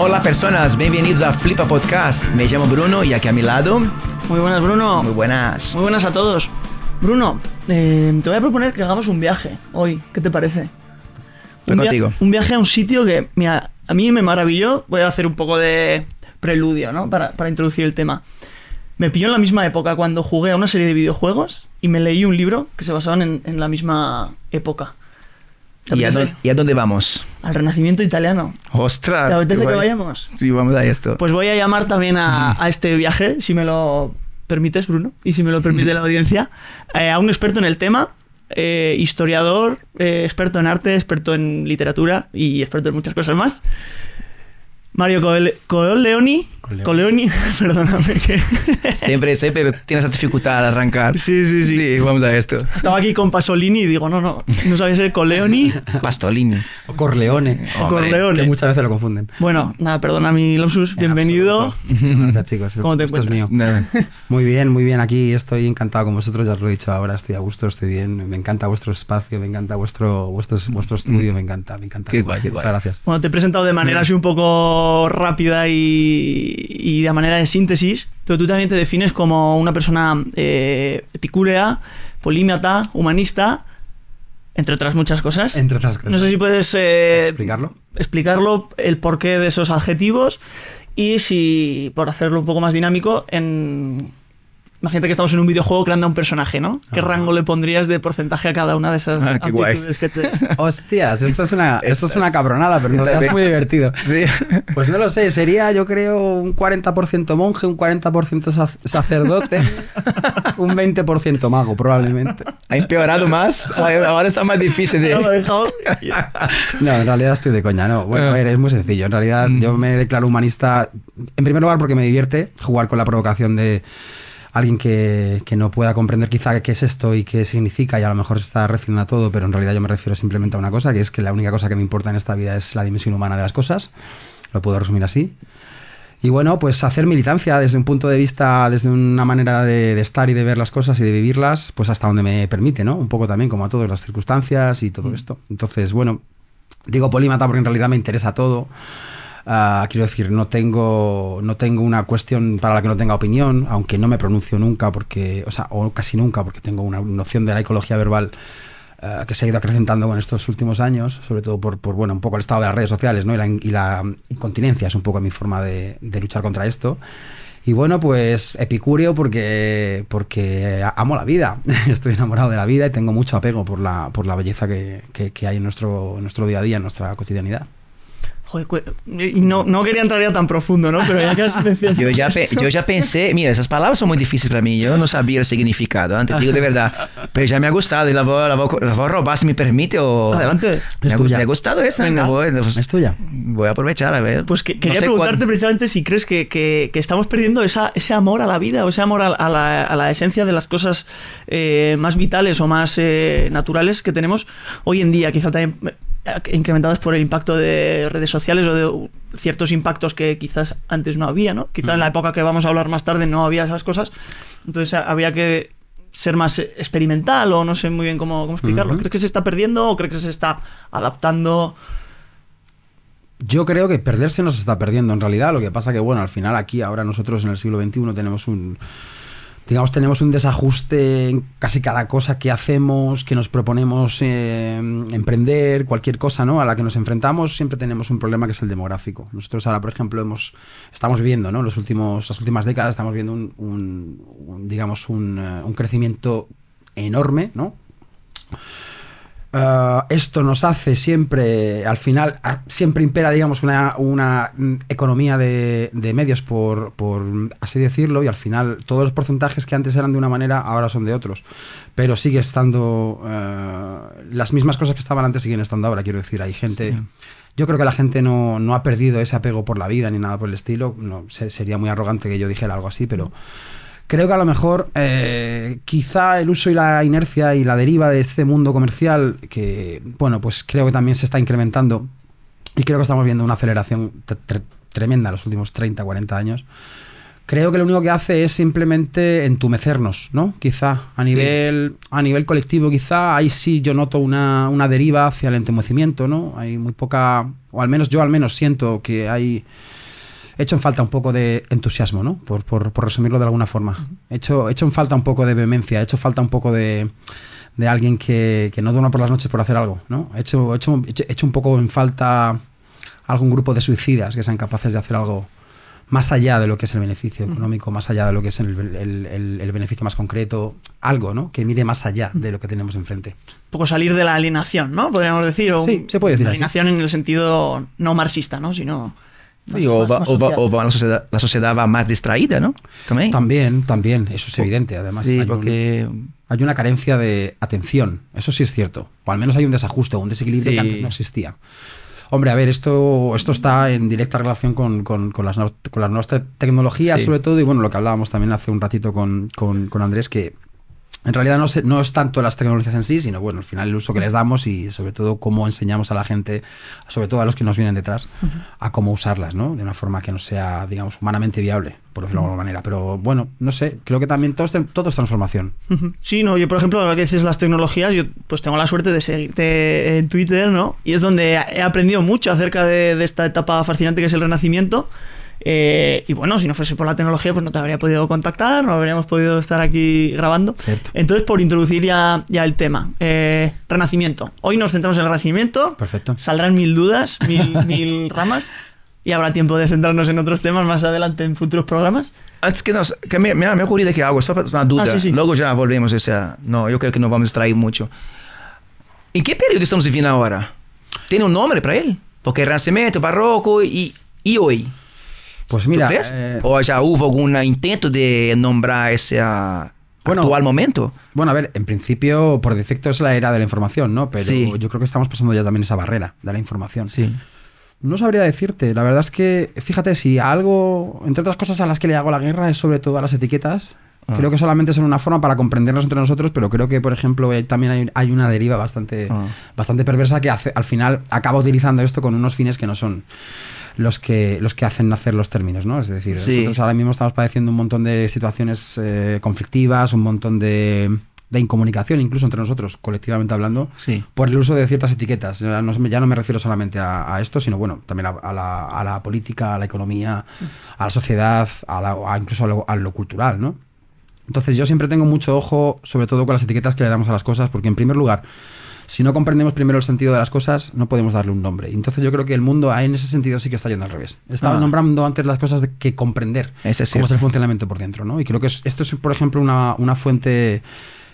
Hola personas, bienvenidos a Flipa Podcast. Me llamo Bruno y aquí a mi lado. Muy buenas, Bruno. Muy buenas. Muy buenas a todos. Bruno, eh, te voy a proponer que hagamos un viaje hoy. ¿Qué te parece? Estoy un, contigo. un viaje a un sitio que mira, a mí me maravilló. Voy a hacer un poco de preludio, ¿no? Para, para introducir el tema. Me pilló en la misma época cuando jugué a una serie de videojuegos y me leí un libro que se basaban en, en la misma época. ¿Te ¿Y a, dónde, y a dónde vamos? Al Renacimiento italiano. ¡Ostras! ¿Te apetece que vayamos? Sí, vamos a esto. Pues voy a llamar también a, a este viaje, si me lo permites, Bruno, y si me lo permite la audiencia, eh, a un experto en el tema, eh, historiador, eh, experto en arte, experto en literatura y experto en muchas cosas más. Mario Coleoni. Coleoni. Coleoni, perdóname que... Siempre, siempre tienes esa dificultad al arrancar. Sí, sí, sí. Sí, vamos a esto. Estaba aquí con Pasolini y digo, no, no, no sabía ser Coleoni Pastolini. O Corleone. o Corleone. Que muchas veces lo confunden. Bueno, nada, perdona mi lapsus, En bienvenido. Gracias, chicos. ¿Cómo te Esto es mío. Muy bien, muy bien. Aquí estoy encantado con vosotros, ya os lo he dicho ahora. Estoy a gusto, estoy bien. Me encanta vuestro espacio, me encanta vuestro, vuestro, vuestro estudio, me encanta, me encanta. Qué guay, qué Muchas guay. gracias. Bueno, te he presentado de manera así un poco rápida y, y de manera de síntesis, pero tú también te defines como una persona eh, epicúrea, polímata, humanista, entre otras muchas cosas. Entre otras cosas. No sé si puedes eh, ¿Explicarlo? explicarlo, el porqué de esos adjetivos y si, por hacerlo un poco más dinámico, en... Imagínate que estamos en un videojuego creando un personaje, ¿no? ¿Qué Ajá. rango le pondrías de porcentaje a cada una de esas Ah, qué guay. que te... Hostias, esto es una, esto es una cabronada, pero en realidad es muy divertido. Sí. Pues no lo sé, sería yo creo un 40% monje, un 40% sac- sacerdote, un 20% mago probablemente. ¿Ha empeorado más? Ahora está más difícil de... No, en realidad estoy de coña, no. Bueno, a ver, es muy sencillo. En realidad yo me declaro humanista, en primer lugar porque me divierte jugar con la provocación de alguien que, que no pueda comprender quizá qué es esto y qué significa y a lo mejor se está refiriendo a todo, pero en realidad yo me refiero simplemente a una cosa, que es que la única cosa que me importa en esta vida es la dimensión humana de las cosas. Lo puedo resumir así. Y bueno, pues hacer militancia desde un punto de vista, desde una manera de, de estar y de ver las cosas y de vivirlas, pues hasta donde me permite, ¿no? Un poco también como a todas las circunstancias y todo esto. Entonces, bueno, digo polímata porque en realidad me interesa todo. Ah, quiero decir, no tengo, no tengo una cuestión para la que no tenga opinión, aunque no me pronuncio nunca, porque, o sea, o casi nunca, porque tengo una noción de la ecología verbal ah, que se ha ido acrecentando en estos últimos años, sobre todo por, por, bueno, un poco el estado de las redes sociales, ¿no? Y la, y la incontinencia es un poco mi forma de, de luchar contra esto. Y bueno, pues epicúreo porque, porque amo la vida. Estoy enamorado de la vida y tengo mucho apego por la, por la belleza que, que- que hay en nuestro, en nuestro día a día, en nuestra cotidianidad. Joder, y no, no quería entrar ya tan profundo, ¿no? Pero ya que has mencionado Yo ya, pe- yo ya pensé, mira, esas palabras son muy difíciles para mí, yo no sabía el significado, antes digo de verdad, pero ya me ha gustado y la voy, la voy- la voy a robar si me permite o... Adelante. Me Es ha, tuya. me ha gustado esta, Venga. voy, pues, ¿Es tuya? voy a aprovechar a ver. Pues que- No quería sé preguntarte cuán- precisamente si crees que, que- que estamos perdiendo esa, ese amor a la vida o ese amor a, a la, a la esencia de las cosas eh, más vitales o más eh, naturales que tenemos hoy en día, quizá también incrementadas por el impacto de redes sociales o de uh, ciertos impactos que quizás antes no había, ¿no? Quizá en la época que vamos a hablar más tarde no había esas cosas, entonces a- habría que ser más eh, experimental o no sé muy bien cómo, cómo explicarlo. Ujú. ¿Crees que se está perdiendo o crees que se está adaptando? Yo creo que perderse no se está perdiendo en realidad. Lo que pasa que, bueno, al final aquí, ahora nosotros en el siglo XXI tenemos un. Digamos, tenemos un desajuste en casi cada cosa que hacemos, que nos proponemos eh, emprender, cualquier cosa ¿no? a la que nos enfrentamos, siempre tenemos un problema que es el demográfico. Nosotros ahora, por ejemplo, hemos, estamos viendo, ¿no? Los últimos, las últimas décadas, estamos viendo un, un- digamos, un, eh, un crecimiento enorme, ¿no? Uh, esto nos hace siempre, al final, a- siempre impera, digamos, una, una economía de, de medios, por, por así decirlo, y al final todos los porcentajes que antes eran de una manera, ahora son de otros. Pero sigue estando, uh, las mismas cosas que estaban antes siguen estando ahora, quiero decir, hay gente... Sí. Yo creo que la gente no, no ha perdido ese apego por la vida ni nada por el estilo. No, se- sería muy arrogante que yo dijera algo así, pero creo que a lo mejor eh, quizá el uso y la inercia y la deriva de este mundo comercial, que bueno, pues creo que también se está incrementando y creo que estamos viendo una aceleración tre- tre- tremenda en los últimos 30, 40 años. Creo que lo único que hace es simplemente entumecernos, ¿no? Quizá. A nivel, a nivel colectivo, quizá, ahí sí yo noto una, una deriva hacia el entumecimiento, ¿no? Hay muy poca. O al menos yo al menos siento que hay. He hecho en falta un poco de entusiasmo, ¿no? Por, por, por resumirlo de alguna forma. He hecho, he hecho en falta un poco de vehemencia, he hecho falta un poco de, de alguien que, que no duerma por las noches por hacer algo, ¿no? He hecho, he hecho, he hecho un poco en falta algún grupo de suicidas que sean capaces de hacer algo más allá de lo que es el beneficio económico, más allá de lo que es el, el- el- el beneficio más concreto, algo, ¿no? Que mire más allá de lo que tenemos enfrente. Un poco salir de la alienación, ¿no? Podríamos decir. O Sí, se puede decir así. Alienación en el sentido no marxista, ¿no? Sino. Sí, o, más- va- más o va- social. o va- la, sociedad, la sociedad va más distraída, ¿no? También. También, también, eso es evidente. Además, sí, hay, un- porque... hay una carencia de atención, eso sí es cierto. O al menos hay un desajuste, un desequilibrio Sí. que antes no existía. Hombre, a ver, esto, esto está en directa relación con, con- con las, nuevas- con las nuevas te- tecnologías, Sí. sobre todo, y bueno, lo que hablábamos también hace un ratito con Andrés, que en realidad no, se- no es tanto las tecnologías en sí, sino bueno, al final el uso que les damos y sobre todo cómo enseñamos a la gente, sobre todo a los que nos vienen detrás, a cómo usarlas, ¿no? De una forma que no sea, digamos, humanamente viable, por decirlo de alguna manera. Pero bueno, no sé, creo que también todo todo es transformación. Ujú. Sí, no, yo por ejemplo, ahora que dices las tecnologías, yo pues tengo la suerte de seguirte en Twitter, ¿no? Y es donde he aprendido mucho acerca de, de esta etapa fascinante que es el Renacimiento. Eh, y bueno, si no fuese por la tecnología, pues no te habría podido contactar, no habríamos podido estar aquí grabando. Cierto. Entonces, por introducir ya, ya el tema, eh, Renacimiento. Hoy nos centramos en el Renacimiento. Perfecto. Saldrán mil dudas, mil, mil ramas. Y habrá tiempo de centrarnos en otros temas más adelante en futuros programas. Antes que nos... Que me, me, ha ocurrido aquí algo, solo una duda. Ah, sí, sí. Luego ya volvemos a esa... No, yo creo que no vamos a distraer mucho. ¿En qué periodo estamos viviendo ahora? ¿Tiene un nombre para él? Porque Renacimiento, Barroco y, y hoy. Pues ¿Tú mira, crees? eh, ¿O ya hubo algún intento de nombrar ese ah, Bueno, actual momento? Bueno, a ver, en principio, por defecto es la era de la información, ¿no? Pero Sí. yo creo que estamos pasando ya también esa barrera de la información. Sí. No sabría decirte, la verdad es que, fíjate, si algo, entre otras cosas a las que le hago la guerra es sobre todo a las etiquetas. Ah. Creo que solamente son una forma para comprendernos entre nosotros, pero creo que, por ejemplo, eh, también hay, hay una deriva bastante, Ah. bastante perversa que hace- al final acaba utilizando esto con unos fines que no son los que, los que hacen nacer los términos, ¿no? Es decir, Sí. nosotros ahora mismo estamos padeciendo un montón de situaciones eh, conflictivas, un montón de, de incomunicación, incluso entre nosotros, colectivamente hablando, Sí. por el uso de ciertas etiquetas. Ya no, ya no me refiero solamente a, a esto, sino bueno, también a, a la, a la política, a la economía, a la sociedad, a la- a incluso a lo, a lo cultural, ¿no? Entonces yo siempre tengo mucho ojo, sobre todo con las etiquetas que le damos a las cosas, porque en primer lugar, si no comprendemos primero el sentido de las cosas, no podemos darle un nombre. Entonces yo creo que el mundo ah, en ese sentido sí que está yendo al revés. Estaba Ah. nombrando antes las cosas de que comprender Ese es cómo es el funcionamiento por dentro, ¿no? Y creo que es- esto es, por ejemplo, una, una fuente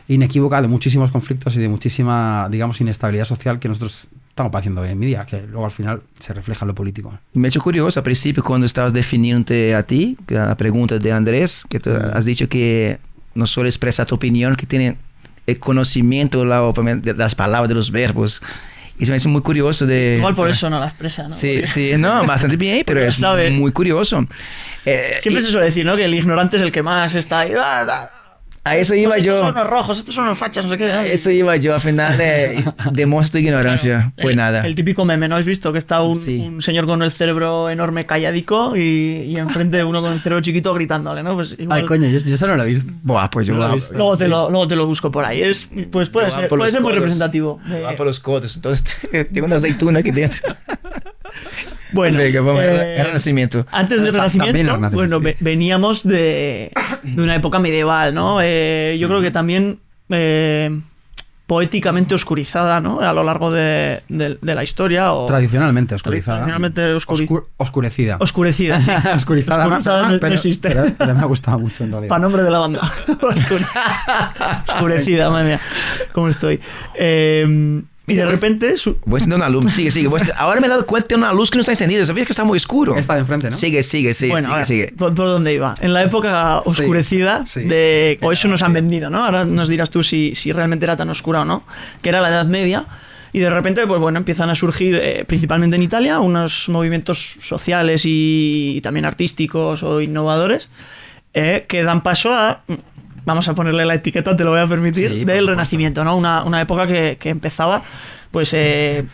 inequívoca de muchísimos conflictos y de muchísima, digamos, inestabilidad social que nosotros estamos padeciendo hoy en día, que luego al final se refleja en lo político. Me ha hecho curioso, al principio, cuando estabas definiéndote a ti, la pregunta de Andrés, que tú has dicho que no solo expresa tu opinión, que tiene el conocimiento la- de las palabras, de los verbos. Y se me hace muy curioso de... Igual por eso no la expresa, ¿no? Sí, sí, no, bastante bien, pero es sabe. muy curioso. Eh, Siempre y se suele decir, ¿no? Que el ignorante es el que más está ahí. "Ah, ah, a eso iba estos yo. son los rojos, estos son los fachas, no sé qué. A eso iba yo, al final eh, demuestro ignorancia. Pues el, nada. El típico meme, ¿no? ¿Has visto? Que está un, Sí. un señor con el cerebro enorme calladico y, y enfrente uno con el cerebro chiquito gritándole, ¿no? Pues igual- yo, eso no lo he visto. Buah, pues yo No lo he visto. luego, te lo, luego te lo busco por ahí. Es, pues puede Yo ser, puede ser muy representativo. va por los codos. Entonces, tengo una aceituna aquí dentro. Bueno, Venga, vamos, eh, el renacimiento. Antes del Renacimiento, bueno, sí. veníamos de, de una época medieval, ¿no? Eh, yo creo que también eh, poéticamente oscurizada, ¿no? A lo largo de, de- de la historia. O Tradicionalmente oscurizada. Tradicionalmente oscuri- Oscu- oscurecida. oscurecida, sí. Oscurizada, Oscurizada más, no- no pero, existe. pero- pero me ha gustado mucho en realidad. Para nombre de la banda. Oscure- Oscurecida, madre mía. ¿Cómo estoy? Eh, y de pues- repente... su- Voy encender una luz. Sigue, sigue. Ahora me he dado cuenta de una luz que no está encendida. ¿Sabías que está muy oscuro? Esta de enfrente, ¿no? Sigue, sigue, sigue. bueno, a sigue, ver, sigue. ¿por, por dónde iba? En la época oscurecida, sí. de, o eso nos han vendido, ¿no? Ahora nos dirás tú si, si realmente era tan oscura o no, que era la Edad Media. Y de repente, pues bueno, empiezan a surgir, eh, principalmente en Italia, unos movimientos sociales y, también artísticos o innovadores eh, que dan paso a, vamos a ponerle la etiqueta, te lo voy a permitir, Sí, del. Renacimiento, ¿no? Una, una época que, que empezaba, pues... eh,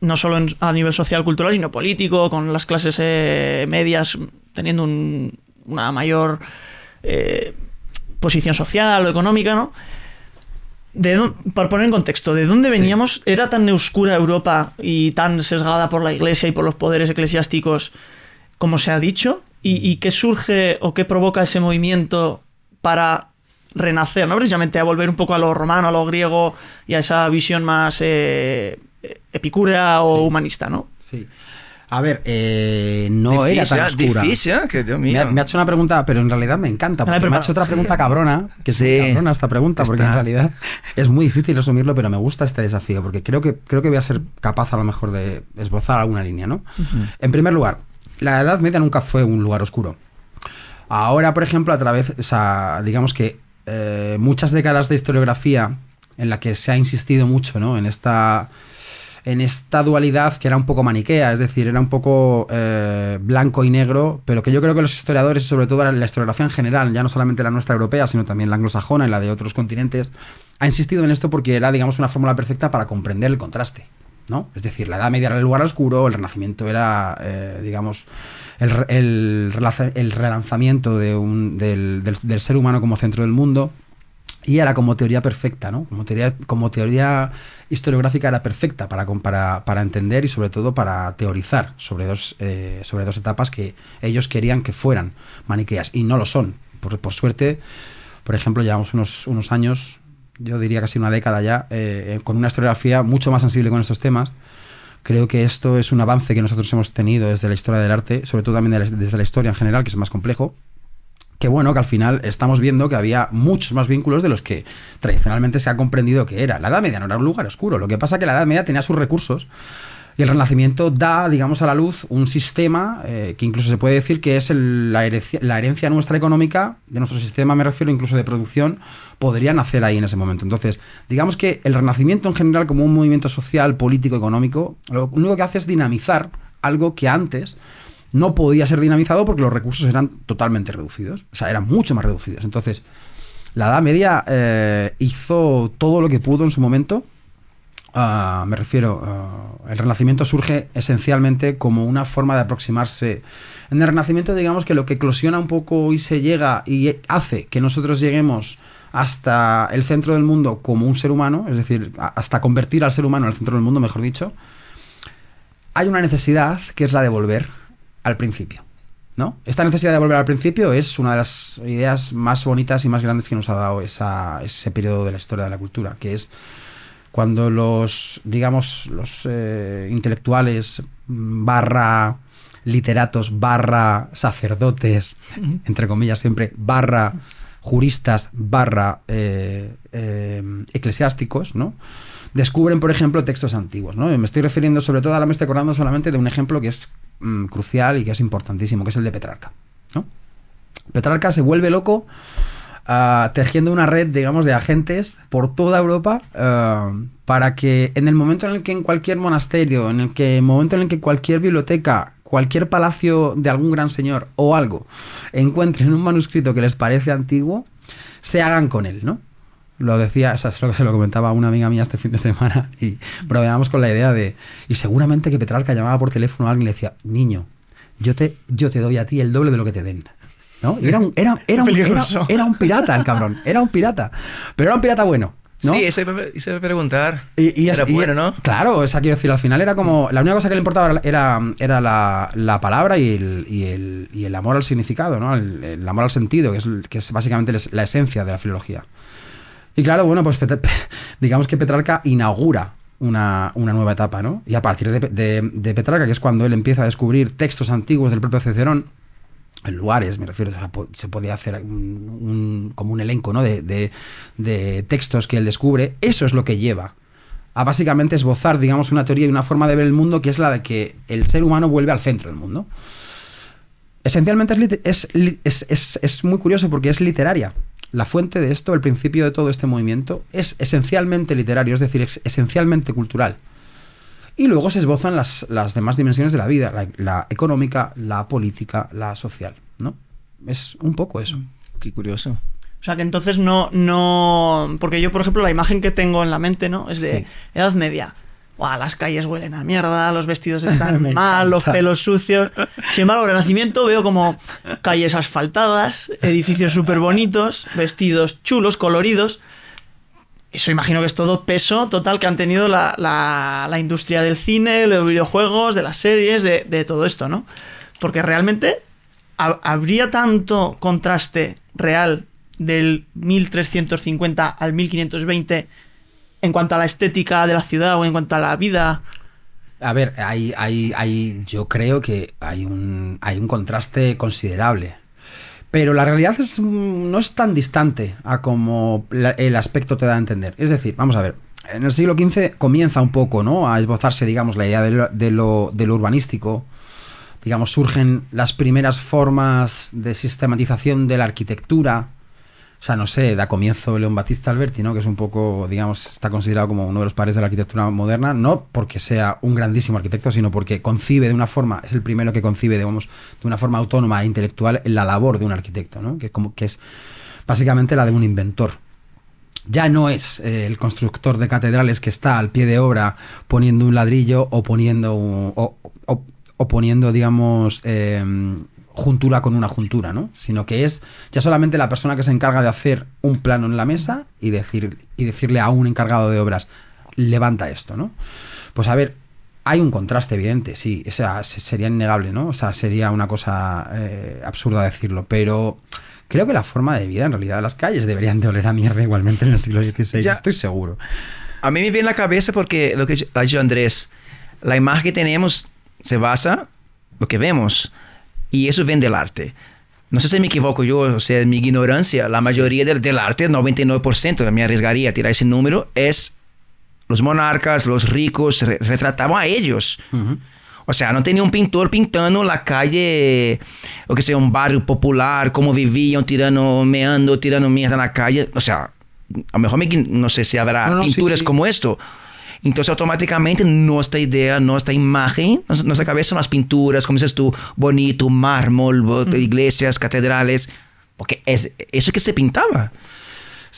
no solo en- a nivel social cultural, sino político, con las clases eh, medias teniendo un, una mayor eh, posición social o económica, ¿no? De para poner en contexto, ¿de dónde veníamos? ¿Era tan oscura Europa y tan sesgada por la iglesia y por los poderes eclesiásticos como se ha dicho? ¿Y, y qué surge o qué provoca ese movimiento para renacer? No precisamente a volver un poco a lo romano, a lo griego y a esa visión más eh, epicúrea o humanista, ¿no? Sí. A ver, eh, no era tan Difícil, oscura. Difícil, ¿eh? que Dios mío. Me ha, me ha hecho una pregunta, pero en realidad me encanta. Porque Me ha hecho otra pregunta cabrona, que Sí. es cabrona esta pregunta, porque en realidad es muy difícil resumirlo, pero me gusta este desafío, porque creo que, creo que voy a ser capaz a lo mejor de esbozar alguna línea, ¿no? En primer lugar, la Edad Media nunca fue un lugar oscuro. Ahora, por ejemplo, a través, o sea, digamos que eh, muchas décadas de historiografía en la que se ha insistido mucho, ¿no? En esta en esta dualidad que era un poco maniquea, es decir, era un poco eh, blanco y negro, pero que yo creo que los historiadores, sobre todo la historiografía en general, ya no solamente la nuestra europea, sino también la anglosajona y la de otros continentes, ha insistido en esto porque era, digamos, una fórmula perfecta para comprender el contraste. ¿No? Es decir, la Edad Media era el lugar oscuro, el Renacimiento era, eh, digamos, el, el relanzamiento de un- del, del- ser humano como centro del mundo. Y era como teoría perfecta, ¿no? Como teoría, como teoría historiográfica era perfecta para, para entender y sobre todo para teorizar sobre dos, eh, sobre dos etapas que ellos querían que fueran maniqueas y no lo son. Por, por suerte, por ejemplo, llevamos unos, unos años, yo diría casi una década ya, eh, eh, con una historiografía mucho más sensible con estos temas. Creo que esto es un avance que nosotros hemos tenido desde la historia del arte, sobre todo también desde la historia en general, que es más complejo, que bueno, que al final estamos viendo que había muchos más vínculos de los que tradicionalmente se ha comprendido que era. La Edad Media no era un lugar oscuro, lo que pasa que la Edad Media tenía sus recursos y el Renacimiento da, digamos, a la luz un sistema eh, que incluso se puede decir que es el- la, herencia, la herencia nuestra económica, de nuestro sistema, me refiero incluso de producción, podría nacer ahí en ese momento. Entonces, digamos que el Renacimiento en general, como un movimiento social, político, económico, lo único que hace es dinamizar algo que antes no podía ser dinamizado porque los recursos eran totalmente reducidos, o sea, eran mucho más reducidos. Entonces, la Edad Media eh, hizo todo lo que pudo en su momento. Ah, me refiero, ah, el Renacimiento surge esencialmente como una forma de aproximarse. En el Renacimiento, digamos que lo que eclosiona un poco y se llega y hace que nosotros lleguemos hasta el centro del mundo como un ser humano, es decir, hasta convertir al ser humano en el centro del mundo, mejor dicho, hay una necesidad que es la de volver al principio. ¿no? Esta necesidad de volver al principio es una de las ideas más bonitas y más grandes que nos ha dado ese periodo de la historia de la cultura, que es cuando los, digamos, los eh, intelectuales barra literatos barra sacerdotes, entre comillas siempre, barra juristas barra eh, eh, eclesiásticos, ¿no? Descubren, por ejemplo, textos antiguos, ¿no? Me estoy refiriendo sobre todo, ahora me estoy acordando solamente de un ejemplo que es mm, crucial y que es importantísimo, que es el de Petrarca, ¿no? Petrarca se vuelve loco tejiendo una red, digamos, de agentes por toda Europa ah, para que en el momento en el que en cualquier monasterio, en el que momento en el que cualquier biblioteca, cualquier palacio de algún gran señor o algo encuentren un manuscrito que les parece antiguo, se hagan con él, ¿no? Lo decía, eso es lo que se lo comentaba a una amiga mía este fin de semana y bromeábamos con la idea de, y seguramente que Petrarca llamaba por teléfono a alguien y le decía, niño, yo te, yo te doy a ti el doble de lo que te den. ¿No? Y era un, era, era un, era, era un pirata el cabrón, era un pirata, pero era un pirata bueno. ¿no? Sí, eso a preguntar. Y, y es- Era y- bueno, ¿no? Claro, o sea, quiero decir, al final era como. La única cosa que le importaba era, era, la, la palabra y el, y, el, y el amor al significado, ¿no? El, el amor al sentido, que es, que es básicamente la es- la esencia de la filología. Y claro, bueno, pues digamos que Petrarca inaugura una, una nueva etapa, ¿no? Y a partir de, de- de Petrarca, que es cuando él empieza a descubrir textos antiguos del propio Cicerón, lugares, me refiero, se podía hacer un- como un elenco ¿no? de, textos que él descubre, eso es lo que lleva a básicamente esbozar, digamos, una teoría y una forma de ver el mundo que es la de que el ser humano vuelve al centro del mundo. Esencialmente es- es muy curioso porque es literaria. La fuente de esto, el principio de todo este movimiento, es esencialmente literario, es decir, es esencialmente cultural. Y luego se esbozan las, las demás dimensiones de la vida, la, la económica, la política, la social, ¿no? Es un poco eso. Qué curioso. O sea que entonces no, no. Porque yo, por ejemplo, la imagen que tengo en la mente, ¿no? Es de Sí. Edad Media. las calles huelen a mierda, los vestidos están mal, los pelos sucios. Sin embargo, el Renacimiento veo como calles asfaltadas, edificios súper bonitos, vestidos chulos, coloridos. Eso imagino que es todo peso total que han tenido la, la, industria del cine, de los videojuegos, de las series, de, todo esto, ¿no? Porque realmente habría tanto contraste real del 1350 al 1520 en cuanto a la estética de la ciudad o en cuanto a la vida. A ver, hay, hay, hay, yo creo que hay un, hay un contraste considerable. Pero la realidad es, no es tan distante a como el aspecto te da a entender. Es decir, vamos a ver, en el siglo XV comienza un poco ¿no? a esbozarse, digamos, la idea de lo, de lo, de lo urbanístico. Digamos, surgen las primeras formas de sistematización de la arquitectura, o sea, no sé, da comienzo León Batista Alberti, ¿no? Que es un poco, digamos, está considerado como uno de los padres de la arquitectura moderna, no porque sea un grandísimo arquitecto, sino porque concibe de una forma, es el primero que concibe, digamos, de una forma autónoma e intelectual la labor de un arquitecto, ¿no? Que, que es básicamente la de un inventor. Ya no es eh, el constructor de catedrales que está al pie de obra poniendo un ladrillo o poniendo, o, o, poniendo digamos, eh, juntura con una juntura, ¿no? Sino que es ya solamente la persona que se encarga de hacer un plano en la mesa y, decir, y decirle a un encargado de obras, levanta esto, ¿no? Pues a ver, hay un contraste evidente, sí, o sea, sería innegable, ¿no? O sea, sería una cosa eh, absurda decirlo, pero creo que la forma de vida, en realidad, las calles deberían de oler a mierda igualmente en el siglo XVI, ya, estoy seguro. A mí me viene en la cabeza porque lo que ha dicho Andrés, la imagen que tenemos se basa lo que vemos. Y eso viene del arte. No sé si me equivoco yo, o sea, mi ignorancia, la mayoría del, del arte, 99%, me arriesgaría a tirar ese número, es los monarcas, los ricos, retrataban a ellos. O sea, no tenía un pintor pintando la calle, o que sea, un barrio popular, cómo vivían, tirando, meando, tirando mierda en la calle. O sea, a lo mejor no sé si habrá pinturas como esto. Entonces, automáticamente, nuestra idea, nuestra imagen, nuestra cabeza son las pinturas, como dices tú, bonito, mármol, iglesias, catedrales, porque es eso que se pintaba.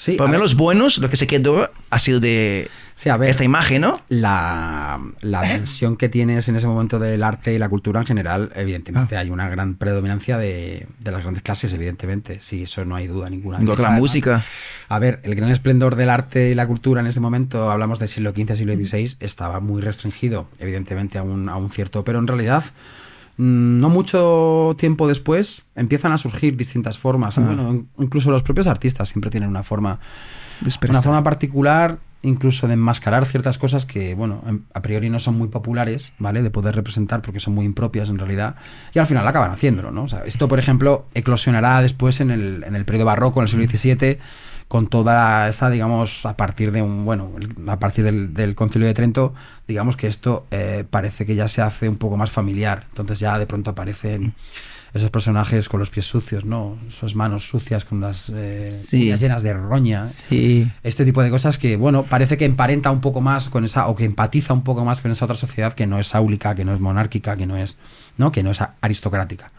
Sí, Por lo menos los buenos, lo que se quedó ha sido de esta imagen, ¿no? La, la tensión que tienes en ese momento del arte y la cultura en general, evidentemente, ah. hay una gran predominancia de, de, las grandes clases, evidentemente. Sí, eso no hay duda ninguna. la música. A ver, el gran esplendor del arte y la cultura en ese momento, hablamos del siglo XV, siglo XVI, estaba muy restringido, evidentemente, a un, a un cierto, pero en realidad no mucho tiempo después empiezan a surgir distintas formas. Ah. Bueno, incluso los propios artistas siempre tienen una forma, una forma particular, incluso de enmascarar ciertas cosas que, bueno, a priori no son muy populares, ¿vale? De poder representar porque son muy impropias en realidad. Y al final acaban haciéndolo, ¿no? O sea, esto, por ejemplo, eclosionará después en el, en el periodo barroco, en el siglo XVII con toda esa, digamos, a partir de un, bueno, a partir del, concilio de Trento, digamos que esto eh, parece que ya se hace un poco más familiar. Entonces ya de pronto aparecen esos personajes con los pies sucios, ¿no? Esas manos sucias con las eh, llenas de roña. Sí. Este tipo de cosas que, bueno, parece que emparenta un poco más con esa, o que empatiza un poco más con esa otra sociedad que no es áulica, que no es monárquica, que no es, ¿no? Que no es aristocrática.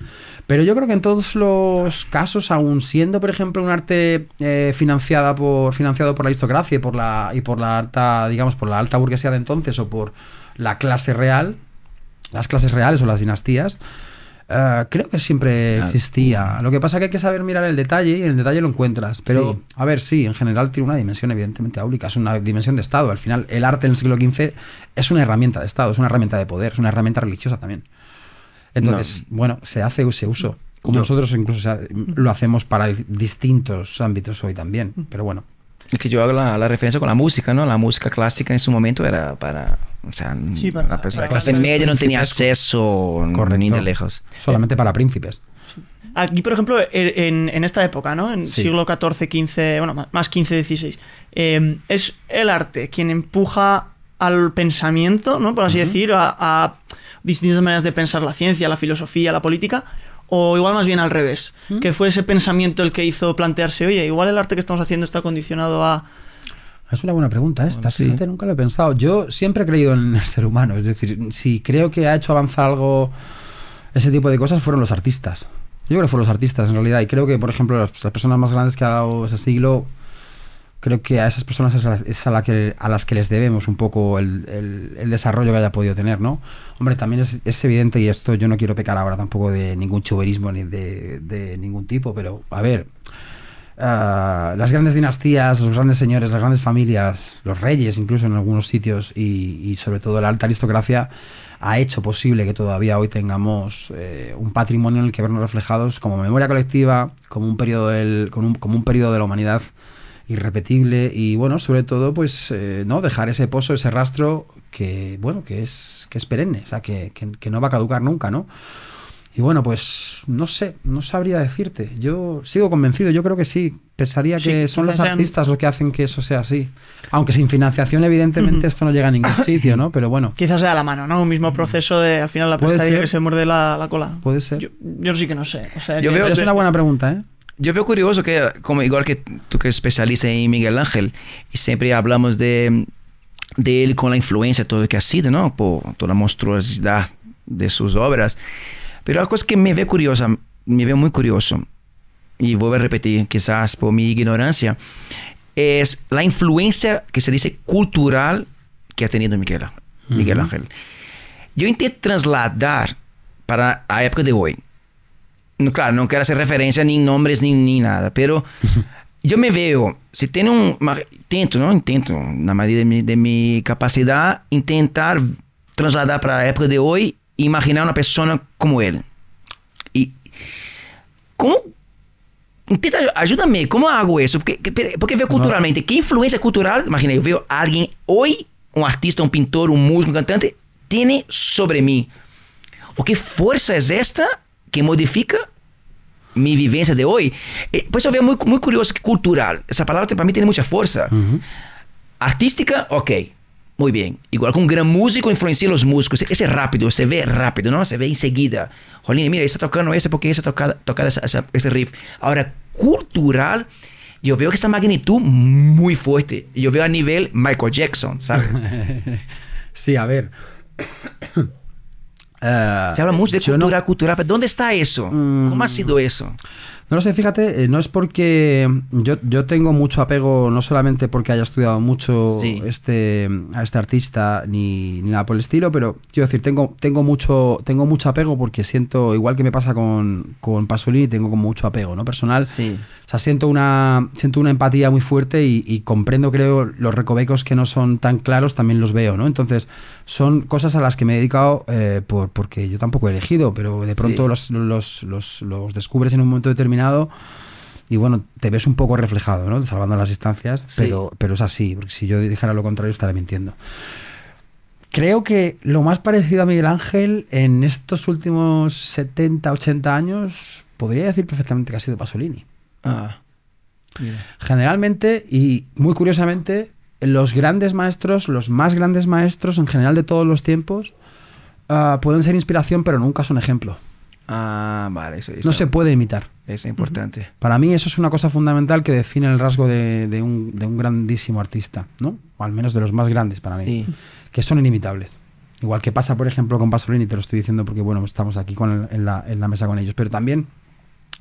Pero yo creo que en todos los casos, aún siendo, por ejemplo, un arte eh, financiada por, financiado por la aristocracia y por la, y por la alta, digamos, por la alta burguesía de entonces o por la clase real, las clases reales o las dinastías, eh, creo que siempre existía. Lo que pasa es que hay que saber mirar el detalle y en el detalle lo encuentras. Pero, a ver, sí, en general tiene una dimensión evidentemente áulica, es una dimensión de Estado. Al final, el arte en el siglo XV es una herramienta de Estado, es una herramienta de poder, es una herramienta religiosa también. Entonces, bueno, se hace ese uso. Como nosotros incluso lo hacemos para distintos ámbitos hoy también. Pero bueno, es que yo hago la, referencia con la música, ¿no? La música clásica en su momento era para... O sea, la, clase media no tenía acceso ni de lejos. Solamente para príncipes. Aquí, por ejemplo, en, esta época, ¿no? En siglo XIV, XV, bueno, más XV, XVI, eh, es el arte quien empuja al pensamiento, ¿no? Por así decir, a, a, distintas maneras de pensar la ciencia, la filosofía, la política, o igual más bien al revés, ¿Mm? que fue ese pensamiento el que hizo plantearse, oye, igual el arte que estamos haciendo está condicionado a... Es una buena pregunta esta, sí. nunca lo he pensado. Yo siempre he creído en el ser humano, es decir, si creo que ha hecho avanzar algo, ese tipo de cosas, fueron los artistas. Yo creo que fueron los artistas en realidad, y creo que, por ejemplo, las, personas más grandes que ha dado ese siglo creo que a esas personas es a, la que, a las que les debemos un poco el, desarrollo que haya podido tener, ¿no? Hombre, también es, evidente, y esto yo no quiero pecar ahora tampoco de ningún chuberismo ni de, ningún tipo, pero a ver, ah, las grandes dinastías, los grandes señores, las grandes familias, los reyes incluso en algunos sitios y, y sobre todo la alta aristocracia ha hecho posible que todavía hoy tengamos eh, un patrimonio en el que vernos reflejados como memoria colectiva, como un periodo del, como un, como un periodo de la humanidad irrepetible y bueno, sobre todo pues eh, no dejar ese pozo, ese rastro que bueno, que es que es perenne, o sea, que, que- que no va a caducar nunca, ¿no? Y bueno, pues no sé, no sabría decirte. Yo sigo convencido, yo creo que sí. Pensaría Sí, que son los quizás sean- artistas los que hacen que eso sea así. Aunque sin financiación, evidentemente, esto no llega a ningún sitio, ¿no? Pero bueno, Quizás sea la mano, ¿no? Un mismo proceso de al final la pescadilla que se muerde la, la cola. puede ser. Yo, yo sí que no sé. O sea, Yo que- veo- Pero es una buena pregunta, ¿eh? Yo veo curioso que, como igual que tú que es especialista en Miguel Ángel, y siempre hablamos de, de él con la influencia, todo lo que ha sido, ¿no? Por toda la monstruosidad de sus obras. Pero la cosa que me ve curiosa, me ve muy curioso, y voy a repetir, quizás por mi ignorancia, es la influencia que se dice cultural que ha tenido Miguel, Miguel Ujú. Ángel. Yo intento trasladar para la época de hoy. Claro, no quiero hacer referencia ni nombres ni, ni nada, pero yo me veo, si tengo un, ma- intento, ¿no? Intento, na medida de mi, de mi capacidad, intentar trasladar para la época de hoy, imaginar una persona como él. Y, ¿cómo? Intenta, ayúdame, ¿cómo hago eso? Porque, que- porque veo culturalmente, ¿qué influencia cultural? Imagina, yo veo a alguien hoy, un artista, un pintor, un músico, un cantante, tiene sobre mí. ¿O qué fuerza es esta que modifica mi vivencia de hoy? Eh, Pues yo veo muy, muy curioso que cultural. Esa palabra para mí tiene mucha fuerza. Artística, ok. Muy bien. Igual que un gran músico influencia a los músicos. Ese es rápido, se ve rápido, ¿no? Se ve enseguida. Jolín, mira, está tocando ese porque ese esa- esa- ese riff. Ahora, cultural, yo veo que esa magnitud muy fuerte. Yo veo a nivel Michael Jackson, ¿sabes? Sí, a ver. Eh, Se habla mucho de yo no- cultura cultural, pero ¿dónde está eso? ¿Cómo ha sido eso? No lo sé, fíjate, eh, no es porque yo, yo tengo mucho apego, no solamente porque haya estudiado mucho Sí. este, a este artista ni, ni nada por el estilo, pero quiero decir, tengo, tengo, mucho, tengo mucho apego porque siento, igual que me pasa con, con Pasolini, tengo como mucho apego ¿no? personal. Sí. O sea, siento una, siento una empatía muy fuerte y, y comprendo, creo, los recovecos que no son tan claros, también los veo, ¿no? Entonces, son cosas a las que me he dedicado eh, por, porque yo tampoco he elegido, pero de pronto Sí. los, los, los, los descubres en un momento determinado y bueno, te ves un poco reflejado, ¿no? Salvando las distancias, Sí. pero, pero es así, porque si yo dijera lo contrario estaría mintiendo. Creo que lo más parecido a Miguel Ángel en estos últimos 70, 80 años, podría decir perfectamente que ha sido Pasolini. Ah. Mira. Generalmente y muy curiosamente, los grandes maestros, los más grandes maestros en general de todos los tiempos, ah, pueden ser inspiración, pero nunca son ejemplo. Ah, vale, eso, eso No se puede imitar. es importante. Para mí eso es una cosa fundamental que define el rasgo de, de un, de un grandísimo artista, ¿no? O al menos de los más grandes para mí, Sí. que son inimitables. Igual que pasa, por ejemplo, con Pasolini, te lo estoy diciendo porque, bueno, estamos aquí con el- en, la, en la mesa con ellos. Pero también,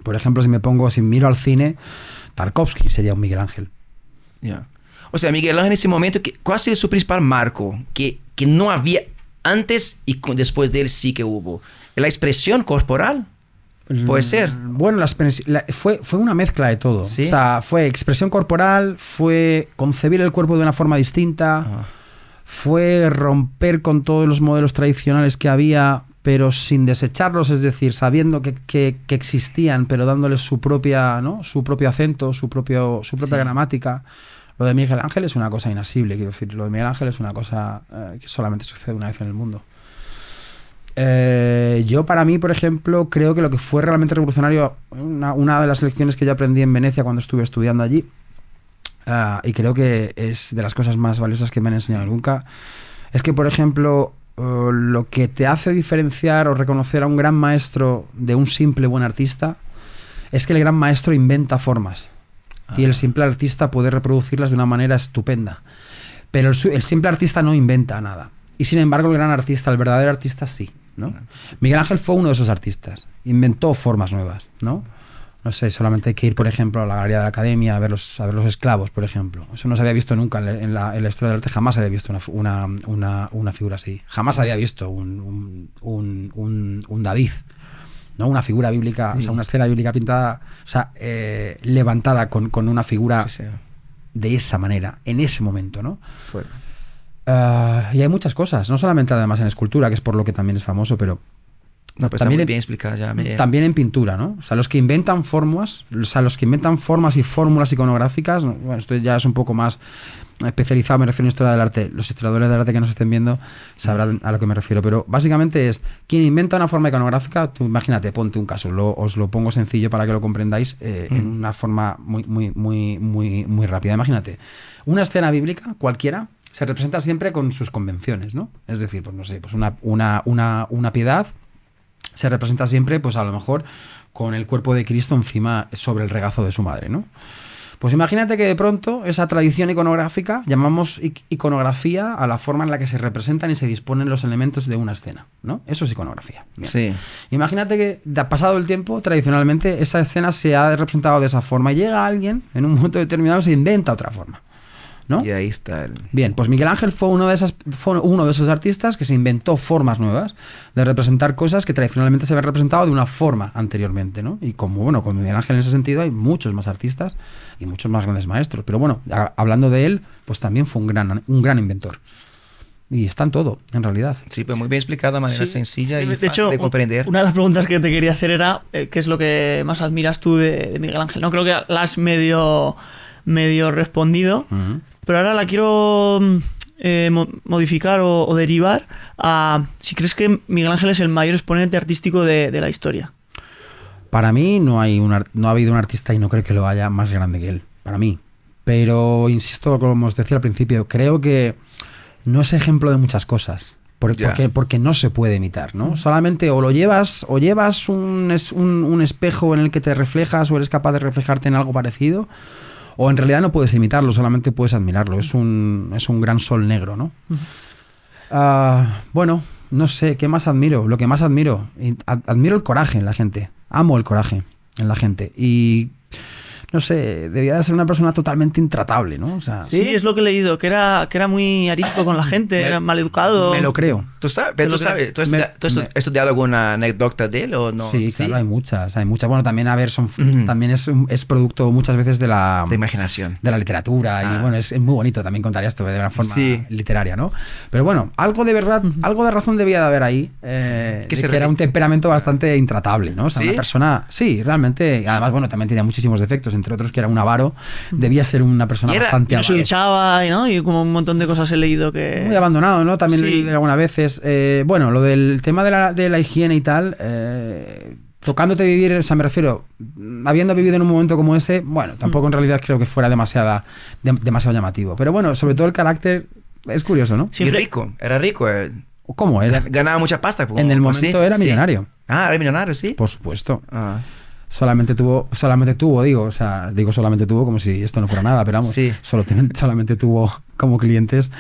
por ejemplo, si me pongo, si miro al cine, Tarkovsky sería un Miguel Ángel. Ya. O sea, Miguel Ángel en ese momento, que, ¿cuál sido su principal marco? Que, que no había antes y con- después de él sí que hubo. La expresión corporal. Puede ser. Bueno, la fue, fue una mezcla de todo. Sí. O sea, fue expresión corporal, fue concebir el cuerpo de una forma distinta, Ah. fue romper con todos los modelos tradicionales que había, pero sin desecharlos, es decir, sabiendo que, que- que existían, pero dándoles su propia, ¿no? su propio acento, su, propio, su propia Sí. gramática. Lo de Miguel Ángel es una cosa inasible, quiero decir. Lo de Miguel Ángel es una cosa eh, que solamente sucede una vez en el mundo. Eh, yo para mí, por ejemplo, creo que lo que fue realmente revolucionario, una, una de las lecciones que yo aprendí en Venecia cuando estuve estudiando allí, ah, y creo que es de las cosas más valiosas que me han enseñado nunca, es que, por ejemplo, eh, lo que te hace diferenciar o reconocer a un gran maestro de un simple buen artista es que el gran maestro inventa formas y el simple artista puede reproducirlas de una manera estupenda. Pero el simple artista no inventa nada. Y sin embargo, el gran artista, el verdadero artista, sí. ¿No? Miguel Ángel fue uno de esos artistas. Inventó formas nuevas. ¿no? No sé, solamente hay que ir, por ejemplo, a la galería de la academia a ver los, a ver los esclavos, por ejemplo. Eso no se había visto nunca en la, en la, en la historia del arte, jamás había visto una, una, una, una figura así. Jamás había visto un, un, un, David. ¿no? Una figura bíblica, o sea, una escena bíblica pintada, o sea, eh, levantada con, con una figura de esa manera, en ese momento, ¿no? Ah, y hay muchas cosas, no solamente además en escultura, que es por lo que también es famoso, pero No, pues También bien explicado ya. también en pintura, ¿no? O sea, los que inventan formas, o sea, los que inventan formas y fórmulas iconográficas, ¿no? bueno, esto ya es un poco más especializado, me refiero a historia del arte. Los historiadores del arte que nos estén viendo sabrán a lo que me refiero, pero básicamente es quien inventa una forma iconográfica, tú imagínate, ponte un caso, lo- os lo pongo sencillo para que lo comprendáis eh, en una forma muy, muy, muy, muy, muy rápida. Imagínate, una escena bíblica cualquiera se representa siempre con sus convenciones, ¿no? Es decir, pues no sé, pues una, una, una, una piedad se representa siempre, pues a lo mejor con el cuerpo de Cristo encima sobre el regazo de su madre, ¿no? Pues imagínate que de pronto esa tradición iconográfica llamamos ic- iconografía a la forma en la que se representan y se disponen los elementos de una escena, ¿no? Eso es iconografía. Bien. Sí. Imagínate que, pasado el tiempo, tradicionalmente esa escena se ha representado de esa forma y llega alguien en un momento determinado se inventa otra forma, ¿no? Y ahí está el... Bien, pues Miguel Ángel fue uno de, esas, fue uno de esos artistas que se inventó formas nuevas de representar cosas que tradicionalmente se habían representado de una forma anteriormente, ¿no? Y como, bueno, con Miguel Ángel en ese sentido hay muchos más artistas y muchos más grandes maestros. Pero bueno, a- hablando de él, pues también fue un gran, un gran inventor. Y está en todo, en realidad. Sí, pues muy bien explicado de manera Sí. sencilla y de fácil hecho, de comprender. una de las preguntas que te quería hacer era eh, qué es lo que más admiras tú de, de Miguel Ángel. No creo que la has medio, medio respondido, Ujú. Pero ahora la quiero mm, eh, mo- modificar o, o derivar a si crees que Miguel Ángel es el mayor exponente artístico de, de la historia. Para mí no, hay un no ha habido un artista y no creo que lo haya más grande que él, para mí. Pero, insisto, como os decía al principio, creo que no es ejemplo de muchas cosas. porque, porque no se puede imitar, ¿no? Solamente o lo llevas, o llevas un, es- un- un espejo en el que te reflejas o eres capaz de reflejarte en algo parecido, o en realidad no puedes imitarlo, solamente puedes admirarlo. Es un, es un gran sol negro, ¿no? Ah, bueno, no sé, ¿qué más admiro? Lo que más admiro, admiro el coraje en la gente. Amo el coraje en la gente. Y no sé, debía de ser una persona totalmente intratable, ¿no? O sea, Sí, es lo que he leído, que era, que era muy arisco con la gente, Me- era maleducado. me lo creo. ¿Tú sabes? Pero tú sabes, ¿tú has, me- tú has me- estudiado alguna anécdota de él o no? sí, claro, hay muchas, hay muchas. Bueno, también a ver, son, también es, un- es producto muchas veces de la De imaginación. de la literatura Ah. y bueno, es, es muy bonito también contar esto de una forma Sí. literaria, ¿no? Pero bueno, algo de verdad, algo de razón debía de haber ahí, eh, Que de se que era un temperamento bastante intratable, ¿no? O sea, ¿Sí? una persona, sí, realmente, además, bueno, también tenía muchísimos defectos, entre otros que era un avaro, debía ser una persona Y era- bastante Y avara. duchaba, ¿no? Y como un montón de cosas he leído que... Muy abandonado, ¿no? También Sí. leído algunas veces. Eh, bueno, lo del tema de la, de la higiene y tal, eh, tocándote vivir, o sea, me refiero, mm, habiendo vivido en un momento como ese, bueno, tampoco en realidad creo que fuera demasiada, dem- demasiado llamativo. Pero bueno, sobre todo el carácter es curioso, ¿no? Siempre- Y rico, era rico. eh. ¿Cómo? Era, Ganaba mucha pasta. como- en el pues momento sí, era sí. millonario. Ah, era millonario, sí. Por supuesto. Ah. Solamente tuvo, solamente tuvo, digo, o sea, digo solamente tuvo como si esto no fuera nada, pero vamos, Sí. solo solamente tuvo como clientes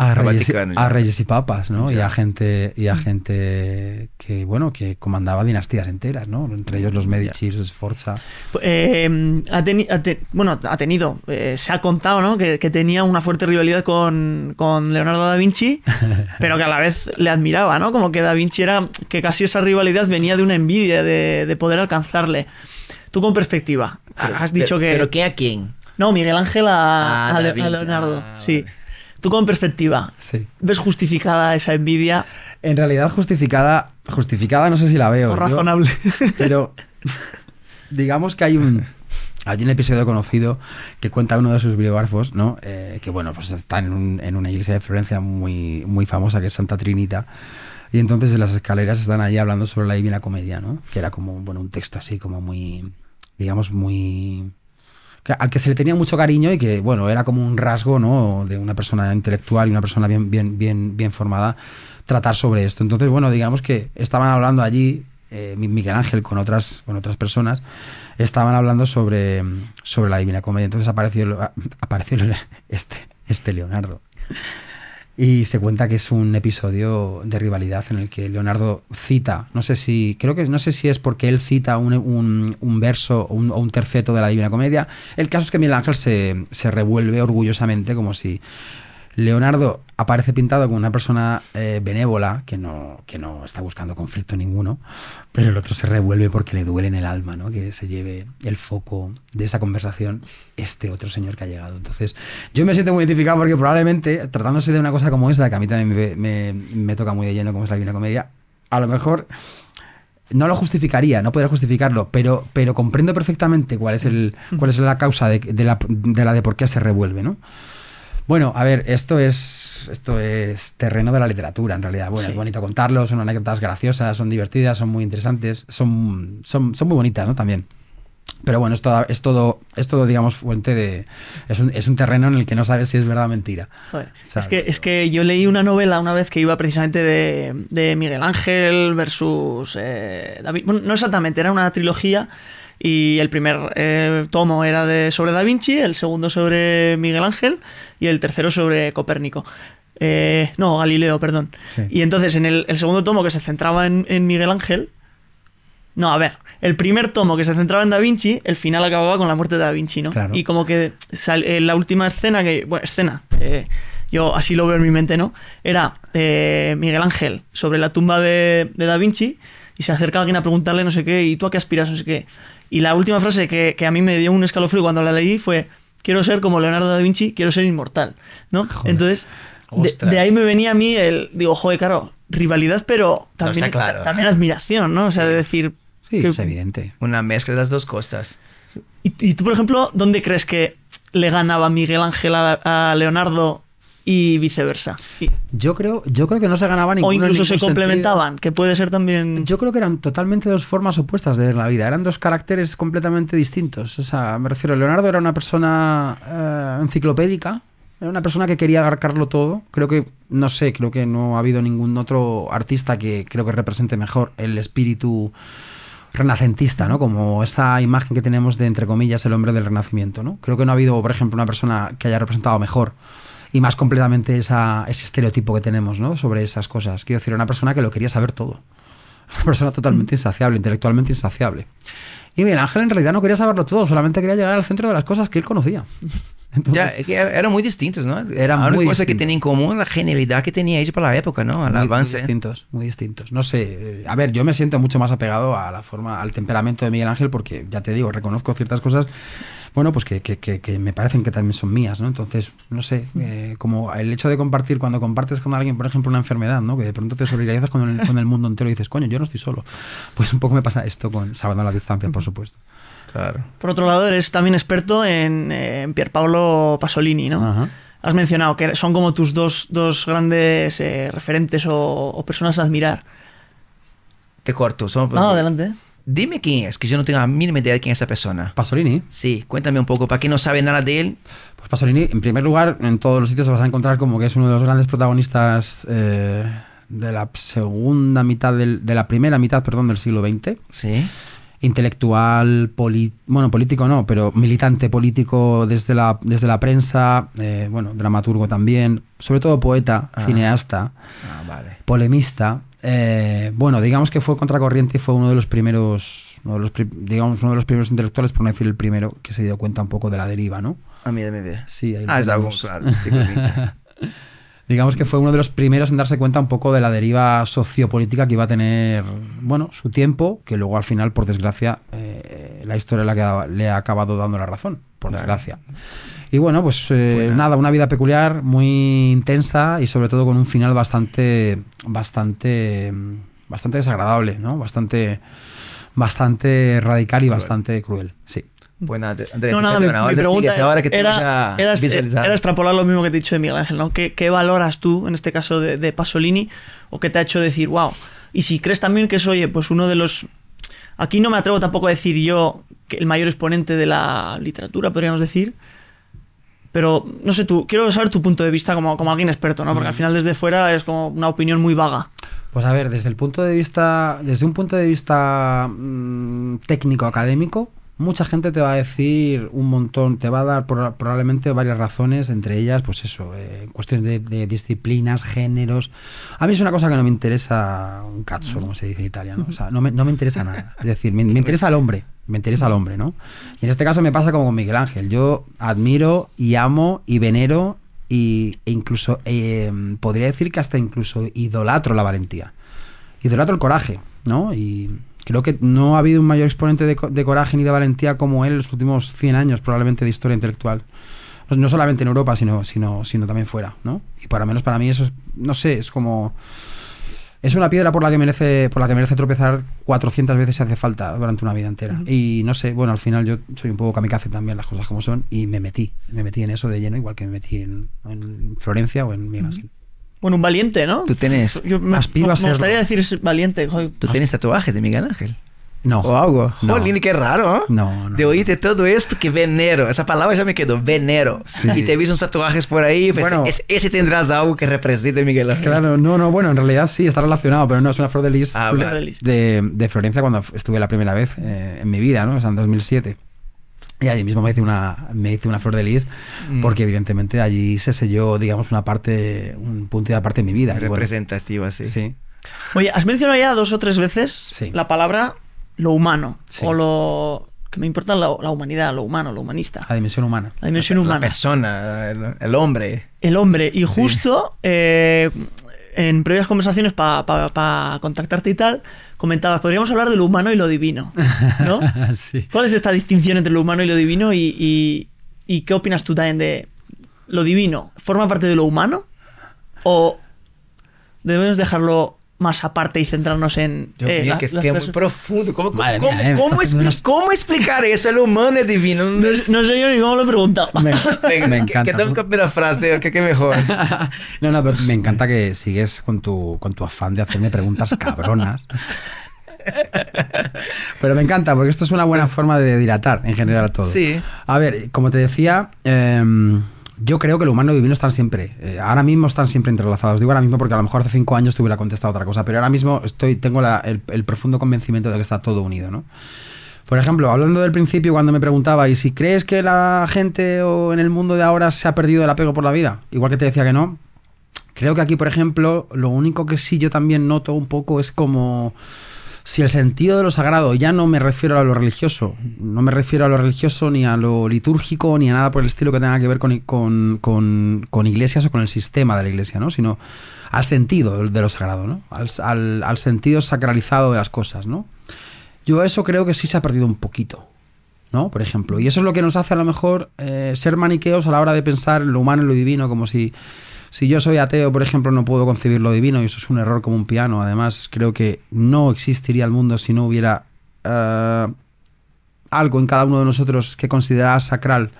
a, A reyes, y- Vaticano, ya. a reyes y papas, ¿no? Y a gente, y a gente que, bueno, que comandaba dinastías enteras, ¿no? Entre ellos los Medici, los Sforza. Eh, ha, teni- ha te- bueno, ha tenido, eh, se ha contado, ¿no? Que, que tenía una fuerte rivalidad con, con Leonardo da Vinci, pero que a la vez le admiraba, ¿no? Como que da Vinci era, que casi esa rivalidad venía de una envidia de, de poder alcanzarle. Tú con perspectiva, has dicho Pero- que... ¿Pero quién a quién? No, Miguel Ángel a, Ah, a a Leonardo, ah, sí. vale. Tú con perspectiva, Sí. ¿ves justificada esa envidia En realidad justificada, justificada no sé si la veo. o yo- razonable? Pero digamos que hay un hay un episodio conocido que cuenta uno de sus biógrafos, ¿no? Eh, que bueno, pues está en, un- en una iglesia de Florencia muy, muy famosa que es Santa Trinita. Y entonces en las escaleras están allí hablando sobre la Divina Comedia, ¿no? Que era como bueno, un texto así como muy, digamos, muy al que se le tenía mucho cariño y que bueno era como un rasgo no de una persona intelectual y una persona bien bien bien bien formada tratar sobre esto. Entonces bueno digamos que estaban hablando allí eh, Mi- Miguel Ángel con otras con otras personas estaban hablando sobre sobre la Divina Comedia. Entonces apareció apareció este este Leonardo Y se cuenta que es un episodio de rivalidad en el que Leonardo cita, no sé si, creo que no sé si es porque él cita un, un- verso o un, o un terceto de la Divina Comedia. El caso es que Miguel Ángel se, se revuelve orgullosamente como si Leonardo aparece pintado como una persona eh, benévola que no, que no está buscando conflicto ninguno, pero el otro se revuelve porque le duele en el alma, ¿no? Que se lleve el foco de esa conversación este otro señor que ha llegado. Entonces, yo me siento muy identificado porque probablemente, tratándose de una cosa como esa, que a mí también me, me- me toca muy de lleno como es la Divina Comedia, a lo mejor no lo justificaría, no podría justificarlo, pero, pero comprendo perfectamente cuál es, el, cuál es la causa de, de la, de la de por qué se revuelve, ¿no? Bueno, a ver, esto es, esto es terreno de la literatura, en realidad. Bueno, Sí. es bonito contarlo, son anécdotas graciosas, son divertidas, son muy interesantes, son, son, son muy bonitas, ¿no? También. Pero bueno, es todo, es todo, es todo digamos, fuente de... Es un, es un terreno en el que no sabes si es verdad o mentira. Joder, Es que, es que yo leí una novela una vez que iba precisamente de, de Miguel Ángel versus eh, David. Bueno, no exactamente, era una trilogía y el primer eh, tomo era de sobre Da Vinci, el segundo sobre Miguel Ángel y el tercero sobre Copérnico. Eh, no, Galileo, perdón. Sí. Y entonces en el, el segundo tomo que se centraba en, en Miguel Ángel. No, a ver, el primer tomo que se centraba en Da Vinci, el final acababa con la muerte de Da Vinci, ¿no? Claro. Y como que sal- eh, la última escena que. Bueno, escena. eh, yo así lo veo en mi mente, ¿no? Era eh, Miguel Ángel sobre la tumba de, de Da Vinci y se acerca alguien a preguntarle no sé qué, ¿y tú a qué aspiras? No sé qué. Y la última frase que, que a mí me dio un escalofrío cuando la leí fue: Quiero ser como Leonardo da Vinci, quiero ser inmortal, ¿no? Joder. Entonces, de, ahí me venía a mí el. Digo, joder, claro, rivalidad, pero también, claro. también admiración, ¿no? O sea, de decir. Sí, que- es evidente. Una mezcla de las dos cosas. y, y tú, por ejemplo, ¿dónde crees que le ganaba Miguel Ángel a, a Leonardo y viceversa? Y- Yo creo, yo creo que no se ganaba o ninguno en incluso se sentido. complementaban, que puede ser también. Yo creo que eran totalmente dos formas opuestas de ver la vida. Eran dos caracteres completamente distintos. O sea, me refiero, Leonardo era una persona eh, enciclopédica. Era una persona que quería abarcarlo todo. Creo que, no sé, creo que no ha habido ningún otro artista que creo que represente mejor el espíritu renacentista, ¿no? Como esa imagen que tenemos de, entre comillas, el hombre del renacimiento, ¿no? Creo que no ha habido, por ejemplo, una persona que haya representado mejor y más completamente ese estereotipo que tenemos, ¿no? Sobre esas cosas. Quiero decir, una persona que lo quería saber todo. Una persona totalmente insaciable, intelectualmente insaciable. Y Miguel Ángel en realidad no quería saberlo todo, solamente quería llegar al centro de las cosas que él conocía. Entonces, Ya, que eran muy distintos, ¿no? La única muy cosa que distintos. tenía en común la genialidad que tenía ella para la época, ¿no? Al muy, muy avance. distintos, muy distintos. No sé, eh, a ver, yo me siento mucho más apegado a la forma, al temperamento de Miguel Ángel porque, ya te digo, reconozco ciertas cosas, bueno, pues que, que- que- que me parecen que también son mías, ¿no? Entonces, no sé, eh, como el hecho de compartir, cuando compartes con alguien, por ejemplo, una enfermedad, ¿no? Que de pronto te solidarizas con el, con el mundo entero y dices, coño, yo no estoy solo. Pues un poco me pasa esto con Salvando la Distancia, por supuesto. Claro. Por otro lado, eres también experto en, eh, en Pierpaolo Pasolini, ¿no? Ajá. Has mencionado que son como tus dos, dos grandes eh, referentes o, o personas a admirar. Te corto. No, adelante. Dime quién es, que yo no tengo la mínima idea de quién es esa persona. Pasolini. Sí, cuéntame un poco, para quien no sabe nada de él. Pues Pasolini, en primer lugar, en todos los sitios vas a encontrar como que es uno de los grandes protagonistas eh, de la segunda mitad, del- de la primera mitad, perdón, del siglo XX. Sí. Intelectual, poli- bueno, político no, pero militante político desde la, desde la prensa, eh, bueno, dramaturgo también, sobre todo poeta, Ah. cineasta, Ah, vale. polemista. eh, bueno, digamos que fue contracorriente y fue uno de los primeros, uno de los, digamos, uno de los primeros intelectuales, por no decir el primero, que se dio cuenta un poco de la deriva, ¿no? Ah, mira, ve. Sí, ahí Ah, es algo claro. XX. Digamos que fue uno de los primeros en darse cuenta un poco de la deriva sociopolítica que iba a tener, bueno, su tiempo, que luego al final, por desgracia, eh, la historia le ha, le ha acabado dando la razón, por desgracia. Y bueno, pues eh, nada, una vida peculiar, muy intensa y sobre todo con un final bastante, bastante, bastante desagradable, ¿no? Bastante, bastante radical y Cruel. bastante cruel, sí. Bueno, Andrés, No, nada, mi, una, mi ahora pregunta sigues, ahora que te era, era, visualizar. era extrapolar lo mismo que te he dicho de Miguel Ángel, ¿no? ¿Qué, qué valoras tú, en este caso de, de Pasolini, o qué te ha hecho decir, wow? Y si crees también que es, oye, pues uno de los... Aquí no me atrevo tampoco a decir yo que el mayor exponente de la literatura, podríamos decir, pero no sé tú, quiero saber tu punto de vista como, como alguien experto, ¿no? Mm. Porque al final desde fuera es como una opinión muy vaga. Pues a ver, desde el punto de vista, desde un punto de vista mm, técnico académico, mucha gente te va a decir un montón, te va a dar probablemente varias razones, entre ellas, pues eso, eh, cuestión de, disciplinas, géneros. A mí es una cosa que no me interesa un cazzo, como se dice en italiano. O sea, no me, no me interesa nada. Es decir, me, interesa el hombre, me interesa el hombre, ¿no? Y en este caso me pasa como con Miguel Ángel. Yo admiro y amo y venero y, e incluso, eh, podría decir que hasta incluso idolatro la valentía idolatro el coraje, ¿no? Y creo que no ha habido un mayor exponente de, de coraje ni de valentía como él en los últimos 100 años, probablemente, de historia intelectual. No- No solamente en Europa, sino, sino, sino también fuera, ¿no? Y para menos para mí eso es, no sé, es como... Es una piedra por la que merece, por la que merece tropezar 400 veces si hace falta durante una vida entera. Y no sé, bueno, al final yo soy un poco kamikaze también, las cosas como son, y me metí, me metí en eso de lleno, igual que me metí en, en Florencia o en Miguel Ángel. Bueno, un valiente, ¿no? Tú tienes, Yo me, aspiro a me serlo. gustaría decir valiente. joder. tú tienes tatuajes de Miguel Ángel. No. O algo. No. Jolín, qué raro, ¿eh? No, no. De oírte todo esto, que venero. Esa palabra ya me quedó, venero. Sí. Y te vi unos tatuajes por ahí. Pues Bueno. ese, ese tendrás algo que represente Miguel Ángel. Claro, no, no, bueno, en realidad sí, está relacionado, pero no, es una flor de lis, Ah, de, de Florencia cuando estuve la primera vez eh, en mi vida, ¿no? O sea, en 2007. Y allí mismo me hice una, me hice una flor de lis, Mm. porque evidentemente allí se selló, digamos, una parte, un punto de aparte de mi vida. Y bueno, Representativa, sí. sí. Oye, has mencionado ya dos o tres veces Sí. la palabra lo humano. Sí. O lo que me importa la, la humanidad, lo humano, lo humanista. La dimensión humana. La dimensión La humana. persona, el, el hombre. El hombre. Y justo eh, en previas conversaciones para contactarte y tal, comentabas, podríamos hablar de lo humano y lo divino. ¿No? sí. ¿Cuál es esta distinción entre lo humano y lo divino? Y, y- y qué opinas tú también de lo divino? ¿Forma parte de lo humano? ¿O debemos dejarlo más aparte y centrarnos en... Dios eh, mío, la- que es que es muy personas? profundo. ¿Cómo, Madre cómo- mía, eh, cómo expli- explicar eso? El humano es divino. No, no sé yo ni cómo lo he preguntado. Me que- encanta. Que tenemos que la frase, que, que mejor. No, no, pero me encanta que sigues con tu, con tu afán de hacerme preguntas cabronas. Pero me encanta, porque esto es una buena forma de dilatar en general todo. Sí. A ver, como te decía, em, yo creo que lo humano y lo divino están siempre. eh, ahora mismo están siempre entrelazados. Digo ahora mismo porque a lo mejor hace cinco años te hubiera contestado otra cosa, pero ahora mismo estoy, tengo el profundo convencimiento de que está todo unido, ¿no? Por ejemplo, hablando del principio, cuando me preguntaba, ¿y si crees que la gente o en el mundo de ahora se ha perdido el apego por la vida? Igual que te decía que no, Creo que aquí, por ejemplo, lo único que sí yo también noto un poco es como si el sentido de lo sagrado, ya no me refiero a lo religioso, no me refiero a lo religioso ni a lo litúrgico ni a nada por el estilo que tenga que ver con, con- con- con iglesias o con el sistema de la iglesia, ¿no? Sino al sentido de lo sagrado, ¿no? Al, al- sentido sacralizado de las cosas, ¿no? Yo eso creo que sí se ha perdido un poquito. ¿no? Por ejemplo. Y eso es lo que nos hace a lo mejor eh, ser maniqueos a la hora de pensar en lo humano y lo divino, como si, si yo soy ateo, por ejemplo, no puedo concebir lo divino, y eso es un error como un piano. Además, creo que no existiría el mundo si no hubiera eh, algo en cada uno de nosotros que considerara sacral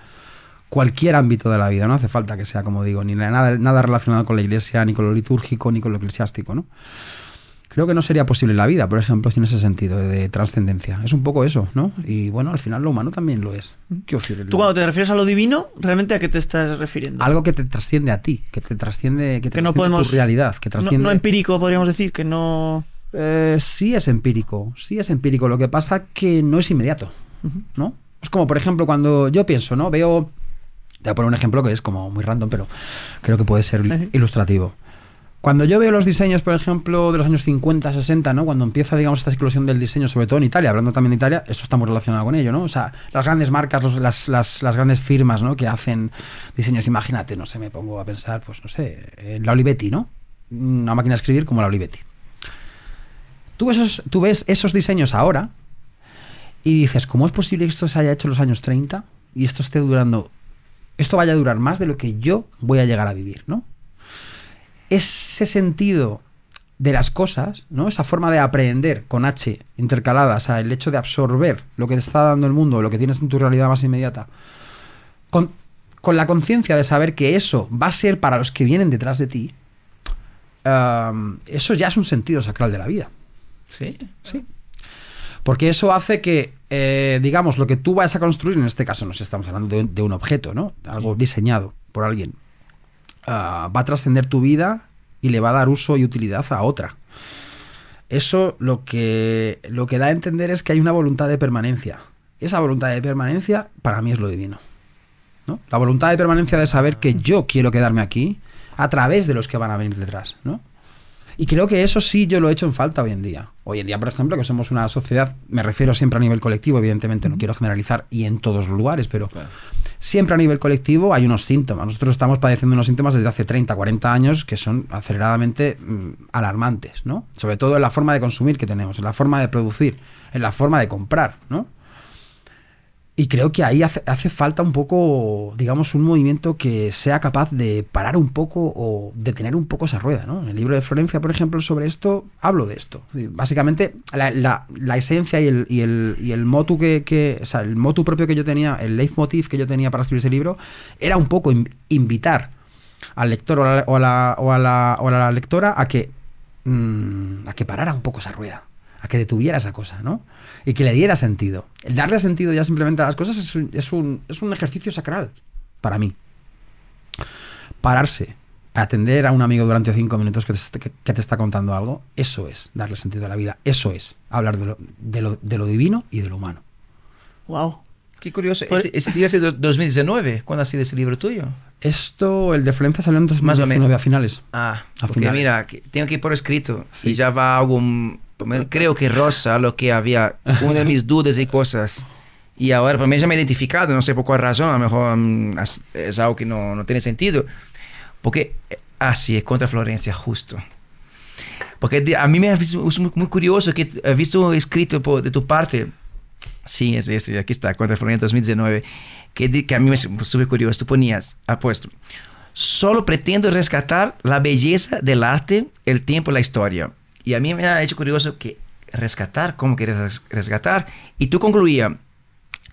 cualquier ámbito de la vida. No hace falta que sea, como digo, ni nada, nada relacionado con la iglesia, ni con lo litúrgico, ni con lo eclesiástico, ¿no? Creo que no sería posible la vida, por ejemplo, sin ese sentido de trascendencia. Es un poco eso, ¿no? Y bueno, al final lo humano también lo es. ¿Qué? Tú cuando te refieres a lo divino, ¿realmente a qué te estás refiriendo? Algo que te trasciende a ti, que te trasciende, que, Que no podemos- tu realidad, que no, trasciende... no empírico, podríamos decir, que no... Eh, sí es empírico, sí es empírico. Lo que pasa que no es inmediato, ¿no? Es como, por ejemplo, cuando yo pienso, ¿no? Veo... Te voy a poner un ejemplo que es como muy random, pero creo que puede ser ilustrativo. Cuando yo veo los diseños, por ejemplo, de los años 50, 60, ¿no? Cuando empieza, digamos, esta explosión del diseño, sobre todo en Italia, hablando también de Italia, eso está muy relacionado con ello, ¿no? O sea, las grandes marcas, los- las, las- grandes firmas, ¿no? Que hacen diseños, imagínate, no sé, me pongo a pensar, pues, no sé, la Olivetti, ¿no? Una máquina de escribir como la Olivetti. Tú ves, esos, tú ves esos diseños ahora y dices, ¿cómo es posible que esto se haya hecho en los años 30 y esto esté durando, esto vaya a durar más de lo que yo voy a llegar a vivir, ¿no? Ese sentido de las cosas, ¿no? Esa forma de aprender con H intercalada, o sea, el hecho de absorber lo que te está dando el mundo, lo que tienes en tu realidad más inmediata, con, con la conciencia de saber que eso va a ser para los que vienen detrás de ti, um, eso ya es un sentido sacral de la vida. Sí. Sí. Porque eso hace que, eh, digamos, lo que tú vayas a construir, en este caso nos estamos hablando de, un- de un objeto, ¿no? Algo diseñado por alguien, ah, va a trascender tu vida y le va a dar uso y utilidad a otra. Eso lo que, lo que da a entender es que hay una voluntad de permanencia esa voluntad de permanencia para mí es lo divino. ¿no? La voluntad de permanencia de saber que yo quiero quedarme aquí a través de los que van a venir detrás. ¿no? Y creo que eso sí yo lo he hecho en falta hoy en día. Hoy en día, por ejemplo, que somos una sociedad, me refiero siempre a nivel colectivo, evidentemente no quiero generalizar y en todos los lugares, pero siempre a nivel colectivo hay unos síntomas. Nosotros estamos padeciendo unos síntomas desde hace 30, 40 años que son aceleradamente mm, alarmantes, ¿no? Sobre todo en la forma de consumir que tenemos, en la forma de producir, en la forma de comprar, ¿no? Y creo que ahí hace, hace, falta un poco, digamos, un movimiento que sea capaz de parar un poco o detener un poco esa rueda. ¿no? En el libro de Florencia, por ejemplo, sobre esto, hablo de esto. Básicamente, la, la, esencia y el, y el, y el motu que, que, o sea, el motu propio que yo tenía, el leitmotiv que yo tenía para escribir ese libro, era un poco invitar al lector o a la, o a la, o a o lectora a que, mmm, a que parara un poco esa rueda a que detuviera esa cosa, ¿no? Y que le diera sentido. El darle sentido ya simplemente a las cosas es un, es un, es un ejercicio sacral para mí. Pararse, atender a un amigo durante cinco minutos que te, que, que te, está contando algo, eso es darle sentido a la vida. Eso es hablar de lo, de lo, de lo divino y de lo humano. ¡Wow! Qué curioso. Pues, ese, ese libro es de 2019. ¿Cuándo ha sido ese libro tuyo? Esto, el de Florencia salió en 2019 a finales. Ah, a porque finales. mira, tengo que ir por escrito. Sí. Y ya va algo creo que rosa lo que había, una de mis dudas y cosas. Y ahora para mí ya me he identificado, no sé por cuál razón, a lo mejor um, es algo que no, no tiene sentido. Porque así es contra Florencia justo. Porque a mí me ha visto muy curioso que he visto escrito por, de tu parte, sí, es este, aquí está, contra Florencia 2019, que, que a mí me súper curioso. Tú ponías, ha puesto, solo pretendo rescatar la belleza del arte, el tiempo, la historia. Y a mí me ha hecho curioso que rescatar, ¿cómo quieres rescatar? Y tú concluías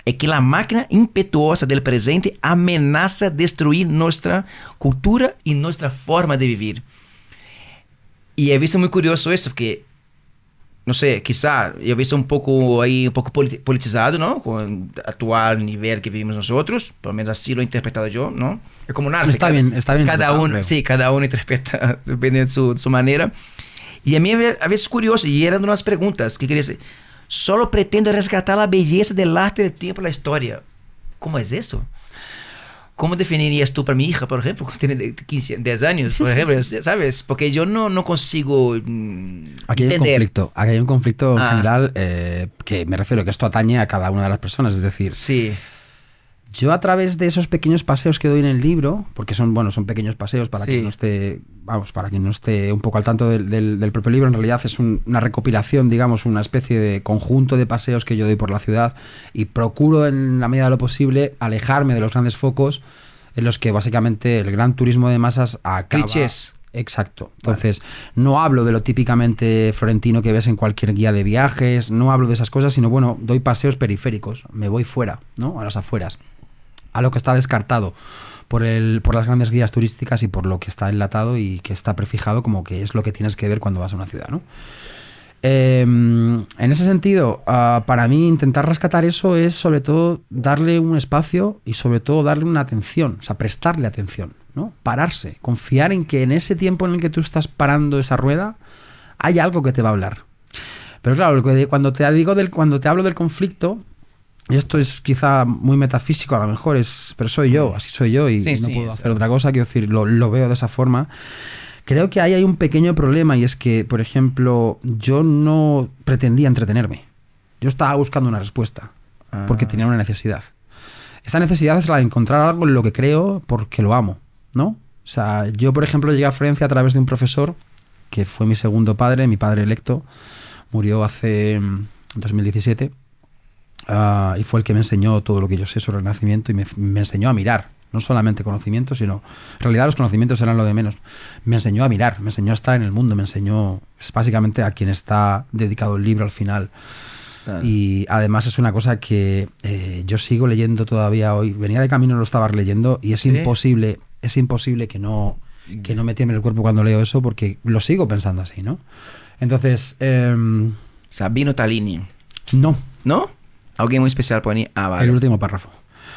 é que a máquina impetuosa do presente ameaça destruir nossa cultura e nossa forma de viver. E he visto muito curioso isso, porque, não sei, quizá, eu visto um pouco aí, um pouco politizado, não? Com o atual nível que vivimos nós outros, pelo menos assim lo he interpretado eu, não? É como um arte. Está cada, bem, está bem. Cada um, sim, cada um interpreta dependendo de sua, de sua maneira. E a mim, a vezes, curioso, e era uma das perguntas que queria dizer, solo pretendo rescatar a beleza del arte del tiempo la historia. ¿Cómo es eso? ¿Cómo definirías tú para mi hija, por ejemplo, que tiene 15, 10 años, por ejemplo, ¿sabes? Porque yo no, no consigo mmm, aquí hay entender. Un conflicto, aquí hay un conflicto ah. general eh, que me refiero que esto atañe a cada una de las personas, es decir, sí. Yo a través de esos pequeños paseos que doy en el libro, porque son bueno, son pequeños paseos para sí. quien no esté, vamos, para quien no esté un poco al tanto del, del, del propio libro, en realidad es un, una recopilación, digamos, una especie de conjunto de paseos que yo doy por la ciudad y procuro en la medida de lo posible alejarme de los grandes focos en los que básicamente el gran turismo de masas acaba. Clichés. Exacto. Entonces, vale. no hablo de lo típicamente florentino que ves en cualquier guía de viajes, no hablo de esas cosas, sino bueno, doy paseos periféricos, me voy fuera, ¿no? A las afueras a lo que está descartado por, el, por las grandes guías turísticas y por lo que está enlatado y que está prefijado como que es lo que tienes que ver cuando vas a una ciudad, ¿no? Eh, en ese sentido, uh, para mí intentar rescatar eso es sobre todo darle un espacio y sobre todo darle una atención, o sea, prestarle atención, ¿no? Pararse, confiar en que en ese tiempo en el que tú estás parando esa rueda hay algo que te va a hablar. Pero claro, cuando te digo del, cuando te hablo del conflicto, y esto es quizá muy metafísico a lo mejor, es, pero soy yo, así soy yo y sí, no sí, puedo hacer otra cosa, quiero decir, lo, lo, veo de esa forma. Creo que ahí hay un pequeño problema y es que, por ejemplo, yo no pretendía entretenerme. Yo estaba buscando una respuesta ah. porque tenía una necesidad. Esa necesidad es la de encontrar algo en lo que creo porque lo amo, ¿no? O sea, yo, por ejemplo, llegué a Florencia a través de un profesor que fue mi segundo padre, mi padre electo, murió hace 2017 Uh, y fue el que me enseñó todo lo que yo sé sobre el nacimiento y me, me, enseñó a mirar. No solamente conocimiento, sino. En realidad, los conocimientos eran lo de menos. Me enseñó a mirar, me enseñó a estar en el mundo, me enseñó. Es básicamente a quien está dedicado el libro al final. Claro. Y además es una cosa que eh, yo sigo leyendo todavía hoy. Venía de camino, lo estaba leyendo y es ¿Sí? imposible, es imposible que no, que no me tiemble el cuerpo cuando leo eso porque lo sigo pensando así, ¿no? Entonces. Eh, Sabino Talini. No. ¿No? Alguien muy especial pone ah, vale. El último párrafo.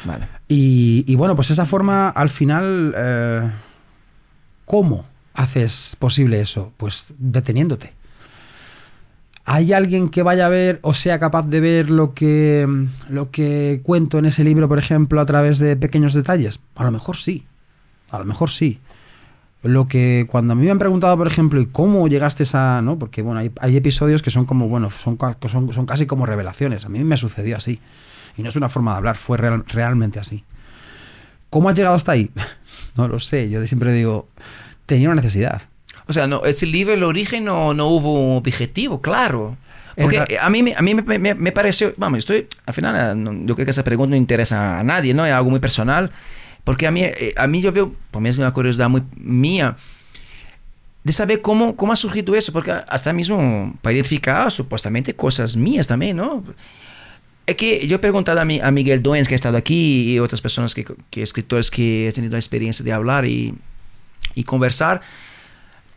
Vale. Y, y bueno, pues esa forma, al final, eh, ¿cómo haces posible eso? Pues deteniéndote. ¿Hay alguien que vaya a ver o sea capaz de ver lo que, lo que cuento en ese libro, por ejemplo, a través de pequeños detalles? A lo mejor sí. A lo mejor sí. Lo que cuando a mí me han preguntado, por ejemplo, ¿y cómo llegaste a...? ¿no? Porque bueno, hay, hay episodios que son como, bueno, son, son, son casi como revelaciones. A mí me sucedió así. Y no es una forma de hablar, fue real- realmente así. ¿Cómo has llegado hasta ahí? No lo sé, yo siempre digo, tenía una necesidad. O sea, no, ese libro, el origen, no, no hubo un objetivo, claro. Porque a mí, me- a mí me, me- me pareció, vamos, estoy, al final, yo creo que esa pregunta no interesa a nadie, ¿no? Es algo muy personal. Porque a mí, eh, a mí yo veo, por mí es una curiosidad muy mía, de saber cómo, cómo ha surgido eso, porque hasta mismo para identificar supuestamente cosas mías también, ¿no? Es que yo he preguntado a, mi, a Miguel Doens, que ha estado aquí, y otras personas, que, que escritores que he tenido la experiencia de hablar y, y conversar,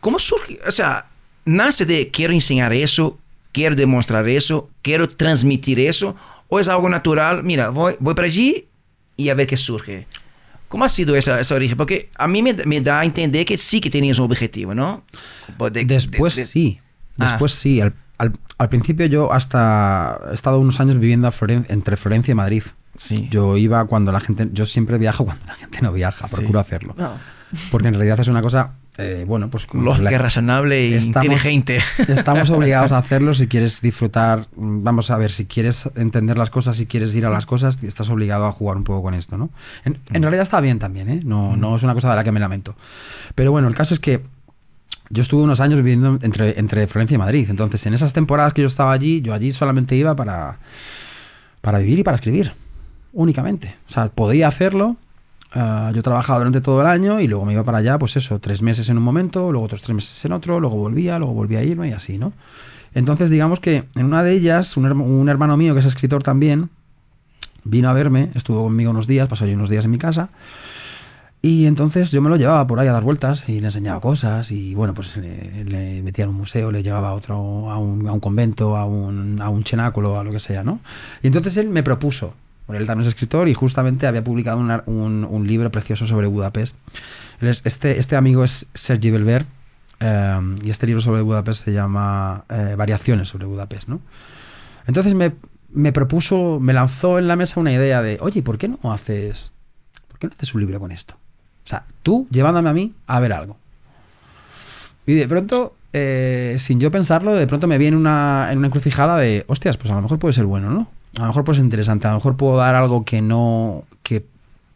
¿cómo surge? O sea, nace de quiero enseñar eso, quiero demostrar eso, quiero transmitir eso, o es algo natural, mira, voy, voy para allí y a ver qué surge. ¿Cómo ha sido esa, esa origen? Porque a mí me, me da a entender que sí que tenías un objetivo, ¿no? De- de- Después de- sí. Ah. Después sí. Al, al- al principio yo hasta he estado unos años viviendo a Floren- entre Florencia y Madrid. Sí. Yo iba cuando la gente, yo siempre viajo cuando la gente no viaja, procuro hacerlo. No. Porque en realidad es una cosa, eh, bueno, pues Lógica, razonable e Estamos- inteligente. Estamos obligados a hacerlo si quieres disfrutar. mm, Vamos a ver, si quieres entender las cosas, si quieres ir a las cosas, estás obligado a jugar un poco con esto, ¿no? En, en realidad está bien también, ¿eh? No, no es una cosa de la que me lamento. Pero bueno, el caso es que yo estuve unos años viviendo entre, entre Florencia y Madrid. Entonces, en esas temporadas que yo estaba allí, yo allí solamente iba para, para vivir y para escribir. Únicamente. O sea, podía hacerlo. Ah, yo trabajaba durante todo el año y luego me iba para allá, pues eso, tres meses en un momento, luego otros tres meses en otro, luego volvía, luego volvía a irme y así, ¿no? Entonces, digamos que en una de ellas, un, herma- un hermano mío que es escritor también, vino a verme, estuvo conmigo unos días, pasó yo unos días en mi casa. Y entonces yo me lo llevaba por ahí a dar vueltas y le enseñaba cosas y bueno, pues le, metía en un museo, le llevaba a otro, a un, convento, a un, a un cenáculo, a lo que sea, ¿no? Y entonces él me propuso, bueno, él también es escritor y justamente había publicado un, libro precioso sobre Budapest. Este, este amigo es Sergi Belver eh, y este libro sobre Budapest se llama eh, Variaciones sobre Budapest, ¿no? Entonces me, me propuso, me lanzó en la mesa una idea de, oye, ¿por qué no haces, por qué no haces un libro con esto? O sea, tú llevándome a mí a ver algo. Y de pronto, eh, sin yo pensarlo, de pronto me vi en una, en una encrucijada de, hostias, pues a lo mejor puede ser bueno, ¿no? A lo mejor puede ser interesante, a lo mejor puedo dar algo que no, que,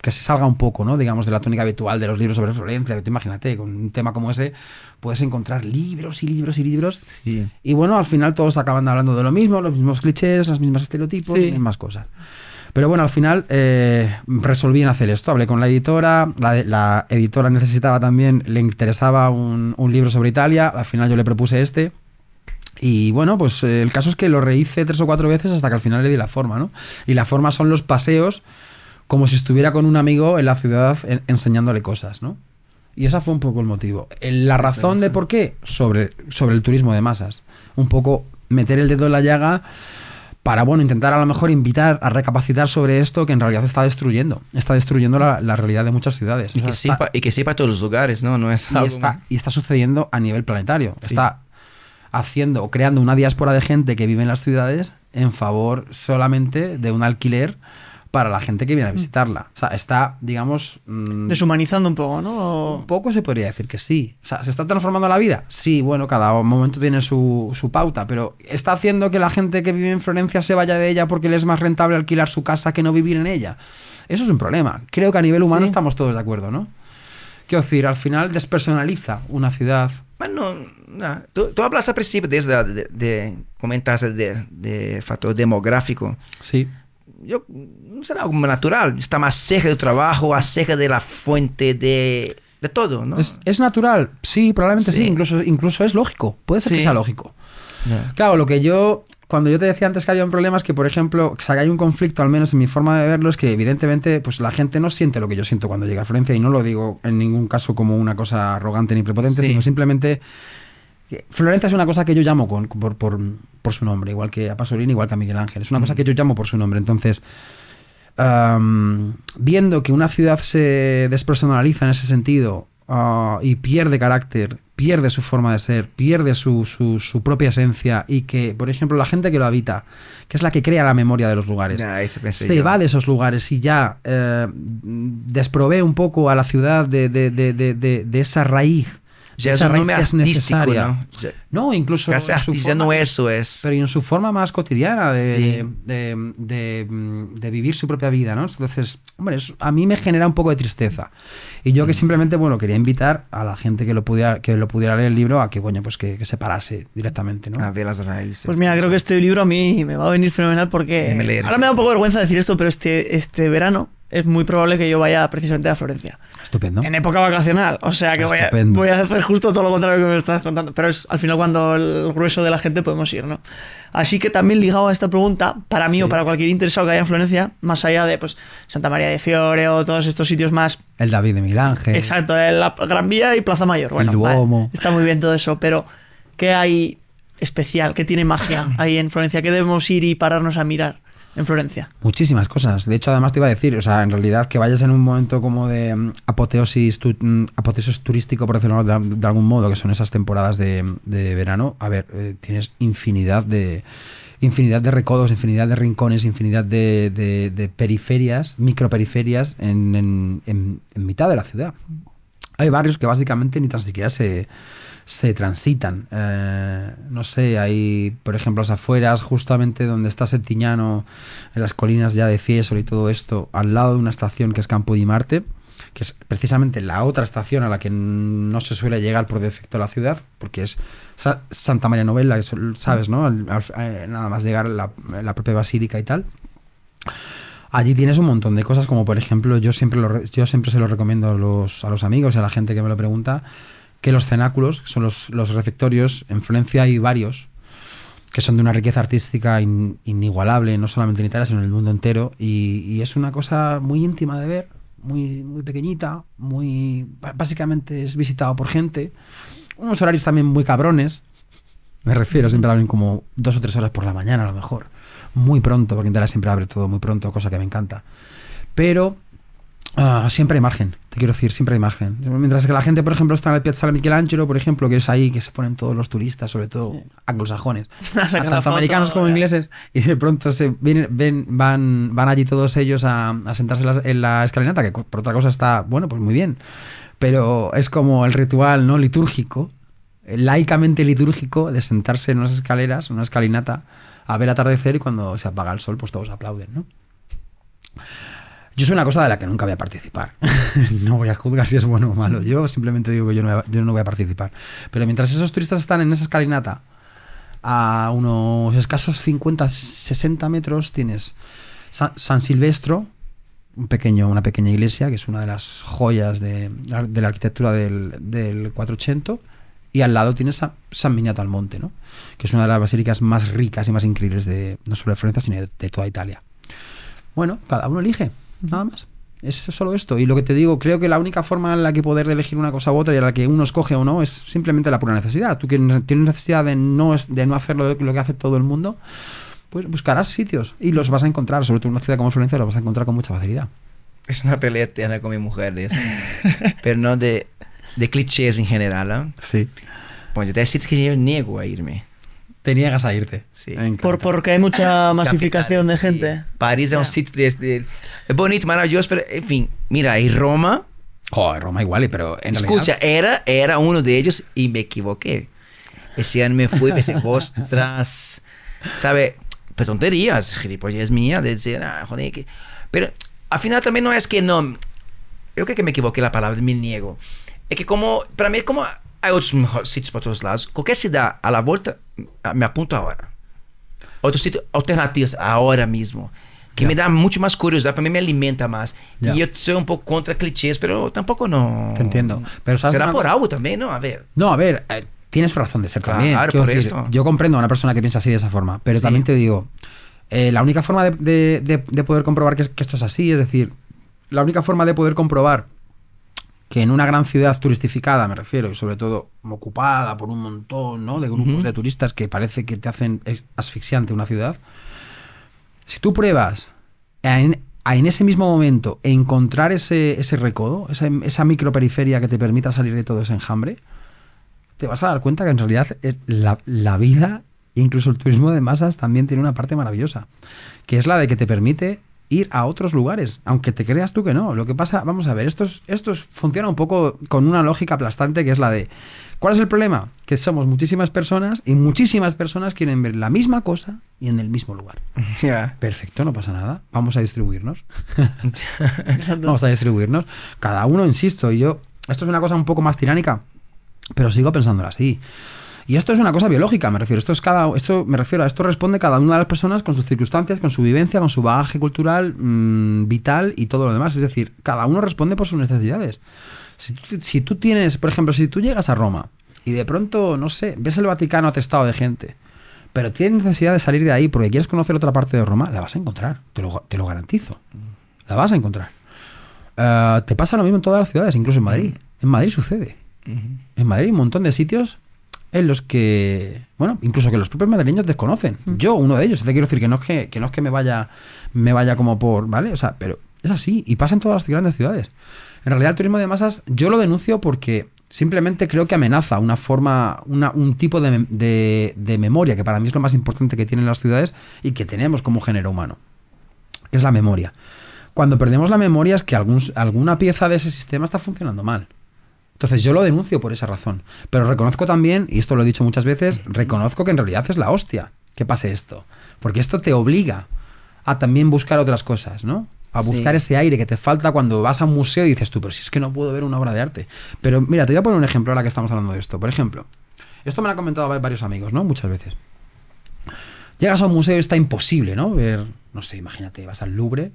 que se salga un poco, ¿no? Digamos, de la tónica habitual de los libros sobre Florencia, que tú imagínate, con un tema como ese, puedes encontrar libros y libros y libros. Sí. Y bueno, al final todos acaban hablando de lo mismo, los mismos clichés, los mismos estereotipos, Sí. las mismas cosas. Pero bueno, al final eh, resolví en hacer esto. Hablé con la editora, la, la editora necesitaba también, le interesaba un, un libro sobre Italia, al final yo le propuse este. Y bueno, pues eh, el caso es que lo rehice tres o cuatro veces hasta que al final le di la forma, ¿no? Y la forma son los paseos como si estuviera con un amigo en la ciudad en- enseñándole cosas, ¿no? Y ese fue un poco el motivo. La razón de por qué, sobre, sobre el turismo de masas. Un poco meter el dedo en la llaga para, bueno, intentar a lo mejor invitar a recapacitar sobre esto que en realidad está destruyendo. Está destruyendo la, la realidad de muchas ciudades. Y O sea, que, está- sepa, y que sepa todos los lugares, ¿no? No es y, algo... está, y está sucediendo a nivel planetario. Está haciendo o creando una diáspora de gente que vive en las ciudades en favor solamente de un alquiler para la gente que viene a visitarla. O sea, está, digamos... mm, Deshumanizando un poco, ¿no? un poco se podría decir que sí. O sea, ¿se está transformando la vida? Sí, bueno, cada momento tiene su, su pauta, pero ¿está haciendo que la gente que vive en Florencia se vaya de ella porque le es más rentable alquilar su casa que no vivir en ella? Eso es un problema. Creo que a nivel humano Sí. estamos todos de acuerdo, ¿no? Quiero decir, al final despersonaliza una ciudad. Bueno, no, tú, tú hablas al principio desde de, de, comentaste de, de factor demográfico. Sí. Yo, no será algo natural. Está más cerca del trabajo, más cerca de la fuente de, de todo, ¿no? ¿Es, es natural? Sí, probablemente sí. Sí. Incluso, incluso es lógico. Puede ser que Sí. sea lógico. Ya. Claro, lo que yo. Cuando yo te decía antes que había un problema es que, por ejemplo, o sea, que hay un conflicto, al menos en mi forma de verlo, es que evidentemente pues la gente no siente lo que yo siento cuando llega a Florencia y no lo digo en ningún caso como una cosa arrogante ni prepotente, Sí. sino simplemente que Florencia es una cosa que yo llamo con, por, por- por su nombre, igual que a Pasolini, igual que a Miguel Ángel. Es una cosa que yo llamo por su nombre. Entonces, am, viendo que una ciudad se despersonaliza en ese sentido ah, y pierde carácter pierde su forma de ser, pierde su, su, su propia esencia y que, por ejemplo, la gente que lo habita, que es la que crea la memoria de los lugares, se yo. va de esos lugares y ya eh, desprovee un poco a la ciudad de, de- de- de- de- de esa raíz. Ya es un nombre artístico, necesaria. ¿no? Ya- No, incluso Casi forma- eso es. pero y en su forma más cotidiana de, Sí. de, de- mm, de vivir su propia vida, ¿no? Entonces, hombre, eso a mí me genera un poco de tristeza. Y Mm. yo que simplemente, bueno, quería invitar a la gente que lo pudiera, que lo pudiera leer el libro a que, bueno, pues que, que se parase directamente, ¿no? A ver las raíces. Pues mira, creo que este libro a mí me va a venir fenomenal porque ahora me da un poco de vergüenza decir esto, pero este, este verano es muy probable que yo vaya precisamente a Florencia. Estupendo. En época vacacional. O sea que voy a, voy a hacer justo todo lo contrario que me estás contando. Pero es al final cuando el grueso de la gente podemos ir, ¿no? Así que también ligado a esta pregunta, para mí o para cualquier interesado que haya en Florencia, más allá de pues Santa María de Fiore o todos estos sitios más El David de Miguel Ángel. Exacto, la Gran Vía y Plaza Mayor. Bueno, Duomo. vale, está muy bien todo eso, pero ¿qué hay especial? ¿Qué tiene magia ahí en Florencia? ¿Qué debemos ir y pararnos a mirar en Florencia? Muchísimas cosas. De hecho, además te iba a decir, o sea, en realidad que vayas en un momento como de mm, apoteosis, mm, apoteosis turístico, por decirlo de, de algún modo, que son esas temporadas de, de verano, a ver, eh, tienes infinidad de infinidad de recodos, infinidad de rincones, infinidad de, de- de periferias, microperiferias en, en, en- en mitad de la ciudad. Hay barrios que básicamente ni tan siquiera se, se transitan. Eh, no sé, hay, por ejemplo, las afueras, justamente donde está Setiñano, en las colinas ya de Fiesole y todo esto, al lado de una estación que es Campo di Marte, que es precisamente la otra estación a la que no se suele llegar por defecto a la ciudad, porque es Sa- Santa María Novella, sabes, ¿no? Eh, nada más llegar la, la propia basílica y tal. Allí tienes un montón de cosas, como por ejemplo, yo siempre, lo yo siempre se lo recomiendo a los, a los amigos y a la gente que me lo pregunta, que los cenáculos, que son los, los refectorios, en Florencia hay varios, que son de una riqueza artística in- inigualable, no solamente en Italia, sino en el mundo entero, y, y es una cosa muy íntima de ver, muy, muy pequeñita, muy básicamente es visitado por gente, unos horarios también muy cabrones, me refiero, siempre abren como dos o tres horas por la mañana a lo mejor. Muy pronto, porque en Italia siempre abre todo muy pronto, cosa que me encanta. Pero ah, siempre hay margen, te quiero decir, siempre hay margen. Mientras que la gente, por ejemplo, está en el Piazzale Michelangelo, por ejemplo, que es ahí que se ponen todos los turistas, sobre todo anglosajones, tanto foto, americanos como ingleses, y de pronto se vienen, ven, van, van allí todos ellos a, a sentarse en la, en la escalinata, que por otra cosa está, bueno, pues muy bien. Pero es como el ritual no litúrgico, laicamente litúrgico, de sentarse en unas escaleras, en una escalinata, a ver atardecer y cuando se apaga el sol, pues todos aplauden, ¿no? Yo soy una cosa de la que nunca voy a participar. no voy a juzgar si es bueno o malo. Yo simplemente digo que yo no, voy a, no voy a participar. Pero mientras esos turistas están en esa escalinata, a unos escasos 50, 60 metros, tienes Sa- San Silvestro, un pequeño, una pequeña iglesia, que es una de las joyas de, la arquitectura del, del 480. Y al lado tienes Sa- San Miniato al Monte, ¿no? que es una de las basílicas más ricas y más increíbles de no solo de Florencia, sino de toda Italia. Bueno, cada uno elige, nada más. Es solo esto. Y lo que te digo, creo que la única forma en la que poder elegir una cosa u otra y a la que uno escoge o no es simplemente la pura necesidad. Tú que ne- tienes necesidad de no, de no hacer lo, lo que hace todo el mundo, pues buscarás sitios y los vas a encontrar. Sobre todo en una ciudad como Florencia los vas a encontrar con mucha facilidad. Es una pelea eterna con mi mujer de eso. Pero no de, de clichés en general. ¿ah? Sí. Pues hay sitios que yo niego a irme. Te niegas a irte. Sí. Por, porque hay mucha masificación de gente. sí. París es un sitio desde... Es bonito, maravilloso, pero en fin. Mira, y Roma... Joder, Roma igual, pero en Escucha, era, era uno de ellos y me equivoqué. Ese año me fui y pensé, ostras, ¿sabe? Pero tonterías, gilipollez mía, de decir, ah, joder, que... Pero al final también no es que no... Yo creo que me equivoqué la palabra, me niego. Es que como, para mí, como hay otros mejores sitios por todos lados, cualquier ciudad a la vuelta, ah, me apunto ahora. Otros sitios alternativos ahora mismo. Que Ya. me da mucho más curiosidad, para mí me alimenta más. Ya. Y yo soy un poco contra clichés, pero tampoco no... Te entiendo. Pero ¿sabes Será por cosa? algo también, ¿no? A ver. No, a ver, eh, tienes razón de ser Claro, también. Por decir, esto. Yo comprendo a una persona que piensa así de esa forma, pero Sí. también te digo, eh, la única forma de, de- de- de poder comprobar que, que esto es así, es decir, la única forma de poder comprobar que en una gran ciudad turistificada, me refiero, y sobre todo ocupada por un montón ¿no? de grupos de turistas que parece que te hacen asfixiante una ciudad, si tú pruebas en, en ese mismo momento encontrar ese, ese recodo, esa, esa microperiferia que te permita salir de todo ese enjambre, te vas a dar cuenta que en realidad eh, la, la vida, incluso el turismo de masas, también tiene una parte maravillosa, que es la de que te permite ir a otros lugares, aunque te creas tú que no. Lo que pasa, vamos a ver, esto, es- esto es- funciona un poco con una lógica aplastante que es la de, ¿cuál es el problema? Que somos muchísimas personas y muchísimas personas quieren ver la misma cosa y en el mismo lugar. Perfecto, no pasa nada. Vamos a distribuirnos. Vamos a distribuirnos. Cada uno, insisto, y yo, esto es una cosa un poco más tiránica, pero sigo pensándolo así. Y esto es una cosa biológica, me refiero. Esto es cada, esto me refiero a esto responde cada una de las personas con sus circunstancias, con su vivencia, con su bagaje cultural, mm, vital y todo lo demás. Es decir, cada uno responde por sus necesidades. Si tú, si tú tienes, por ejemplo, si tú llegas a Roma y de pronto, no sé, ves el Vaticano atestado de gente, pero tienes necesidad de salir de ahí porque quieres conocer otra parte de Roma, la vas a encontrar. Te lo, te lo garantizo. La vas a encontrar. Eh, te pasa lo mismo en todas las ciudades, incluso en Madrid. En Madrid sucede. En Madrid hay un montón de sitios en los que, bueno, incluso que los propios madrileños desconocen. Yo, uno de ellos, te quiero decir que no es que, que no es que me vaya, me vaya como por, ¿vale? O sea, pero es así y pasa en todas las grandes ciudades. En realidad el turismo de masas yo lo denuncio porque simplemente creo que amenaza una forma, una- un tipo de, de- de memoria que para mí es lo más importante que tienen las ciudades y que tenemos como género humano, que es la memoria. Cuando perdemos la memoria es que algún, alguna pieza de ese sistema está funcionando mal. Entonces yo lo denuncio por esa razón. Pero reconozco también, y esto lo he dicho muchas veces, reconozco que en realidad es la hostia que pase esto. Porque esto te obliga a también buscar otras cosas, ¿no? A buscar Sí. ese aire que te falta cuando vas a un museo y dices tú, pero si es que no puedo ver una obra de arte. Pero mira, te voy a poner un ejemplo ahora que estamos hablando de esto. Por ejemplo, esto me lo han comentado va- varios amigos, ¿no? Muchas veces. Llegas a un museo y está imposible, ¿no? Ver, no sé, imagínate, vas al Louvre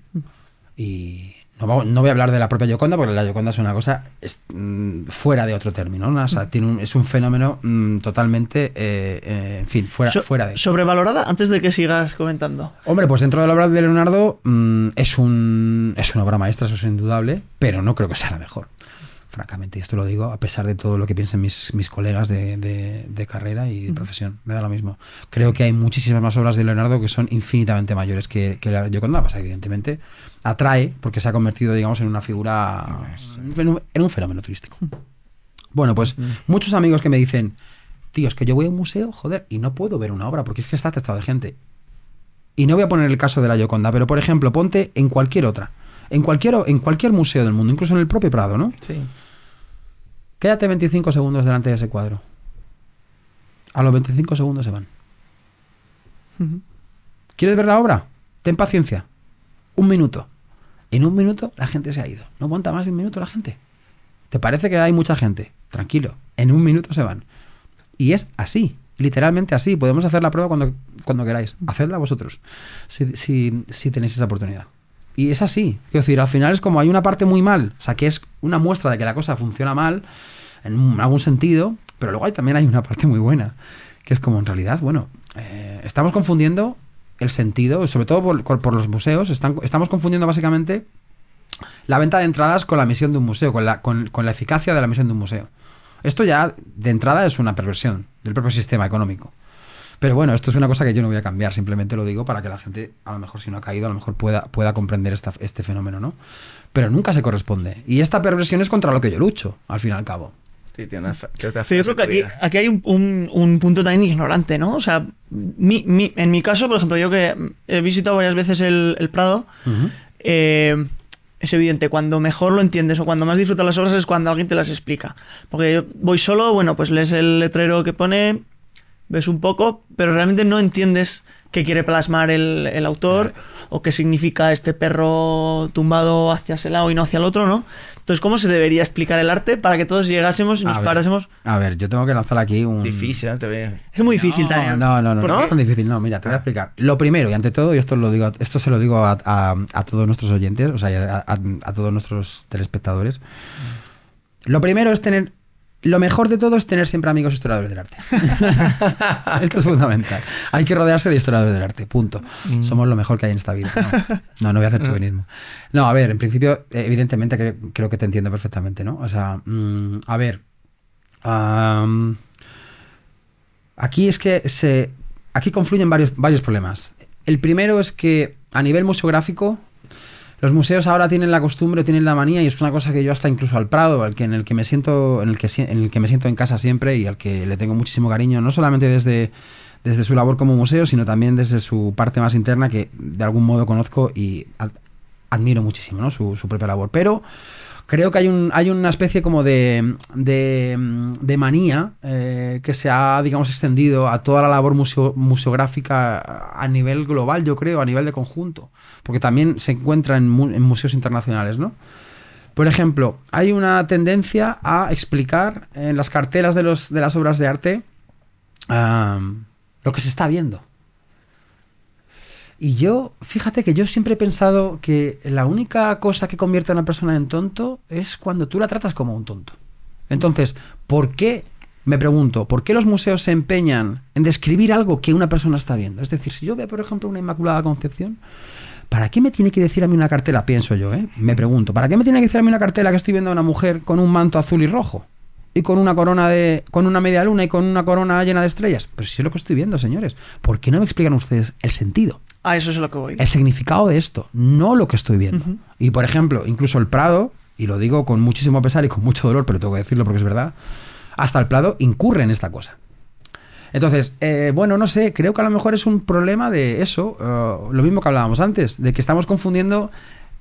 y no, no voy a hablar de la propia Yoconda porque la Yoconda es una cosa es, mm, fuera de otro término, ¿no? O sea, tiene un- es un fenómeno mm, totalmente, eh, eh, en fin, fuera, So- fuera de... Sobrevalorada, antes de que sigas comentando. Hombre, pues dentro de la obra de Leonardo mm, es, un, es una obra maestra, eso es indudable, pero no creo que sea la mejor. Francamente, y esto lo digo a pesar de todo lo que piensen mis, mis colegas de, de- de carrera y de profesión. Me da lo mismo. Creo que hay muchísimas más obras de Leonardo que son infinitamente mayores que, que la Gioconda. Pasa, que, evidentemente, atrae porque se ha convertido, digamos, en una figura, en un, en un fenómeno turístico. Bueno, pues muchos amigos que me dicen, tío, es que yo voy a un museo, joder, y no puedo ver una obra porque es que está atestado de gente. Y no voy a poner el caso de la Gioconda, pero por ejemplo, ponte en cualquier otra. En cualquier, en cualquier museo del mundo, incluso en el propio Prado, ¿no? Sí. Quédate 25 segundos delante de ese cuadro. A los 25 segundos se van. ¿Quieres ver la obra? Ten paciencia. Un minuto. En un minuto la gente se ha ido. No aguanta más de un minuto la gente. ¿Te parece que hay mucha gente? Tranquilo. En un minuto se van. Y es así. Literalmente así. Podemos hacer la prueba cuando, cuando queráis. Hacedla vosotros. Si, si- si tenéis esa oportunidad. Y es así. Quiero decir, al final es como hay una parte muy mal. O sea, que es una muestra de que la cosa funciona mal en algún sentido. Pero luego hay, también hay una parte muy buena. Que es como en realidad, bueno, eh, estamos confundiendo el sentido, sobre todo por, los museos, estamos confundiendo básicamente la venta de entradas con la misión de un museo, con la, con, con la eficacia de la misión de un museo. Esto ya de entrada es una perversión del propio sistema económico. Pero bueno, esto es una cosa que yo no voy a cambiar, simplemente lo digo para que la gente, a lo mejor si no ha caído, a lo mejor pueda, pueda comprender esta- este fenómeno, ¿no? Pero nunca se corresponde. Y esta perversión es contra lo que yo lucho, al fin y al cabo. Sí, tiene una que yo creo que aquí, aquí hay un, un- un punto también ignorante, ¿no? O sea, mi- mi- en mi caso, por ejemplo, yo que he visitado varias veces el, el Prado, eh, es evidente, cuando mejor lo entiendes o cuando más disfrutas las obras es cuando alguien te las explica. Porque yo voy solo, bueno, pues lees el letrero que pone, ves un poco, pero realmente no entiendes qué quiere plasmar el, el autor o qué significa este perro tumbado hacia ese lado y no hacia el otro, ¿no? Entonces, ¿cómo se debería explicar el arte para que todos llegásemos y nos A ver. parásemos? A ver, yo tengo que lanzar aquí un... Difícil, ¿no? Te veo. Es muy difícil no, también. No, no, no, ¿Por no, qué? es tan difícil. No, mira, te voy a explicar. Lo primero, y ante todo, y esto lo digo, esto se lo digo a, a- a todos nuestros oyentes, o sea, a, a- a todos nuestros telespectadores. Lo primero es tener. Lo mejor de todo es tener siempre amigos historiadores del arte. esto es fundamental. Hay que rodearse de historiadores del arte, punto. Somos lo mejor que hay en esta vida. No, no, no voy a hacer chauvinismo. No, a ver, en principio, evidentemente que- creo que te entiendo perfectamente, ¿no? O sea, mm, a ver. Aquí es que se. Aquí confluyen varios, varios problemas. El primero es que a nivel museográfico, Los museos ahora tienen la costumbre, tienen la manía y es una cosa que yo hasta incluso al Prado, al que en el que me siento, en el que, en el que me siento en casa siempre y al que le tengo muchísimo cariño, no solamente desde, desde su labor como museo, sino también desde su parte más interna que de algún modo conozco y admiro muchísimo, ¿no? Su, su propia labor. Pero creo que hay, un, hay una especie como de, de, manía eh, que se ha, digamos, extendido a toda la labor museográfica a nivel global, yo creo, a nivel de conjunto, porque también se encuentra en, museos internacionales, ¿no? Por ejemplo, hay una tendencia a explicar en las cartelas de, los, de las obras de arte lo que se está viendo. Y yo, fíjate que yo siempre he pensado que la única cosa que convierte a una persona en tonto es cuando tú la tratas como un tonto. Entonces, ¿por qué, me pregunto, por qué los museos se empeñan en describir algo que una persona está viendo? Es decir, si yo veo, por ejemplo, una Inmaculada Concepción, ¿para qué me tiene que decir a mí una cartela? Pienso yo, ¿eh? Me pregunto, ¿para qué me tiene que decir a mí una cartela que estoy viendo a una mujer con un manto azul y rojo? Y con una corona de. con una media luna y con una corona llena de estrellas. Pero si es lo que estoy viendo, señores. ¿Por qué no me explican ustedes el sentido? Ah, eso es lo que voy. El significado de esto, no lo que estoy viendo. Y por ejemplo, incluso el Prado, y lo digo con muchísimo pesar y con mucho dolor, pero tengo que decirlo porque es verdad, hasta el Prado incurre en esta cosa. Entonces, eh, bueno, no sé, creo que a lo mejor es un problema de eso, eh, lo mismo que hablábamos antes, de que estamos confundiendo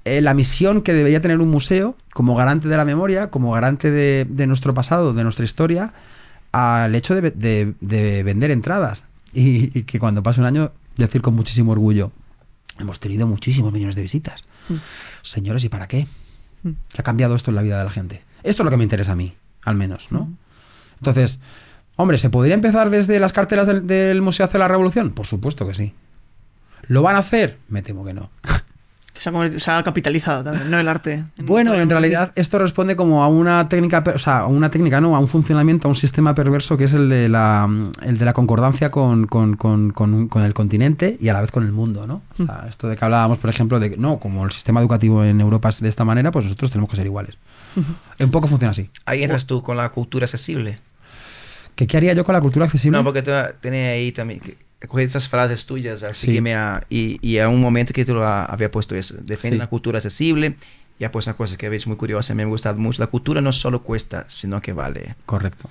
eh, la misión que debería tener un museo como garante de la memoria, como garante de, nuestro pasado, de nuestra historia, al hecho de, vender entradas. y, que cuando pase un año decir con muchísimo orgullo, hemos tenido muchísimos millones de visitas. Mm. Señores, ¿y para qué? Mm. ¿Qué ha cambiado esto en la vida de la gente? Esto es lo que me interesa a mí, al menos, ¿no? Mm. Entonces, hombre, ¿se podría empezar desde las cartelas del, del Museo hacia la Revolución? Por supuesto que sí. ¿Lo van a hacer? Me temo que no. Se ha, capitalizado también, ¿no? El arte. bueno, en realidad esto responde como a una técnica, o sea, a una técnica, no, a un funcionamiento, a un sistema perverso que es el de la, el de la concordancia con, el continente y a la vez con el mundo, ¿no? O sea, mm. esto de que hablábamos, por ejemplo, de no, como el sistema educativo en Europa es de esta manera, pues nosotros tenemos que ser iguales. Un poco funciona así. Ahí entras tú con la cultura accesible. ¿Qué, ¿Qué haría yo con la cultura accesible? No, porque tú tienes ahí también coger esas frases tuyas así que me y, y a un momento que tú había puesto eso, defiende una cultura accesible y ha puesto una cosa que veis muy curiosa, me ha gustado mucho, la cultura no solo cuesta, sino que vale. Correcto.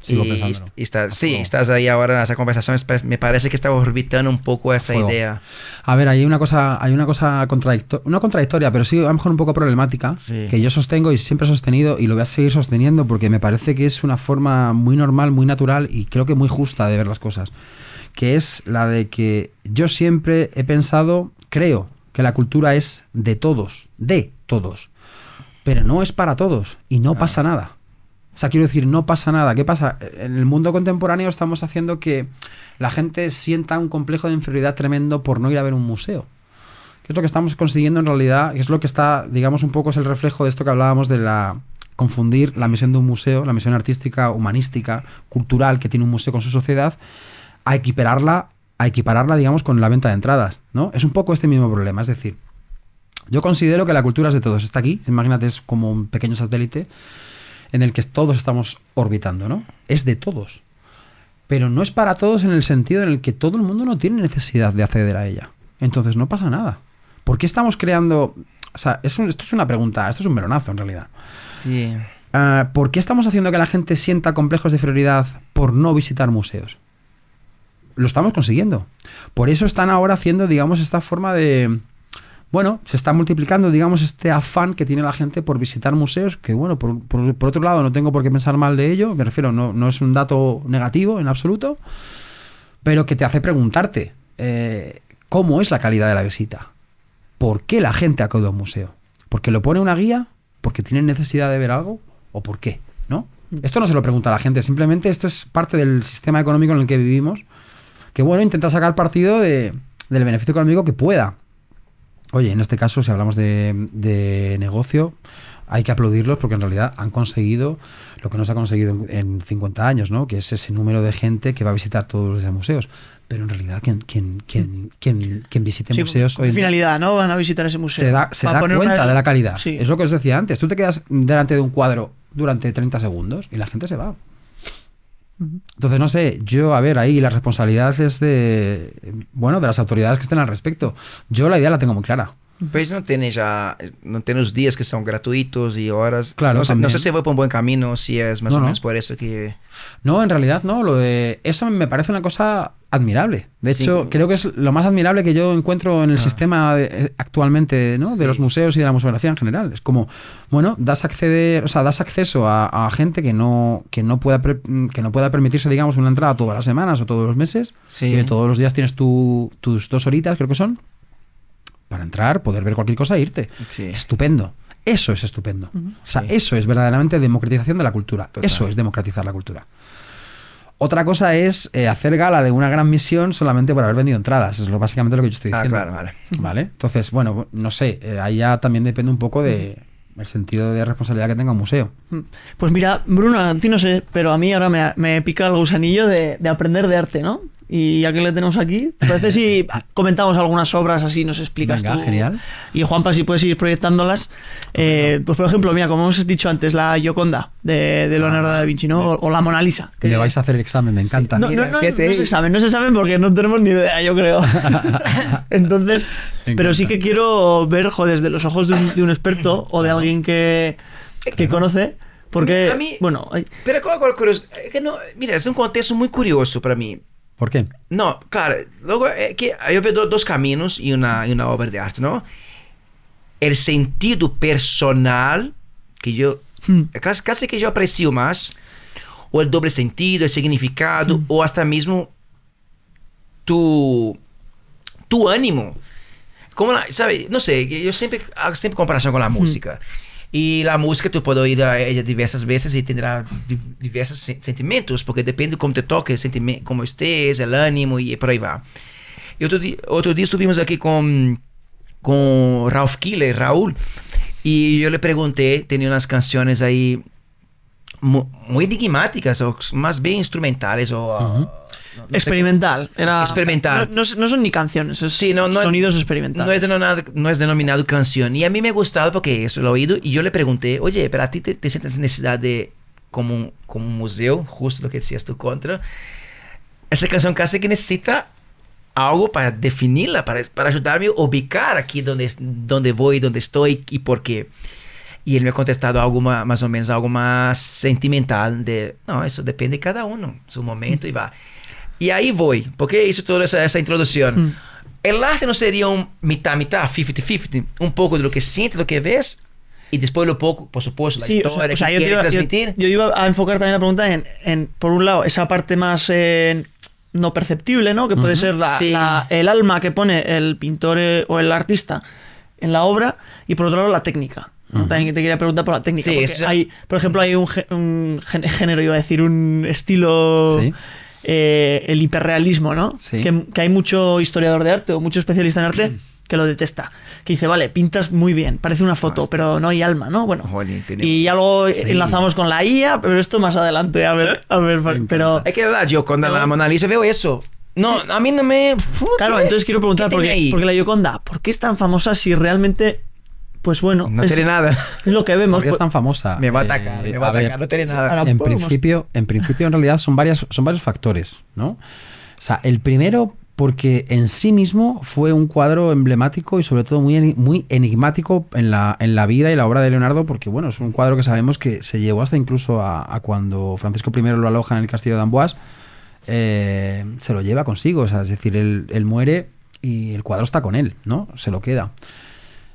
Sigo y, y sí, estás ahí ahora en esa conversación. Me parece que estaba orbitando un poco esa idea. A ver, hay una cosa, hay una cosa contradictoria, no contradictoria, pero sí a lo mejor un poco problemática, que yo sostengo y siempre he sostenido y lo voy a seguir sosteniendo porque me parece que es una forma muy normal, muy natural y creo que muy justa de ver las cosas que es la de que yo siempre he pensado, creo que la cultura es de todos, de todos, pero no es para todos y no pasa nada. O sea, quiero decir, no pasa nada. ¿Qué pasa? En el mundo contemporáneo estamos haciendo que la gente sienta un complejo de inferioridad tremendo por no ir a ver un museo. ¿Qué es lo que estamos consiguiendo en realidad? ¿Qué es lo que está, digamos, un poco es el reflejo de esto que hablábamos de la confundir la misión de un museo, la misión artística, humanística, cultural que tiene un museo con su sociedad, a equipararla, a equipararla, digamos, con la venta de entradas, ¿no? Es un poco este mismo problema, es decir, yo considero que la cultura es de todos. Está aquí, imagínate, es como un pequeño satélite en el que todos estamos orbitando, ¿no? Es de todos. Pero no es para todos en el sentido en el que todo el mundo no tiene necesidad de acceder a ella. Entonces no pasa nada. ¿Por qué estamos creando... O sea, esto es una pregunta, esto es un melonazo en realidad. Sí. Ah, ¿Por qué estamos haciendo que la gente sienta complejos de prioridad por no visitar museos? Lo estamos consiguiendo. Por eso están ahora haciendo, digamos, esta forma de... Bueno, se está multiplicando, digamos, este afán que tiene la gente por visitar museos, que bueno, por, otro lado no tengo por qué pensar mal de ello, me refiero, no, no es un dato negativo en absoluto, pero que te hace preguntarte, eh, ¿cómo es la calidad de la visita? ¿Por qué la gente acude a un museo? ¿Porque lo pone una guía? ¿Porque tiene necesidad de ver algo? ¿O por qué? ¿No? Mm. Esto no se lo pregunta a la gente, simplemente esto es parte del sistema económico en el que vivimos que bueno, intenta sacar partido de, del beneficio económico que pueda. Oye, en este caso, si hablamos de, negocio, hay que aplaudirlos porque en realidad han conseguido lo que no se ha conseguido en, 50 años, ¿no? Que es ese número de gente que va a visitar todos los museos. Pero en realidad, quien, quien, quien, quien, visite museos. Hoy finalidad, ¿no? Van a visitar ese museo. Se da, se da cuenta de la calidad. Es lo que os decía antes. Tú te quedas delante de un cuadro durante 30 segundos y la gente se va. Entonces, no sé, yo, a ver, ahí la responsabilidad es de, bueno, de las autoridades que estén al respecto. Yo la idea la tengo muy clara. Pues no tiene ya, no tiene los días que son gratuitos y horas. Claro, no sé, no también. sé si voy por un buen camino, si es más No, o no. menos por eso que... No, en realidad no. Lo de eso me parece una cosa admirable. De Sí. hecho, creo que es lo más admirable que yo encuentro en el Ah. sistema de- eh, actualmente, ¿no? De Sí. los museos y de la museografía en general. Es como, bueno, das acceder, o sea, das acceso a, a gente que no que no pueda pre- que no pueda permitirse, digamos, una entrada todas las semanas o todos los meses. Sí. Y todos los días tienes tu- tus dos horitas, creo que son, para entrar, poder ver cualquier cosa e irte. Sí. Estupendo. Eso es estupendo. O sea, Sí. eso es verdaderamente democratización de la cultura. Total. Eso es democratizar la cultura. Otra cosa es eh, hacer gala de una gran misión solamente por haber vendido entradas. Es lo, básicamente lo que yo estoy Ah, diciendo. claro, vale. Vale. Entonces, bueno, no sé. eh, ahí ya también depende un poco de el sentido de responsabilidad que tenga un museo. Pues mira, Bruno, a ti no sé, pero a mí ahora me, me pica el gusanillo de, de aprender de arte, ¿no? Y ya que le tenemos aquí, ¿te parece si comentamos algunas obras así, nos explicas Venga, tú? genial. Y Juanpa, si puedes ir proyectándolas. Eh, pues por ejemplo, mira, como hemos dicho antes, la Gioconda de, de Leonardo da Vinci, ¿no? O, o la Mona Lisa. que- Le vais a hacer el examen, me encanta. no, Mira, no, no, no se saben, no se saben porque no tenemos ni idea, yo creo. Entonces, Me pero sí que quiero ver, joder, desde los ojos de un, de un experto o de alguien que, que conoce, porque, A mí- bueno, hay- Pero qual agora curioso, é que não, mira, é um contexto muito curioso para mim. ¿Por qué? Não, claro, logo é que eu vejo dois caminhos em uma em uma obra de arte, não? O sentido personal que eu Hmm. casi, casi que eu aprecio ou o doble sentido, o significado, ou até mesmo tu tu ânimo. Como la- sabe, não sei, eu sempre hago sempre comparação com a música. E a música tu pode ouvir a ela diversas vezes e terá di- diversos sen- sentimentos, porque depende como te toca, sentimento, como estés, o ânimo e por aí vai. E outro dia, outro dia estivemos aqui com com Ralph Killer, Raúl, e eu lhe perguntei, tinha umas canções aí mu- muito enigmáticas, ou mais bem instrumentales, ou... no- no sé experimental. Era, Experimental. No, no- no son ni canciones, es Sí, no, no, sonidos experimentales. No es, denominado, no es denominado canción. Y a mí me ha gustado porque eso lo he oído y yo le pregunté, oye, pero a ti te, te sientes necesidad de, como un, como un museo, justo lo que decías tú contra, esa canción casi que necesita algo para definirla, para, para ayudarme a ubicar aquí donde, donde voy, donde estoy y por qué. Y él me ha contestado algo ma- más o menos, algo más sentimental de, no, eso depende de cada uno, su momento y va. Y ahí voy, porque hice toda esa, esa introducción. Mm. El arte no sería un mitad-mitad, 50-50, un poco de lo que sientes, lo que ves, y después lo poco, por supuesto, la Sí, historia o sea, que yo, iba, yo- transmitir. yo iba a enfocar también la pregunta en, en, por un lado, esa parte más eh, no perceptible, ¿no? Que puede Ujú. ser la- Sí. la- el alma que pone el pintor eh, o el artista en la obra, y por otro lado, la técnica. ¿no? También te quería preguntar por la técnica. Sí, porque eso- hay, por ejemplo, hay un, un gén- género, iba a decir, un estilo. Eh, el hiperrealismo, ¿no? Sí. Que, que hay mucho historiador de arte o mucho especialista en arte que lo detesta. Que dice, vale, pintas muy bien, parece una foto, pero no hay alma, ¿no? Bueno, tenemos- y ya luego Sí. enlazamos con la IA, pero esto más adelante, a ver, a ver, pero... Es que verdad, yo cuando la Mona Lisa veo eso. No, a mí no me... Claro, ¿Qué? entonces quiero preguntar, ¿Qué porque, tiene ahí? porque la Yoconda, ¿por qué es tan famosa si realmente, pues bueno, No es, tiene nada. es lo que vemos? ¿Por qué es pues- tan famosa? Me va a Eh, atacar, me va a ver, atacar, no tiene nada. En podemos- principio, en principio, en realidad son varias, son varios factores, ¿no? O sea, el primero, porque en sí mismo fue un cuadro emblemático y sobre todo muy, muy enigmático en la, en la vida y la obra de Leonardo, porque bueno, es un cuadro que sabemos que se llevó hasta incluso a, a cuando Francisco I lo aloja en el castillo de Amboise, eh, se lo lleva consigo, o sea, es decir, él, él muere y el cuadro está con él, ¿no? Se lo queda.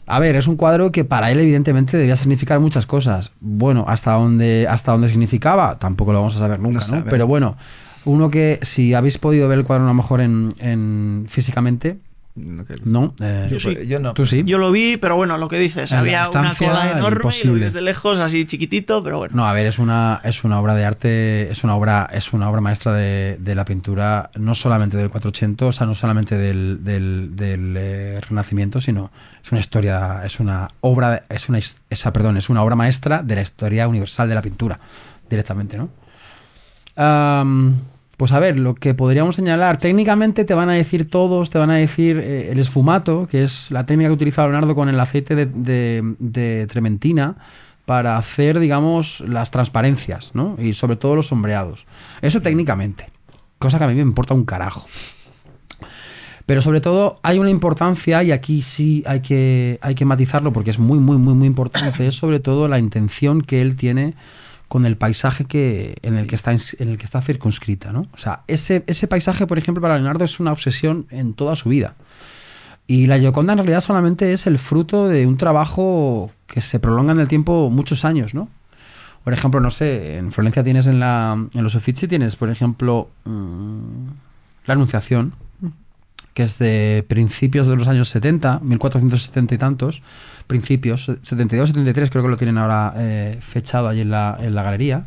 A ver, es un cuadro que para él evidentemente debía significar muchas cosas. Bueno, hasta donde hasta dónde significaba, tampoco lo vamos a saber nunca, No. Pero bueno, uno que si habéis podido ver el cuadro a lo mejor en, en físicamente, no. eh, Yo sí. Yo no. Tú sí. Yo lo vi, pero bueno, lo que dices, En había una cola enorme y lo vi imposible. desde lejos, así chiquitito, pero bueno. No, a ver, es una, es una obra de arte, es una obra, es una obra maestra de, de la pintura, no solamente del 480, o sea, no solamente del, del, del, eh, Renacimiento, sino es una historia, es una obra, es una, esa, perdón, es una obra maestra de la historia universal de la pintura, directamente, ¿no? Am, pues a ver, lo que podríamos señalar, técnicamente te van a decir todos, te van a decir eh, el esfumato, que es la técnica que utiliza Leonardo con el aceite de trementina para hacer, digamos, las transparencias, ¿no? Y sobre todo los sombreados. Eso técnicamente, cosa que a mí me importa un carajo. Pero sobre todo hay una importancia, y aquí sí hay que, hay que matizarlo porque es muy, muy, muy, muy importante, es sobre todo la intención que él tiene con el paisaje que, en, el que está, en el que está circunscrita. ¿no? O sea, ese, ese paisaje, por ejemplo, para Leonardo es una obsesión en toda su vida. Y la Gioconda en realidad solamente es el fruto de un trabajo que se prolonga en el tiempo muchos años, ¿no? Por ejemplo, no sé, en Florencia tienes en, la, en los Uffizi tienes, por ejemplo, mmm, la Anunciación, que es de principios de los años 70, 1470 y tantos, principios, 72, 73 creo que lo tienen ahora eh, fechado allí en la, en la galería,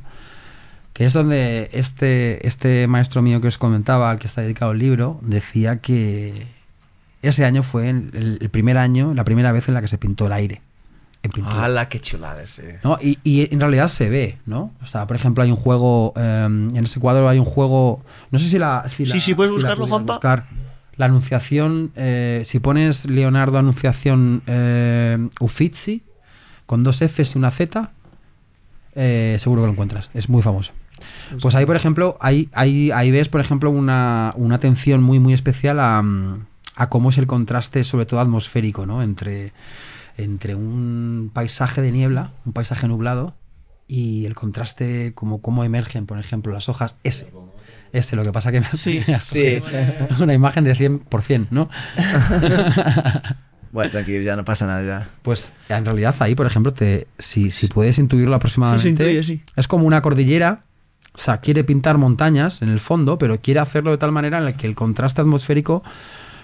que es donde este, este maestro mío que os comentaba, al que está dedicado el libro, decía que ese año fue el, el primer año, la primera vez en la que se pintó el aire. En pintura. ¡Hala, qué chulada ese! ¿no? Y, y, en realidad se ve, ¿no? O sea, por ejemplo, hay un juego, eh, en ese cuadro hay un juego, no sé si la... Si sí, la, sí, puedes si buscarlo, Juanpa. buscar. La Anunciación, eh, si pones Leonardo Anunciación eh, Uffizi, con dos Fs y una Z, eh, seguro que lo encuentras. Es muy famoso. Pues ahí, por ejemplo, ahí, ahí, ahí ves, por ejemplo, una, una atención muy, muy especial a, a cómo es el contraste, sobre todo atmosférico, ¿no? Entre, entre un paisaje de niebla, un paisaje nublado, y el contraste, como cómo emergen, por ejemplo, las hojas, ese. Ese, lo que pasa que me Sí, sí. una imagen de 100%, ¿no? Bueno, tranquilo, ya no pasa nada ya. Pues en realidad ahí, por ejemplo, te, si, si puedes intuirlo aproximadamente, intuye, sí. es como una cordillera, o sea, quiere pintar montañas en el fondo, pero quiere hacerlo de tal manera en la que el contraste atmosférico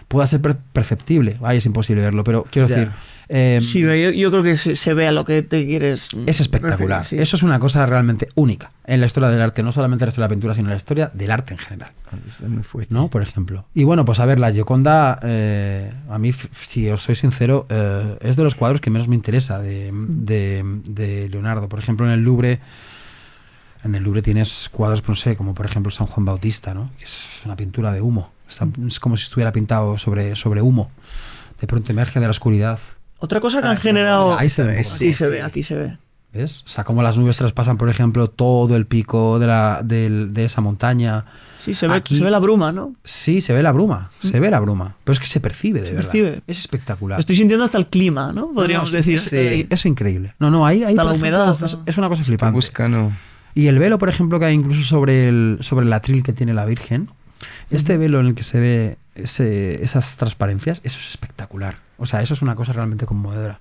pueda ser per- perceptible. Ay, es imposible verlo, pero quiero Ya. decir, eh, Sí, yo, yo creo que se, se ve a lo que te quieres. es espectacular. referir, sí. Eso es una cosa realmente única en la historia del arte, no solamente en la historia de la pintura, sino en la historia del arte en general. Es muy fuerte. ¿no? Por ejemplo. Y bueno, pues a ver, la Gioconda, eh, a mí, si os soy sincero, eh, es de los cuadros que menos me interesa de, de- de Leonardo. Por ejemplo, en el Louvre, en el Louvre tienes cuadros, pues no sé, como por ejemplo San Juan Bautista, ¿no? Que es una pintura de humo. Es, es como si estuviera pintado sobre, sobre humo. De pronto emerge de la oscuridad. Otra cosa que han Ah, generado. Ahí se ve. Sí, se ve, aquí se ve. ¿Ves? O sea, como las nubes traspasan, por ejemplo, todo el pico de, la, del- de esa montaña. Sí, se ve, Aquí- se ve la bruma, ¿no? Sí, se ve la bruma, se ve la bruma, pero es que se percibe de Se verdad. percibe. Es espectacular. Estoy sintiendo hasta el clima, ¿no? Podríamos No, no, decir. Es, es- es increíble. No, no, ahí, ahí Hasta la ejemplo, humedad, es, ¿no? es una cosa flipante. buscando. Y el velo, por ejemplo, que hay incluso sobre el, sobre el atril que tiene la Virgen, este velo en el que se ve ese- esas transparencias, eso es espectacular. O sea, eso es una cosa realmente conmovedora.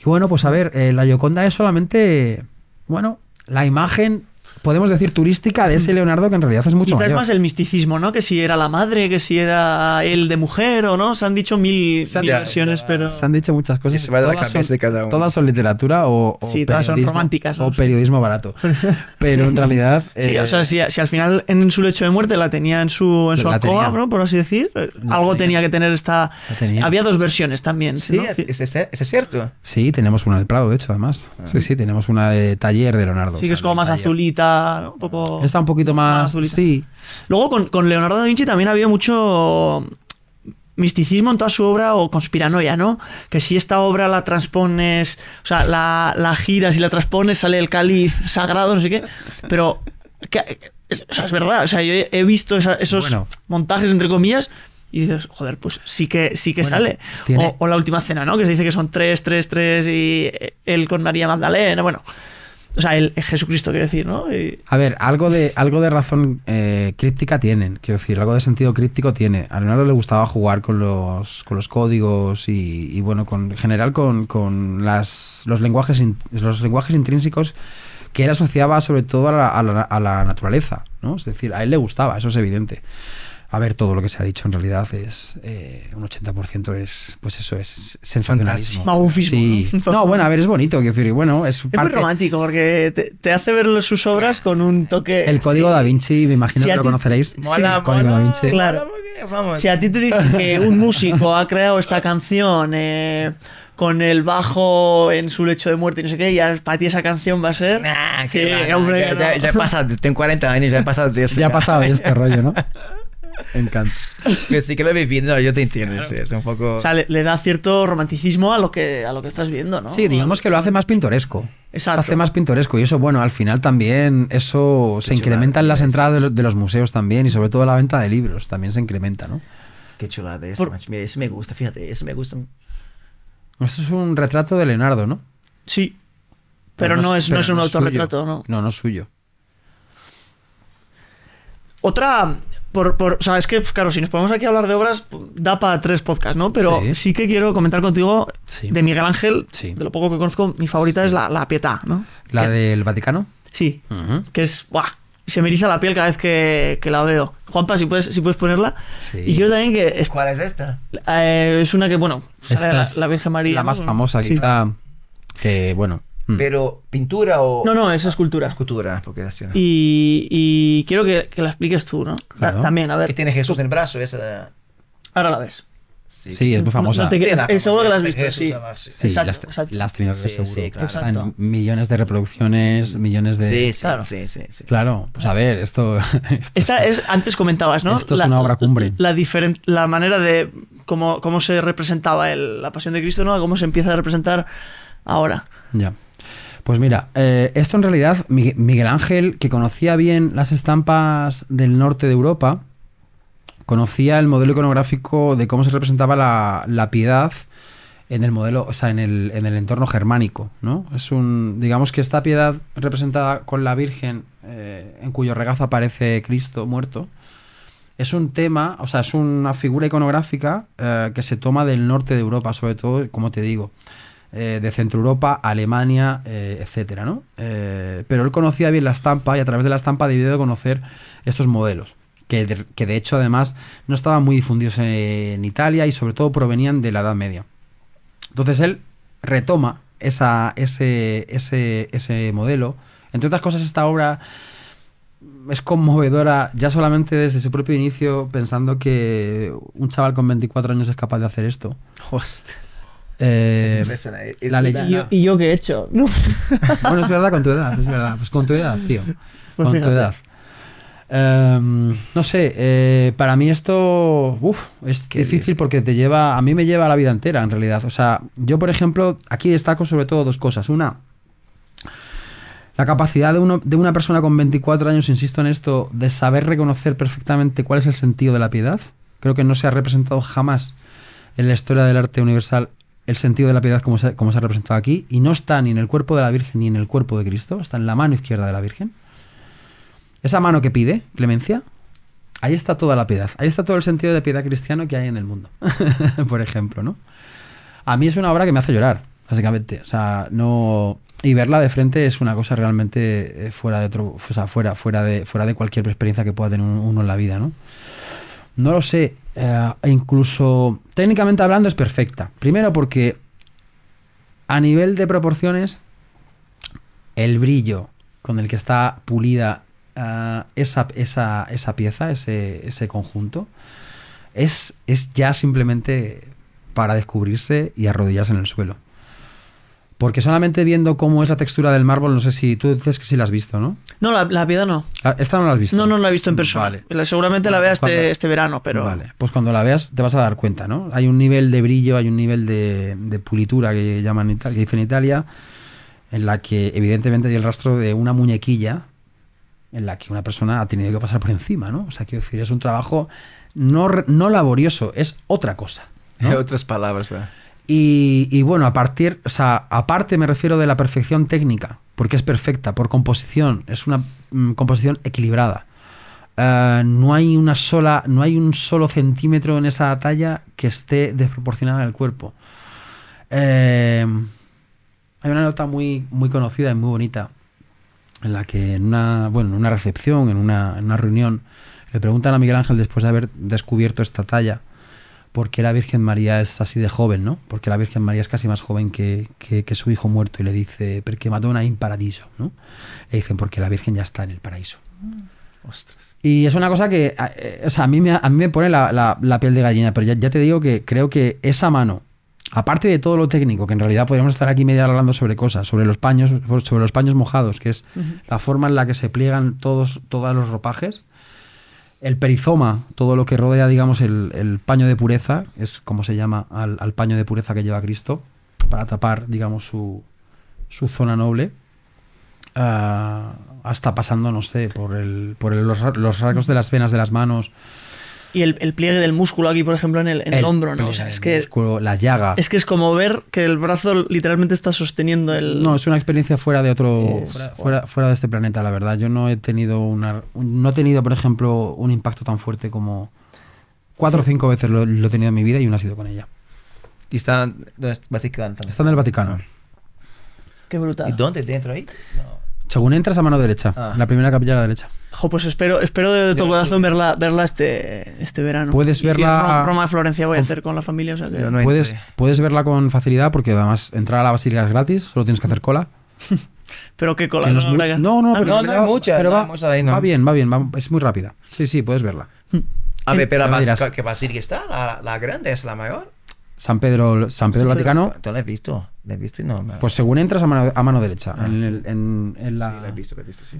Y bueno, pues a ver, eh, la Gioconda es solamente, bueno, la imagen, podemos decir, turística de ese Leonardo que en realidad es mucho Quizás mayor. más el misticismo, ¿no? Que si era la madre, que si era él de mujer o no. Se han dicho mil, han- mil versiones, pero. Se han dicho muchas cosas. Se va todas son- de cada uno. Todas son literatura o, o Sí, todas son periodismo- románticas, ¿no? O periodismo barato. Pero en realidad. Sí, eh, o sea, si, si al final en su lecho de muerte la tenía en su, en su alcoba. ¿no? por así decir, eh, La algo tenía. tenía que tener esta... Había dos versiones también, Sí, ¿no? ¿es, es, es cierto. Sí, tenemos una del Prado, de hecho, además. Sí, sí, tenemos una de taller de Leonardo. Sí, o que es como más taller. Azulita, ¿no? un poco... Está un poquito más. azulita. Sí. Luego con, con Leonardo da Vinci también había mucho misticismo en toda su obra o conspiranoia, ¿no? Que si esta obra la transpones, o sea, la, la giras y la transpones, sale el cáliz sagrado, no sé qué, pero... que- es, o sea, es verdad, o sea, yo he he visto esa- esos Bueno. montajes, entre comillas, y dices, joder, pues sí que, sí que Bueno, sale. tiene- O, o la última cena, ¿no? Que se dice que son tres, tres, tres y él con María Magdalena, bueno. O sea, el, Jesucristo, quiero decir, ¿no? A ver, algo de, algo de razón eh, críptica tienen, quiero decir, algo de sentido críptico tiene. A Leonardo le gustaba jugar con los, con los códigos y, y, bueno, con, en general con, con las, los, lenguajes in- los lenguajes intrínsecos que él asociaba sobre todo a la, a la- a la naturaleza, ¿no? Es decir, a él le gustaba, eso es evidente. A ver, todo lo que se ha dicho en realidad es eh, un 80% es, pues eso, es sensacionalismo. Magufismo, Sí. ¿no? No, bueno, a ver, es bonito, quiero decir, bueno, es Es muy romántico porque te, te hace ver sus obras con un toque. El código da Vinci, me imagino Si que lo conoceréis. Mola, el código da Vinci. Claro. mola porque, vamos. Si a ti te dicen que un músico ha creado esta canción eh, con el bajo en su lecho de muerte y no sé qué, ya para ti esa canción va a ser. Nah, Sí, que hombre, ya, no. ya he pasado, tengo 40 años, ya he pasado de eso. Ya ha pasado de este rollo, ¿no? Me encanta. Que sí que lo he vivido, yo te entiendo, sí, es un poco... O sea, le, le da cierto romanticismo a lo que a lo que estás viendo, ¿no? Sí, digamos que lo hace más pintoresco. Exacto. Hace más pintoresco y eso, bueno, al final también eso se incrementa en las entradas de los, de los museos también y sobre todo la venta de libros también se incrementa, ¿no? qué chulada este, Por-. Mira, ese me gusta, fíjate, ese me gusta. Esto es un retrato de Leonardo, ¿no? Sí. Pero, no, es, no es un suyo. autorretrato, ¿no? No, no es suyo. Otra. Por, por, o sea, es que, claro, si nos ponemos aquí a hablar de obras, da para tres podcasts, ¿no? Pero sí. Sí. que quiero comentar contigo Sí. de Miguel Ángel. Sí. De lo poco que conozco, mi favorita es la, la Pietà, ¿no? ¿La Que- del Vaticano? Sí. Que es. ¡Buah! Se me eriza la piel cada vez que, que la veo. Juanpa, si puedes, si puedes ponerla. Sí. Y quiero también que. Es, ¿Cuál es esta? eh, es una que, bueno, sale la, la Virgen María. La ¿no? más famosa, Sí. quizá. Que, bueno. Mm. Pero, ¿pintura o...? No, no, es escultura. Escultura, porque así. Y, y quiero que, que la expliques tú, ¿no? Claro. Ta- También, a Que ver. tiene Jesús en el brazo, esa... Ahora la ves. Sí, es muy famosa. No te- Sí, la eh, seguro que la has visto, Jesús sí. además, sí. Sí, Exacto, las, exacto. las has tenido que ver Sí, seguro. sí, claro. Están Exacto. millones de reproducciones, millones de... Sí, sí, Claro. sí, sí, sí. Claro, pues a ver, esto... esto- Esta es, antes comentabas, ¿no? Esto es una obra cumbre. La, la manera de cómo, cómo se representaba el- la pasión de Cristo, ¿no? A cómo se empieza a representar ahora. Ya. Pues mira, eh, esto en realidad, Migue- Miguel Ángel, que conocía bien las estampas del norte de Europa, conocía el modelo iconográfico de cómo se representaba la, la piedad en el modelo, o sea, en el, en el entorno germánico, ¿no? Es un, digamos que esta piedad representada con la Virgen, eh, en cuyo regazo aparece Cristo muerto, es un tema, o sea, es una figura iconográfica eh, que se toma del norte de Europa, sobre todo, como te digo, eh, de Centro Europa, Alemania, eh, etcétera, ¿no? Eh, pero él conocía bien la estampa y a través de la estampa debió de conocer estos modelos, que de, que de hecho además no estaban muy difundidos en Italia y sobre todo provenían de la Edad Media. Entonces él retoma esa, ese, ese, ese modelo. Entre otras cosas, esta obra es conmovedora ya solamente desde su propio inicio, pensando que un chaval con 24 años es capaz de hacer esto. Hostias. Eh, Es impresionante. Es la verdad, ¿Y yo, leyenda- ¿Y yo qué he hecho? No. bueno, es verdad con tu edad, es verdad. Pues con tu edad, tío. Pues con tu edad. Em, no sé, eh, para mí esto uf, es Qué difícil porque te lleva, a mí me lleva la vida entera en realidad. O sea, yo por ejemplo, aquí destaco sobre todo dos cosas. Una, la capacidad de, uno, de una persona con 24 años, insisto en esto, de saber reconocer perfectamente cuál es el sentido de la piedad. Creo que no se ha representado jamás en la historia del arte universal el sentido de la piedad como se, se ha representado aquí. Y no está ni en el cuerpo de la Virgen ni en el cuerpo de Cristo, está en la mano izquierda de la Virgen. Esa mano que pide clemencia, ahí está toda la piedad. Ahí está todo el sentido de piedad cristiano que hay en el mundo. Por ejemplo, ¿no? A mí es una obra que me hace llorar, básicamente. O sea, no. Y verla de frente es una cosa realmente eh, fuera de otro. O sea, fuera, fuera, de, fuera de cualquier experiencia que pueda tener uno en la vida, ¿no? No lo sé. Eh, incluso técnicamente hablando es perfecta. Primero porque a nivel de proporciones, el brillo con el que está pulida ah, esa, esa, esa pieza, ese, ese conjunto, es, es ya simplemente para descubrirse y arrodillarse en el suelo. Porque solamente viendo cómo es la textura del mármol, no sé si tú dices que sí la has visto, ¿no? No, la, la piedad no. Ah, Esta no la has visto. No, no la he visto en persona. Vale. La- Seguramente la vea Cuando- este, este verano, pero. Vale, pues cuando la veas te vas a dar cuenta, ¿no? Hay un nivel de brillo, hay un nivel de, de pulitura que llaman que dicen en Italia, en la que evidentemente hay el rastro de una muñequilla en la que una persona ha tenido que pasar por encima, ¿no? O sea, quiero decir, es un trabajo no, no laborioso, es otra cosa. ¿no? En otras palabras, ¿verdad? Y, bueno, a partir, o sea, aparte me refiero de la perfección técnica, porque es perfecta, por composición, es una mm, composición equilibrada. Eh, no hay una sola, no hay un solo centímetro en esa talla que esté desproporcionada al cuerpo. Eh, hay una nota muy, muy conocida y muy bonita en la que en una, bueno, en una recepción, en una, en una reunión, le preguntan a Miguel Ángel después de haber descubierto esta talla por qué la Virgen María es así de joven, ¿no? Porque la Virgen María es casi más joven que, que- que su hijo muerto y le dice, porque Madonna in paradiso, ¿no? Le dicen, porque la Virgen ya está en el paraíso. Ostras. Y es una cosa que, eh, o sea, a mí me, a mí me pone la, la- la piel de gallina, pero ya, ya te digo que creo que esa mano, aparte de todo lo técnico, que en realidad podríamos estar aquí media hora hablando sobre cosas, sobre los paños, sobre los paños mojados, que es la forma en la que se pliegan todos, todos los ropajes, el perizoma, todo lo que rodea, digamos, el, el paño de pureza, es como se llama al, al paño de pureza que lleva Cristo, para tapar, digamos, su, su zona noble. ah, hasta pasando, no sé, por, el, por los, los rasgos de las venas de las manos, Y el, el pliegue del músculo aquí, por ejemplo, en el, en el, hombro, ¿no? O sea, el es que, músculo, la llaga. es que es como ver que el brazo literalmente está sosteniendo el... No, es una experiencia fuera de otro, Es- fuera, fuera, fuera de este planeta, la verdad. Yo no he tenido una, no he tenido, por ejemplo, un impacto tan fuerte como cuatro o cinco veces lo, lo he tenido en mi vida y una ha sido con ella. Y está ¿dónde está? Vaticano también. Está en el Vaticano. Qué brutal. ¿Y dónde? ¿Dentro ahí? No. Según entras a mano derecha, Ah. la primera capilla a la derecha. Jo, pues espero, espero de todo Yo corazón verla, verla este, este verano. Puedes Y- y verla- Roma, Roma de Florencia voy a hacer con la familia, o sea que... No Puedes, puedes verla con facilidad porque además entrar a la basílica es gratis, solo tienes que hacer cola. Pero qué cola, Que no, es ¿no? no, no, Ah, pero, no, no hay va- mucha, pero no va, ahí, no. va bien, va bien, va- es muy rápida. Sí, sí, puedes verla. A ver, pero la ¿qué basílica está? La, la grande es la mayor. San Pedro, San Pedro Vaticano, ¿Tú la has visto? ¿La has visto y no? me- pues según entras a mano, a mano derecha, en, el- en- en la... Sí, la he visto, la he visto, sí.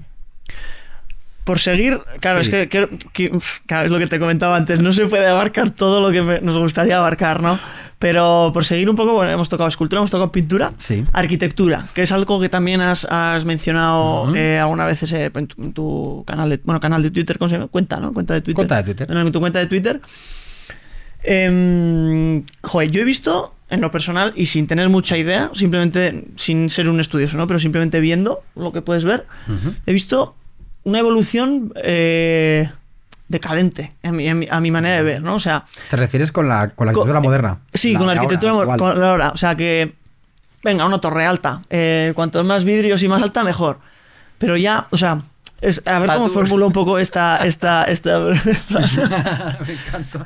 Por seguir, claro, Sí. es que, que- que- claro, es lo que te comentaba antes, no se puede abarcar todo lo que me- nos gustaría abarcar, ¿no? Pero por seguir un poco, bueno, hemos tocado escultura, hemos tocado pintura, Sí. arquitectura, que es algo que también has, has mencionado Ujú. eh, alguna vez ese- en, tu, en tu canal de, bueno, canal de Twitter, ¿cómo se llama? Cuenta, ¿no? Cuenta de Twitter. Cuenta de Twitter. Bueno, en tu cuenta de Twitter. Em, joder, yo he visto, en lo personal, y sin tener mucha idea, simplemente sin ser un estudioso, ¿no? Pero simplemente viendo lo que puedes ver, he visto una evolución eh, decadente a mi, a mi- a mi manera de ver, ¿no? O sea, ¿Te refieres con la, con la arquitectura moderna? sí, con la arquitectura mo- actual. con la ahora. O sea, que, venga, una torre alta. eh, cuanto más vidrios y más alta, mejor. Pero ya, o sea, es, a ver cómo formulo un poco esta... esta, esta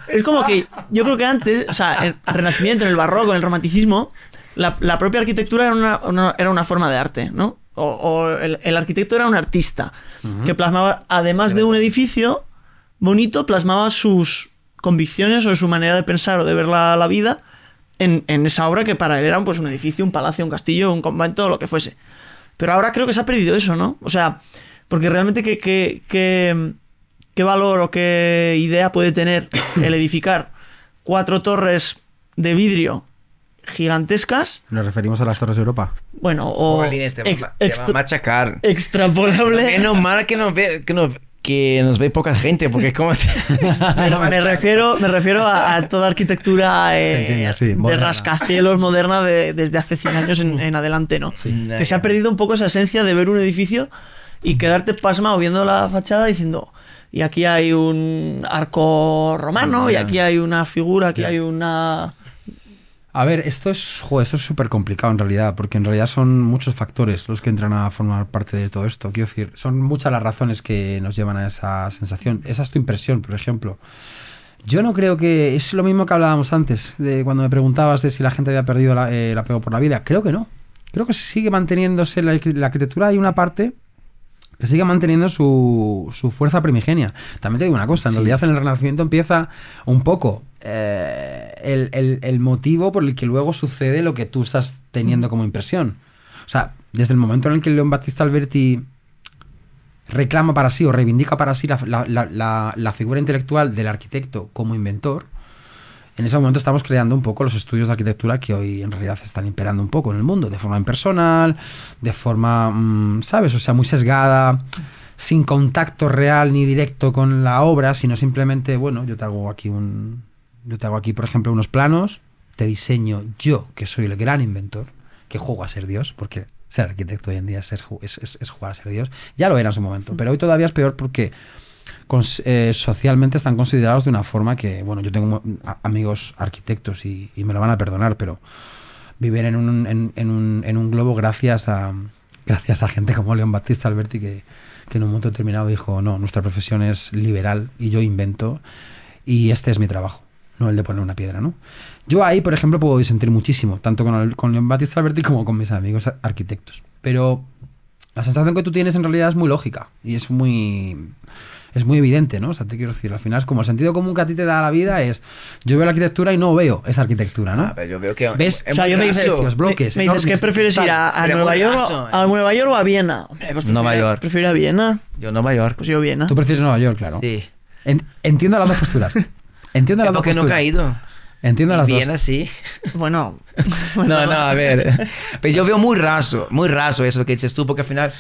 es como que yo creo que antes, o sea, en el Renacimiento, en el Barroco, en el Romanticismo, la, la propia arquitectura era una, una- era una forma de arte, ¿no? O, o el, el arquitecto era un artista que plasmaba, además de un edificio bonito, plasmaba sus convicciones o su manera de pensar o de ver la, la vida en, en esa obra que para él era pues, un edificio, un palacio, un castillo, un convento, lo que fuese. Pero ahora creo que se ha perdido eso, ¿no? O sea, porque realmente qué, qué, qué- qué valor o qué idea puede tener el edificar cuatro torres de vidrio gigantescas, Nos referimos a las Torres de Europa. bueno, o Jolines, te va, ex- te va a extra- machacar. extrapolable. Menos mal que nos ve, que nos, que nos ve poca gente, porque como... Me, me refiero, me refiero a, a toda arquitectura eh, Pequeña, sí, de moderna. rascacielos moderna de- desde hace 100 años en, en adelante, ¿no? Que se ha perdido un poco esa esencia de ver un edificio y quedarte pasmado viendo la fachada diciendo, y aquí hay un arco romano, y aquí hay una figura, aquí hay una... A ver, esto es joder, esto es súper complicado en realidad, porque en realidad son muchos factores los que entran a formar parte de todo esto. Quiero decir, son muchas las razones que nos llevan a esa sensación. Esa es tu impresión, por ejemplo. Yo no creo que es lo mismo que hablábamos antes, de cuando me preguntabas de si la gente había perdido la- eh, el apego por la vida. Creo que no. Creo que sigue manteniéndose la, la arquitectura. Hay una parte que sigue manteniendo su, su fuerza primigenia. También te digo una cosa, en realidad en el Renacimiento empieza un poco eh, el, el- el motivo por el que luego sucede lo que tú estás teniendo como impresión. O sea, desde el momento en el que León Battista Alberti reclama para sí o reivindica para sí la, la- la- la- la figura intelectual del arquitecto como inventor, en ese momento estamos creando un poco los estudios de arquitectura que hoy en realidad están imperando un poco en el mundo, de forma impersonal, de forma, mm, ¿sabes? O sea, muy sesgada, sin contacto real ni directo con la obra, sino simplemente, bueno, yo te hago aquí un... Yo te hago aquí, por ejemplo, unos planos, te diseño yo, que soy el gran inventor, que juego a ser Dios, porque ser arquitecto hoy en día es, ser es, es- es jugar a ser Dios. Ya lo era en su momento, pero hoy todavía es peor porque cons- eh, socialmente están considerados de una forma que, bueno, yo tengo amigos arquitectos y, y me lo van a perdonar, pero viven en un, en, en un, en un globo gracias a, gracias a gente como León Battista Alberti que, que en un momento determinado dijo, no, nuestra profesión es liberal y yo invento y este es mi trabajo, no el de poner una piedra, ¿no? Yo ahí, por ejemplo, puedo disentir muchísimo, tanto con, con León Battista Alberti como con mis amigos ar- arquitectos. Pero la sensación que tú tienes en realidad es muy lógica y es muy es muy evidente, ¿no? O sea, te quiero decir, al final es como el sentido común que a ti te da la vida es yo veo la arquitectura y no veo esa arquitectura, ¿no? Ah, pero yo veo que... ¿Ves? es O sea, yo me dices, los bloques me, me dices que prefieres ir a, a Nueva York, a Nueva York o a Viena. Hombre, pues Nueva prefiero- York. Prefiero ir a Viena. Yo Nueva York. Pues yo Viena. Tú prefieres Nueva York, claro. Sí. En- entiendo las dos posturas. Entiendo las dos porque posturas. nunca he ido. Entiendo las Viena dos. sí. Bueno, No, no, a ver. Pero yo veo muy raso, muy raso eso que dices tú, porque al final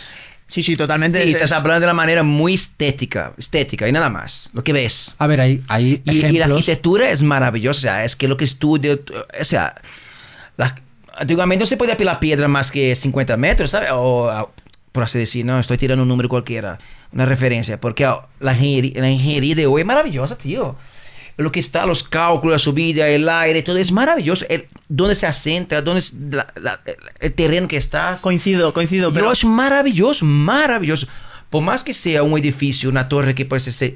Sí, sí, totalmente. Sí, Es- estás es- hablando de una manera muy estética, estética y nada más, lo que ves. A ver, hay, hay Y, y la ejemplos. arquitectura es maravillosa, o sea, es que lo que estudio, o sea, la- antiguamente no se podía pilar piedra más que 50 metros, ¿sabes? O, por así decir, no, estoy tirando un número cualquiera, una referencia, porque ah, la ingeniería, la ingeniería de hoy es maravillosa, tío. Lo que está, los cálculos, la subida, el aire, todo es maravilloso. El, dónde se asienta, dónde es la- la- el terreno que estás. Coincido, coincido, Yo pero acho maravilloso, maravilloso. Por más que sea un edificio, una torre que puede, ser,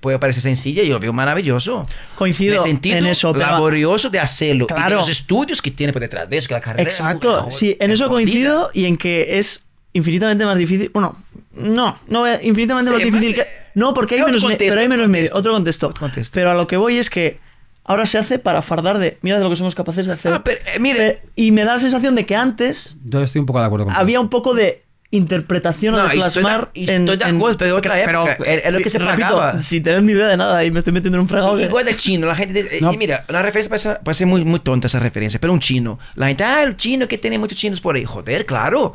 puede parecer sencilla, yo lo veo maravilloso. coincido De sentido en eso. pero- laborioso de hacerlo. Y de Claro. los estudios que tiene por detrás de eso, que la carrera. es Exacto, sí, en es eso coincido y en que es infinitamente más difícil. Bueno, no, no es infinitamente Sí, más difícil que. No, porque hay menos, me- contexto, pero hay otro menos medio, contexto. otro contexto. Otro contexto. Pero a lo que voy es que ahora se hace para fardar de. Mira de lo que somos capaces de hacer. Ah, pero, eh, mire. Eh, y me da la sensación de que antes Yo estoy un poco de acuerdo con había un poco de interpretación o No, de y estoy de- plasmar. y estoy de acuerdo, pero otra época, es- es lo que se repito, pagaba. Sin tener ni idea de nada y me estoy metiendo en un fregado. Igual de chino, la gente. dice- No. Y mira, una referencia puede ser, puede ser muy, muy tonta esa referencia, pero un chino. La gente, ah, el chino que tiene muchos chinos por ahí. Joder, claro.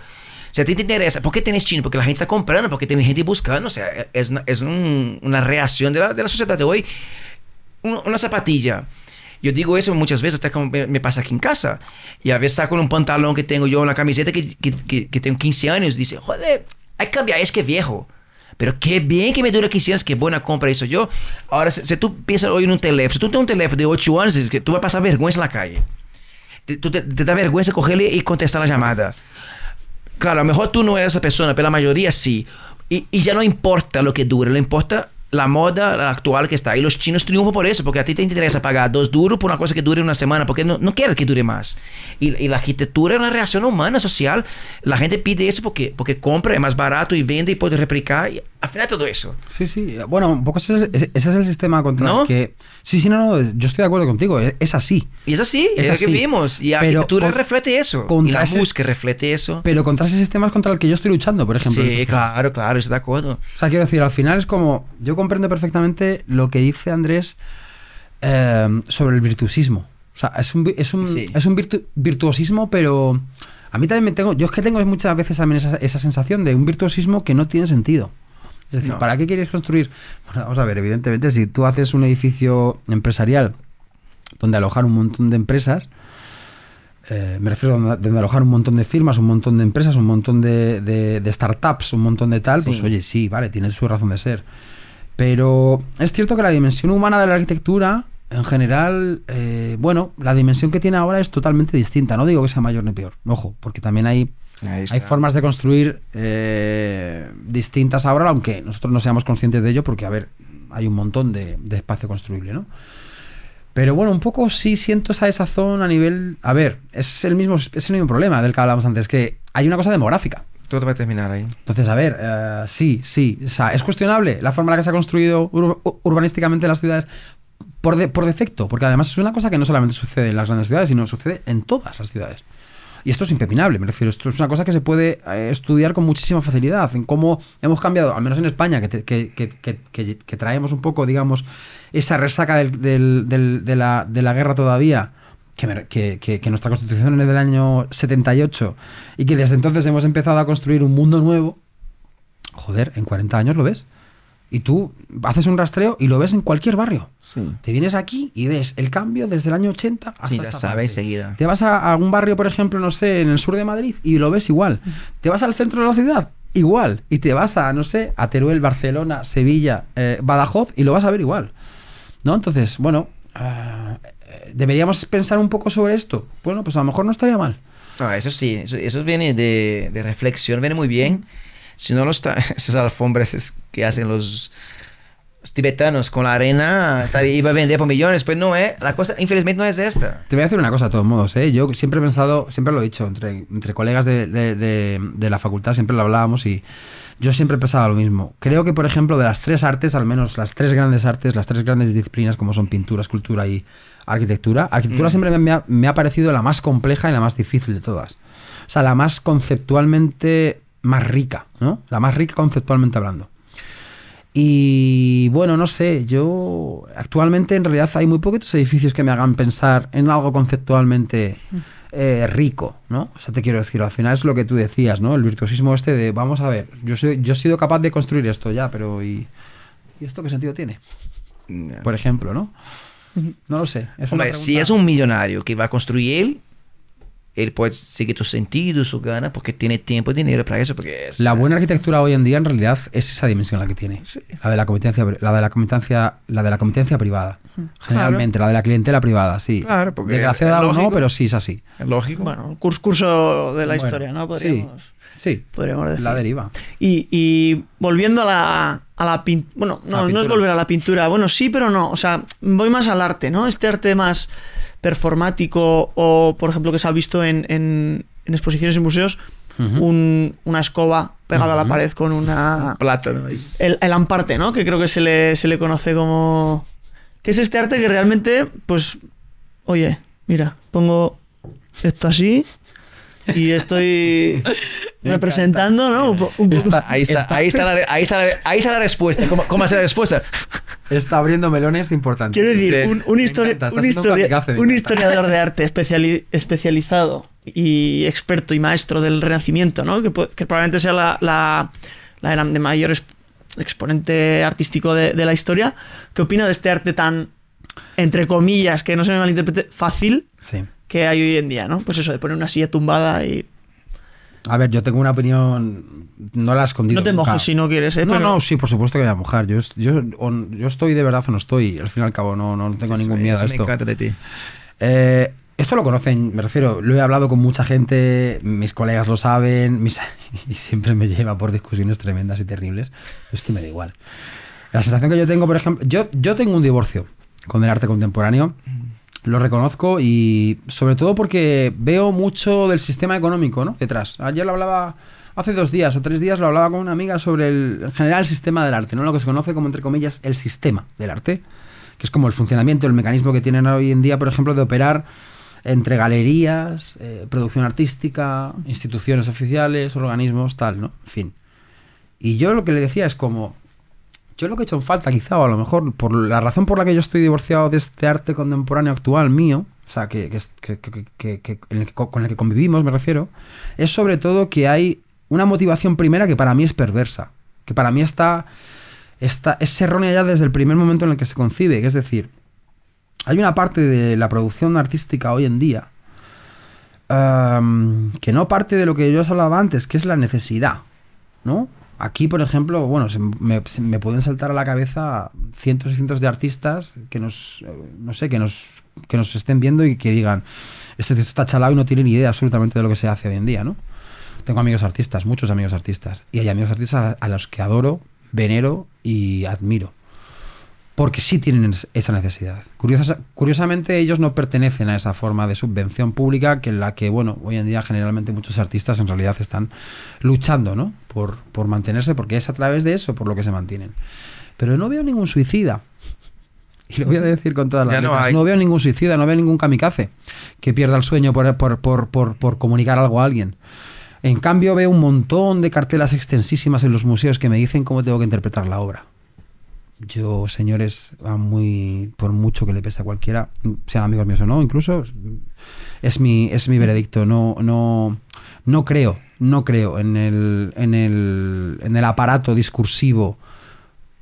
Si a ti te interesa, ¿por qué chino? Porque la gente está comprando, porque tiene gente buscando. O sea, es, una- es un- una reacción de la, de la sociedad de hoy. Un- una zapatilla. Yo digo eso muchas veces, hasta como me, pasa aquí en casa. Y a veces saco un pantalón que tengo yo, una camiseta que, que, que- tengo 15 años. Dice, joder, hay que cambiar, es que viejo. Pero qué bien que me dura 15 años, qué buena compra hizo yo. Ahora, si, si tú piensas hoy en un teléfono, si tú tienes un teléfono de 8 años, es que tú vas a pasar vergüenza en la calle. Te, tú te, te da vergüenza cogerle y contestar la llamada. Claro, a lo mejor tú no eres esa persona, pero la mayoría sí. Y, y ya no importa lo que dure, le importa la moda actual que está. Y los chinos triunfan por eso, porque a ti te interesa pagar dos duros por una cosa que dure una semana, porque no, no quieres que dure más. Y, y la arquitectura es una reacción humana, social. La gente pide eso porque, porque compra, es más barato y vende y puede replicar. Y al final todo eso. Sí, sí. Bueno, un poco ese es, ese es el sistema contra ¿No? el que... Sí, sí, no, no, yo estoy de acuerdo contigo, es, es así. Y es así, es, Es así. que vimos. Y la arquitectura refleja eso. Y la ese- música eso. Pero contra ese sistema es contra el que yo estoy luchando, por ejemplo. Sí, claro, claro, estoy de acuerdo. O sea, quiero decir, al final es como... Yo comprendo perfectamente lo que dice Andrés eh, sobre el virtuosismo. O sea, es un, es un, Sí. es un virtu- virtuosismo, pero... A mí también me tengo... Yo es que tengo muchas veces también esa, esa sensación de un virtuosismo que no tiene sentido. Es decir, No. ¿para qué quieres construir? Bueno, vamos a ver, evidentemente, si tú haces un edificio empresarial donde alojar un montón de empresas, eh, me refiero a donde, donde alojar un montón de firmas, un montón de empresas, un montón de, de- de startups, un montón de tal, pues oye, sí, vale, tiene su razón de ser. Pero es cierto que la dimensión humana de la arquitectura, en general, eh, bueno, la dimensión que tiene ahora es totalmente distinta. No digo que sea mayor ni peor, ojo, porque también hay. Hay formas de construir eh, distintas ahora, aunque nosotros no seamos conscientes de ello, porque, a ver, hay un montón de, de espacio construible, ¿no? Pero bueno, un poco sí siento esa desazón a nivel. A ver, es el mismo, es el mismo problema del que hablábamos antes, que hay una cosa demográfica. Todo va a terminar ahí. Entonces, a ver, eh, sí, sí. O sea, es cuestionable la forma en la que se ha construido ur- ur- urbanísticamente las ciudades por, de- por defecto, porque además es una cosa que no solamente sucede en las grandes ciudades, sino sucede en todas las ciudades. Y esto es impepinable, me refiero. Esto es una cosa que se puede eh, estudiar con muchísima facilidad. En cómo hemos cambiado, al menos en España, que, te- que- que- que- traemos un poco, digamos, esa resaca del- del- del- de, la, de la guerra todavía. Que- que- que nuestra constitución es del año 78 y que desde entonces hemos empezado a construir un mundo nuevo. Joder, en 40 años lo ves. Y tú haces un rastreo y lo ves en cualquier barrio. Sí. Te vienes aquí y ves el cambio desde el año 80 hasta Sí, la esta sabe parte. enseguida. Te vas a algún barrio, por ejemplo, no sé, en el sur de Madrid y lo ves igual. Te vas al centro de la ciudad, igual. Y te vas a, no sé, a Teruel, Barcelona, Sevilla, eh, Badajoz y lo vas a ver igual. ¿No? Entonces, bueno, eh, deberíamos pensar un poco sobre esto. Bueno, pues a lo mejor no estaría mal. No, eso sí, eso, eso viene de, de reflexión, viene muy bien. Si no, los esas alfombras es- que hacen los, los tibetanos con la arena, tal, iba a vender por millones, pues no, ¿eh? La cosa, infelizmente, no es esta. Te voy a decir una cosa, de todos modos, ¿eh? Yo siempre he pensado, siempre lo he dicho, entre, entre colegas de, de- de- de la facultad siempre lo hablábamos y yo siempre he pensado lo mismo. Creo que, por ejemplo, de las tres artes, al menos las tres grandes artes, las tres grandes disciplinas como son pintura, escultura y arquitectura, arquitectura Mm. siempre me ha, me ha parecido la más compleja y la más difícil de todas. O sea, la más conceptualmente más rica, ¿no? La más rica conceptualmente hablando. Y bueno, no sé, yo actualmente en realidad hay muy poquitos edificios que me hagan pensar en algo conceptualmente eh, rico, ¿no? O sea, te quiero decir, al final es lo que tú decías, ¿no? El virtuosismo este de, vamos a ver, yo, soy, yo he sido capaz de construir esto ya, pero ¿y, ¿y esto qué sentido tiene? Por ejemplo, ¿no? No lo sé. Es una Hombre, si es un millonario que va a construir él, puede seguir tus sentidos, su gana, porque tiene tiempo y dinero para eso, porque es... La buena arquitectura hoy en día en realidad es esa dimensión la que tiene. Sí. La de la competencia, la de la competencia, la de la competencia privada. Generalmente, la de la clientela privada, sí. Claro, porque Desgraciada es o no, pero sí es así. Es lógico. Bueno, curs- curso de la Bueno, historia, ¿no? sí. Podríamos, Sí. podríamos decir. La deriva. Y, y volviendo a la, a la pintura. Bueno, no, La no es volver a la pintura. Bueno, sí, pero no. O sea, voy más al arte, ¿no? Este arte más performático o, por ejemplo, que se ha visto en, en- en exposiciones y museos, un- una escoba pegada a la pared con una... Plátano. El, el amparte, ¿no? Que creo que se le, se le conoce como... Que es este arte que realmente, pues, oye, mira, pongo esto así y estoy representando, ¿no? Un po- un poco- Está- Ahí está, ahí está, la, ahí está, la, ahí está la respuesta. ¿Cómo, cómo hacer la respuesta? Está abriendo melones importantes. Quiero decir, un, un histori- encanta, historiador de arte especiali- especializado y experto y maestro del Renacimiento, ¿no? Que, que probablemente sea la, la, la gran- de mayor exp- exponente artístico de, de la historia. ¿Qué opina de este arte tan, entre comillas, que no se me malinterprete, fácil Sí. Que hay hoy en día, ¿no? Pues eso, de poner una silla tumbada y... A ver, yo tengo una opinión. No la he escondido. No te mojes si no quieres, ¿eh? No, Pero- no, sí, por supuesto que voy a mojar. Yo, yo, yo estoy de verdad o no estoy. Al fin y al cabo, no, no tengo ningún miedo a esto. Me de ti. Eh, esto lo conocen, me refiero, lo he hablado con mucha gente, mis colegas lo saben, mis- y siempre me lleva por discusiones tremendas y terribles. Es que me da igual. La sensación que yo tengo, por ejemplo, yo, yo tengo un divorcio con el arte contemporáneo, lo reconozco y sobre todo porque veo mucho del sistema económico ¿no? detrás. Ayer lo hablaba, hace dos días o tres días lo hablaba con una amiga sobre el en general sistema del arte, ¿no? lo que se conoce como, entre comillas, el sistema del arte, que es como el funcionamiento, el mecanismo que tienen hoy en día, por ejemplo, de operar entre galerías, eh, producción artística, instituciones oficiales, organismos, tal, ¿no? En fin. Y yo lo que le decía es como, yo lo que he hecho en falta quizá, o a lo mejor por la razón por la que yo estoy divorciado de este arte contemporáneo actual mío, o sea, que, que que- que- con el que convivimos, me refiero, es sobre todo que hay una motivación primera que para mí es perversa, que para mí está, está es errónea ya desde el primer momento en el que se concibe, que es decir, hay una parte de la producción artística hoy en día que no parte de lo que yo os hablaba antes, que es la necesidad, ¿no? Aquí, por ejemplo, bueno, se me, pueden saltar a la cabeza cientos y cientos de artistas que nos, eh, no sé, que nos, que nos estén viendo y que digan, este tío está chalado y no tiene ni idea absolutamente de lo que se hace hoy en día, ¿no? Tengo amigos artistas, muchos amigos artistas, y hay amigos artistas a los que adoro, venero y admiro. Porque sí tienen es- esa necesidad. Curiosa- curiosamente, ellos no pertenecen a esa forma de subvención pública que en la que, bueno, hoy en día generalmente muchos artistas en realidad están luchando, ¿no? Por, por mantenerse, porque es a través de eso por lo que se mantienen. Pero no veo ningún suicida. Y lo voy a decir con todas las no letras. no veo ningún suicida, no veo ningún kamikaze que pierda el sueño por, por, por comunicar algo a alguien. En cambio, veo un montón de cartelas extensísimas en los museos que me dicen cómo tengo que interpretar la obra. Yo, señores, muy por mucho que le pese a cualquiera, sean amigos míos o no, incluso es mi es mi veredicto. No no no creo, no creo en el en el en el aparato discursivo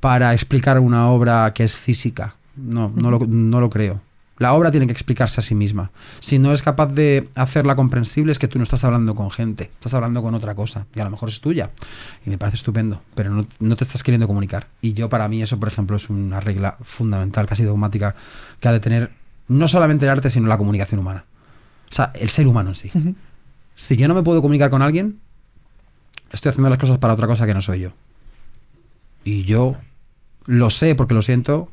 para explicar una obra que es física. No, no lo, no lo creo. La obra tiene que explicarse a sí misma. Si no es capaz de hacerla comprensible, es que tú no estás hablando con gente, estás hablando con otra cosa. Y a lo mejor es tuya. Y me parece estupendo, pero no, no te estás queriendo comunicar. Y yo, para mí, eso, por ejemplo, es una regla fundamental, casi dogmática, que ha de tener no solamente el arte, sino la comunicación humana. O sea, el ser humano en sí. Si yo no me puedo comunicar con alguien, estoy haciendo las cosas para otra cosa que no soy yo. Y yo lo sé porque lo siento,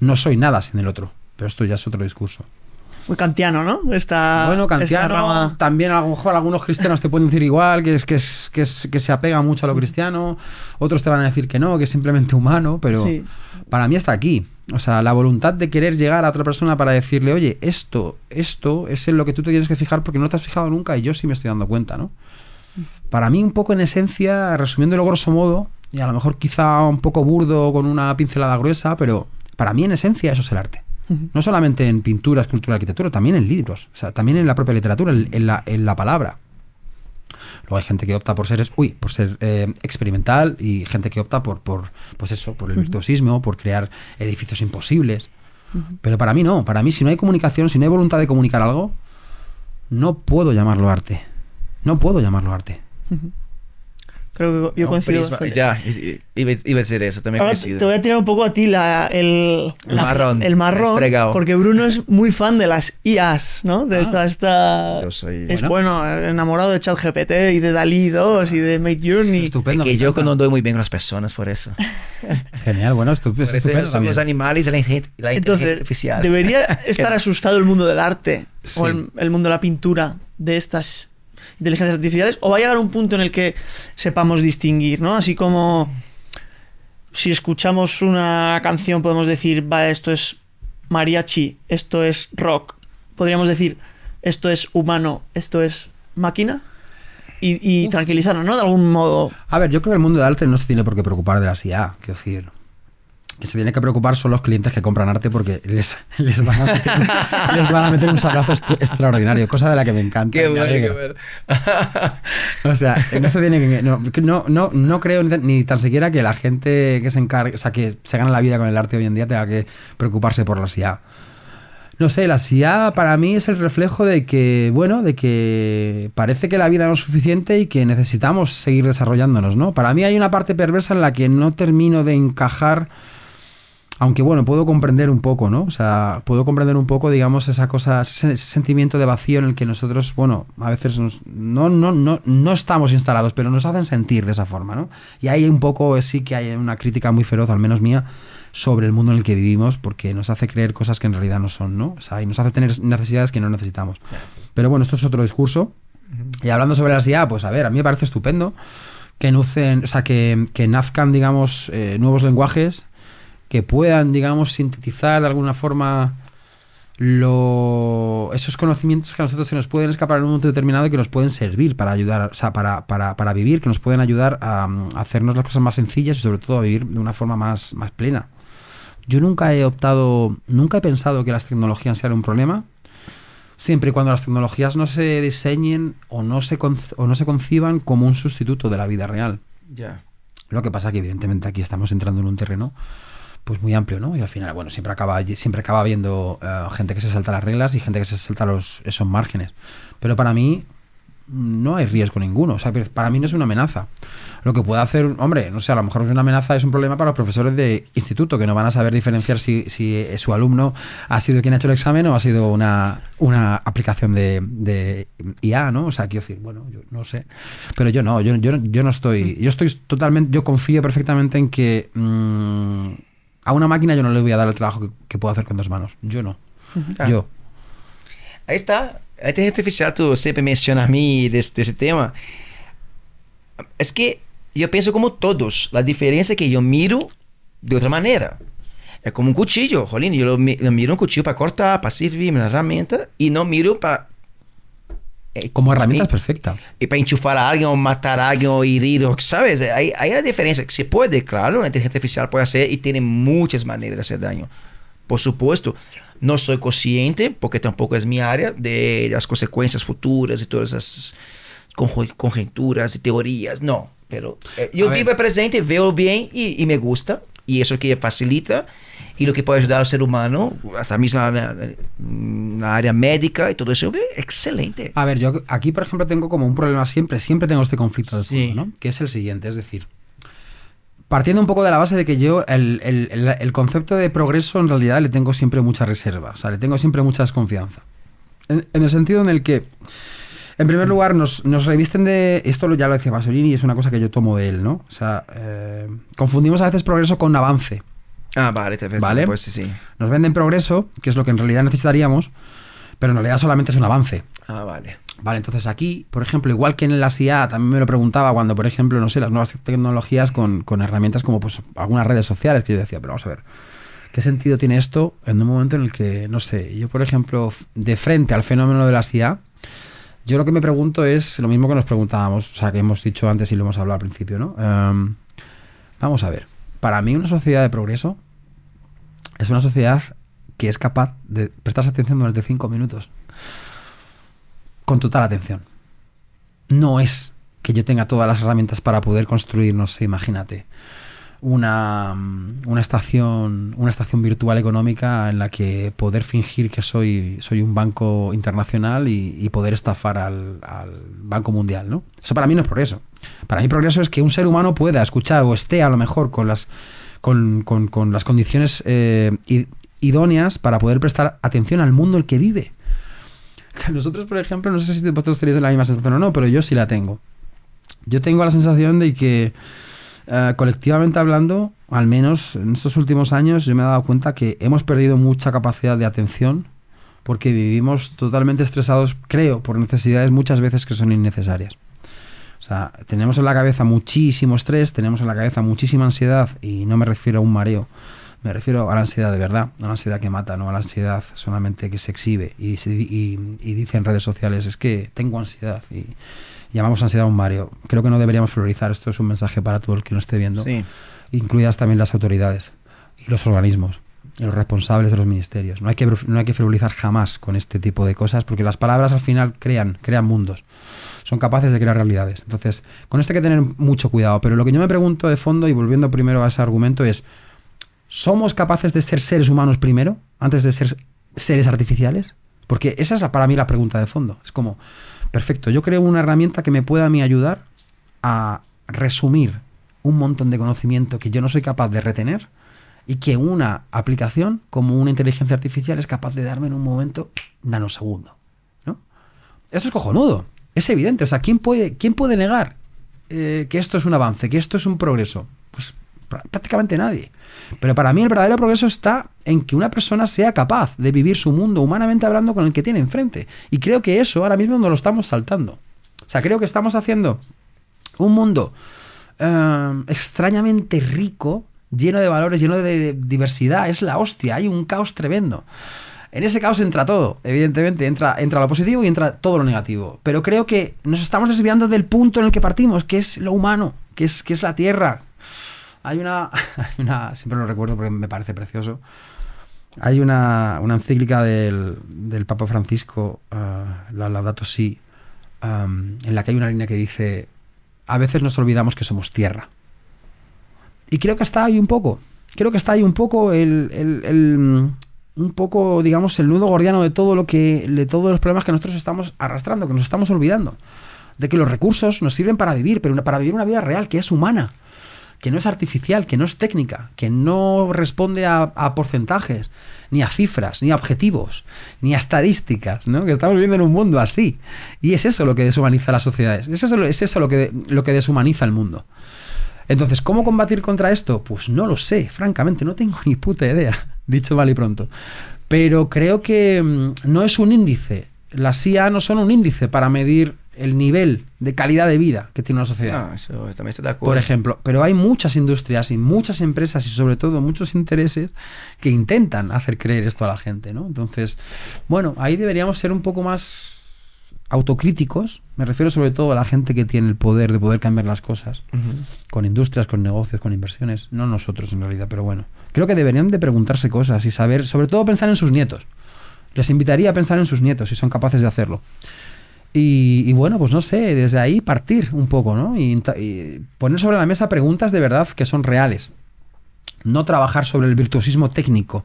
no soy nada sin el otro. Pero esto ya es otro discurso. Muy kantiano, ¿no? Esta, bueno, esta kantiano, rama. también a lo mejor algunos cristianos te pueden decir igual, que es, que es, que es que se apega mucho a lo cristiano, otros te van a decir que no, que es simplemente humano, pero Sí. para mí está aquí. O sea, la voluntad de querer llegar a otra persona para decirle, oye, esto, esto es en lo que tú te tienes que fijar porque no te has fijado nunca y yo sí me estoy dando cuenta, ¿no? Para mí, un poco en esencia, resumiéndolo grosso modo, y a lo mejor quizá un poco burdo con una pincelada gruesa, pero para mí en esencia eso es el arte. No solamente en pintura, escultura, arquitectura, también en libros. O sea, también en la propia literatura, en, en la, en la palabra. Luego hay gente que opta por ser, uy, por ser eh, experimental y gente que opta por, por, pues eso, por el virtuosismo, por crear edificios imposibles. Pero para mí no, para mí si no hay comunicación, si no hay voluntad de comunicar algo, no puedo llamarlo arte. No puedo llamarlo arte. Creo que yo No, coincido. Ya, i- iba, iba a decir eso, también Ahora coincido. te voy a tirar un poco a ti la- el, El la- marrón, el marrón, fregado. porque Bruno es muy fan de las IAs, ¿no? De Ah. toda esta... Yo soy- Es bueno, enamorado de ChatGPT y de Dalí 2 y de Made Journey. Estupendo. que me yo no doy muy bien con las personas por eso. Genial, bueno, Por eso estupendo. son también. los animales y la, la inteligencia Entonces, artificial. debería estar asustado el mundo del arte Sí. o el, el mundo de la pintura de estas inteligencias artificiales o va a llegar un punto en el que sepamos distinguir, ¿no? Así como si escuchamos una canción podemos decir, va, esto es mariachi, esto es rock. Podríamos decir, esto es humano, esto es máquina. Y, y tranquilizarnos, ¿no? De algún modo. A ver, yo creo que el mundo del arte no se tiene por qué preocupar de las IA. Quiero decir, que se tiene que preocupar son los clientes que compran arte porque les, les, van, a meter, les van a meter un sacazo extraordinario, cosa de la que me encanta. Qué me bueno, qué bueno. O sea, no se tiene que. No, no, no, no creo ni tan, ni tan siquiera que la gente que se encargue, o sea, que se gana la vida con el arte hoy en día tenga que preocuparse por las IA. No sé, la IA para mí es el reflejo de que, bueno, de que parece que la vida no es suficiente y que necesitamos seguir desarrollándonos, ¿no? Para mí hay una parte perversa en la que no termino de encajar, aunque bueno, puedo comprender un poco, ¿no? O sea, puedo comprender un poco, digamos, esa cosa, ese, sentimiento de vacío en el que nosotros, bueno, a veces nos- no, no, no, no estamos instalados, pero nos hacen sentir de esa forma, ¿no? Y ahí un poco sí que hay una crítica muy feroz, al menos mía, sobre el mundo en el que vivimos, porque nos hace creer cosas que en realidad no son, ¿no? O sea, y nos hace tener necesidades que no necesitamos. Pero bueno, esto es otro discurso. Y hablando sobre las IA, pues a ver, a mí me parece estupendo que nucen, o sea, que, que nazcan, digamos, eh, nuevos lenguajes que puedan, digamos, sintetizar de alguna forma lo, esos conocimientos que a nosotros se nos pueden escapar en un momento determinado y que nos pueden servir para ayudar, o sea, para, para, para vivir, que nos pueden ayudar a, mm, hacernos las cosas más sencillas y sobre todo a vivir de una forma más, más plena. Yo nunca he optado, nunca he pensado que las tecnologías sean un problema, siempre y cuando las tecnologías no se diseñen o no se, o no se conciban como un sustituto de la vida real. Ya. Lo que pasa que evidentemente aquí estamos entrando en un terreno pues muy amplio, ¿no? Y al final, bueno, siempre acaba siempre acaba habiendo eh, gente que se salta las reglas y gente que se salta los esos márgenes. Pero para mí no hay riesgo ninguno, o sea, para mí no es una amenaza. Lo que puede hacer, hombre, no sé, a lo mejor es una amenaza, es un problema para los profesores de instituto que no van a saber diferenciar si, si eh, su alumno ha sido quien ha hecho el examen o ha sido una, una aplicación de, de IA, ¿no? O sea, quiero decir, bueno, yo no sé. Pero yo no, yo, yo, yo no estoy, yo estoy totalmente, yo confío perfectamente en que mm, a una máquina yo no le voy a dar el trabajo que, que puedo hacer con dos manos. Yo no. Ah. Yo. Ahí está. A inteligência artificial, tú siempre mencionas a mí de, de ese tema. Es que yo pienso como todos. La diferencia es que yo miro de otra manera. Es como un cuchillo, jolín. Yo lo, lo miro un cuchillo para cortar, para servirme una herramienta y no miro para... eh, Como herramienta es perfecta. y para enchufar a alguien o matar a alguien o herir, ¿sabes? Ahí, ahí la diferencia. Se puede, claro, la inteligencia artificial puede hacer y tiene muchas maneras de hacer daño. Por supuesto, no soy consciente, porque tampoco es mi área, de las consecuencias futuras y todas esas conjeturas y teorías, no. Pero eh, yo vivo el presente, veo bien y, y me gusta, y eso que facilita, y lo que puede ayudar al ser humano, hasta mismo la, la área médica y todo eso, excelente. A ver, yo aquí, por ejemplo, tengo como un problema siempre, siempre tengo este conflicto de fondo, Sí. ¿no? Que es el siguiente, es decir, partiendo un poco de la base de que yo el, el- el- el concepto de progreso en realidad le tengo siempre mucha reserva, o sea, le tengo siempre mucha desconfianza. En, en el sentido en el que, en primer lugar, nos, nos revisten de, esto lo- ya lo decía Pasolini y es una cosa que yo tomo de él, ¿no? O sea, eh, confundimos a veces progreso con avance. Ah, vale, te Vale. Pues sí, sí. Nos venden progreso, que es lo que en realidad necesitaríamos, pero en realidad solamente es un avance. Ah, vale. Vale, entonces aquí, por ejemplo, igual que en la IA, también me lo preguntaba cuando, por ejemplo, no sé, las nuevas tecnologías con, con herramientas como pues algunas redes sociales, que yo decía, pero vamos a ver, ¿qué sentido tiene esto en un momento en el que, no sé, yo, por ejemplo, de frente al fenómeno de la IA, yo lo que me pregunto es lo mismo que nos preguntábamos, o sea, que hemos dicho antes y lo hemos hablado al principio, ¿no? Em, vamos a ver, para mí una sociedad de progreso es una sociedad que es capaz de prestarse atención durante cinco minutos. Con total atención. No es que yo tenga todas las herramientas para poder construir, no sé, imagínate, una, una, estación, una estación virtual económica en la que poder fingir que soy, soy un banco internacional y, poder estafar al, Banco Mundial, ¿no? Eso para mí no es progreso. Para mí progreso es que un ser humano pueda escuchar o esté a lo mejor con las, con, las condiciones eh, idóneas para poder prestar atención al mundo en el que vive. Nosotros, por ejemplo, no sé si vosotros tenéis la misma sensación o no, pero yo sí la tengo. Yo tengo la sensación de que eh, colectivamente hablando, al menos en estos últimos años, yo me he dado cuenta que hemos perdido mucha capacidad de atención porque vivimos totalmente estresados, creo, por necesidades muchas veces que son innecesarias. O sea, tenemos en la cabeza muchísimo estrés, tenemos en la cabeza muchísima ansiedad, y no me refiero a un mareo, me refiero a la ansiedad de verdad, a la ansiedad que mata, no a la ansiedad solamente que se exhibe y, y dice en redes sociales, es que tengo ansiedad y, llamamos ansiedad a un Mario. Creo que no deberíamos florizar. Esto es un mensaje para todo el que nos esté viendo, incluidas también las autoridades y los organismos y los responsables de los ministerios. No hay que no hay que frivolizar jamás con este tipo de cosas porque las palabras al final crean crean mundos. Son capaces de crear realidades. Entonces, con esto hay que tener mucho cuidado. Pero lo que yo me pregunto de fondo, y volviendo primero a ese argumento, es: ¿somos capaces de ser seres humanos primero, antes de ser seres artificiales? Porque esa es para mí la pregunta de fondo. Es como, Perfecto, yo creo una herramienta que me pueda a mí ayudar a resumir un montón de conocimiento que yo no soy capaz de retener y que una aplicación como una inteligencia artificial es capaz de darme en un momento nanosegundo. ¿no? Esto es cojonudo, es evidente. O sea, ¿quién puede, quién puede negar eh, que esto es un avance, que esto es un progreso? Pues prácticamente nadie. Pero para mí el verdadero progreso está en que una persona sea capaz de vivir su mundo humanamente hablando con el que tiene enfrente. Y creo que eso ahora mismo no lo estamos saltando. O sea, creo que estamos haciendo un mundo eh, extrañamente rico, lleno de valores, lleno de diversidad. Es la hostia, hay un caos tremendo. En ese caos entra todo, evidentemente, entra, entra lo positivo y entra todo lo negativo. Pero creo que nos estamos desviando del punto en el que partimos, que es lo humano, que es, que es la tierra, hay una, siempre lo recuerdo porque me parece precioso. Hay una, encíclica del, Papa Francisco, uh, la Laudato Si, en la que hay una línea que dice, a veces nos olvidamos que somos tierra. Y creo que está ahí un poco, creo que está ahí un poco el, un poco, digamos, el nudo gordiano de todo lo que, de todos los problemas que nosotros estamos arrastrando, que nos estamos olvidando. De que los recursos nos sirven para vivir, pero para vivir una vida real, que es humana que no es artificial, que no es técnica, que no responde a, porcentajes, ni a cifras, ni a objetivos, ni a estadísticas, ¿no? Que estamos viviendo en un mundo así. Y es eso lo que deshumaniza las sociedades, es eso, es eso lo, que, lo que deshumaniza el mundo. Entonces, ¿cómo combatir contra esto? Pues no lo sé, francamente, no tengo ni puta idea, dicho mal y pronto. Pero creo que mm, no es un índice. Las IA no son un índice para medir el nivel de calidad de vida que tiene una sociedad. Ah, eso también estoy de acuerdo. Por ejemplo, pero hay muchas industrias y muchas empresas y sobre todo muchos intereses que intentan hacer creer esto a la gente, ¿no? Entonces, bueno, ahí deberíamos ser un poco más autocríticos, me refiero sobre todo a la gente que tiene el poder de poder cambiar las cosas, con industrias, con negocios, con inversiones, no nosotros en realidad, pero bueno, creo que deberían de preguntarse cosas y saber, sobre todo pensar en sus nietos. Les invitaría a pensar en sus nietos si son capaces de hacerlo. Y, bueno, pues no sé, desde ahí partir un poco, ¿no? Y, poner sobre la mesa preguntas de verdad que son reales. No trabajar sobre el virtuosismo técnico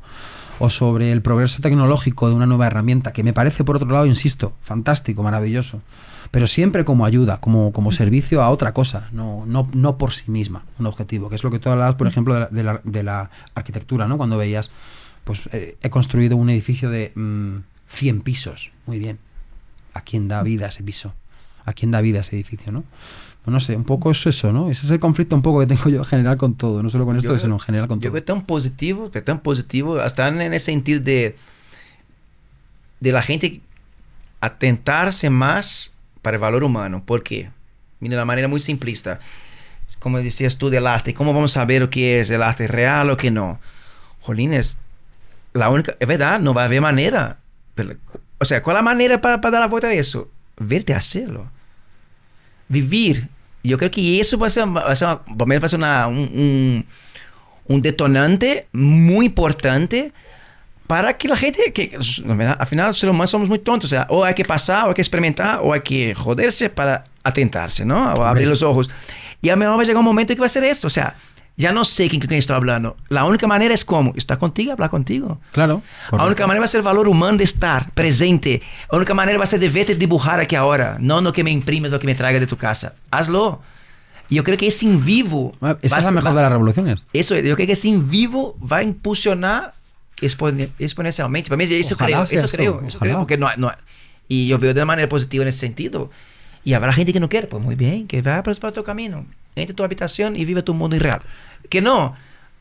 o sobre el progreso tecnológico de una nueva herramienta, que me parece, por otro lado, insisto, fantástico, maravilloso. Pero siempre como ayuda, como, como servicio a otra cosa, no, no, no por sí misma, un objetivo, que es lo que tú hablabas, por ejemplo, de la, de la, arquitectura, ¿no? Cuando veías, pues eh, he construido un edificio de 100 mm, pisos, muy bien a quién da vida ese piso, a quién da vida ese edificio, ¿no? Pues no sé, un poco es eso, ¿no? Ese es el conflicto un poco que tengo yo en general con todo, no solo con esto, sino en general con todo. Yo veo tan positivo, tan positivo, hasta en ese sentido de, de la gente atentarse más para el valor humano. ¿Por qué? Mira, de manera muy simplista. Como decías tú del arte, ¿cómo vamos a saber qué es el arte real o qué no? Jolines, la única, es verdad, no va a haber manera. Pero o sea, ¿cuál es la manera para, dar la vuelta a eso? Verte hacerlo. Vivir. Yo creo que eso va a ser, va a ser, un, un, detonante muy importante para que la gente, que al final los seres humanos somos muy tontos, o sea, o hay que pasar, o hay que experimentar, o hay que joderse para atentarse, ¿no? O abrir los ojos. Y a lo mejor va a llegar un momento que va a ser esto, o sea, ya no sé con quién estoy hablando. La única manera es cómo, estar contigo, hablar contigo. Claro. La única manera va a ser el valor humano de estar presente. La única manera va a ser de verte dibujar aquí ahora, no no que me imprimes o que me traigas de tu casa. Hazlo. Y yo creo que ese en vivo... Esa es la mejor de las revoluciones. Eso, yo creo que ese en vivo va a impulsionar exponencialmente. Para mí eso creo, eso, creo, eso creo, porque no, no, y yo veo de una manera positiva en ese sentido. Y habrá gente que no quiere, pues muy bien, que vaya por tu camino, entre tu habitación y vive tu mundo irreal. Que no,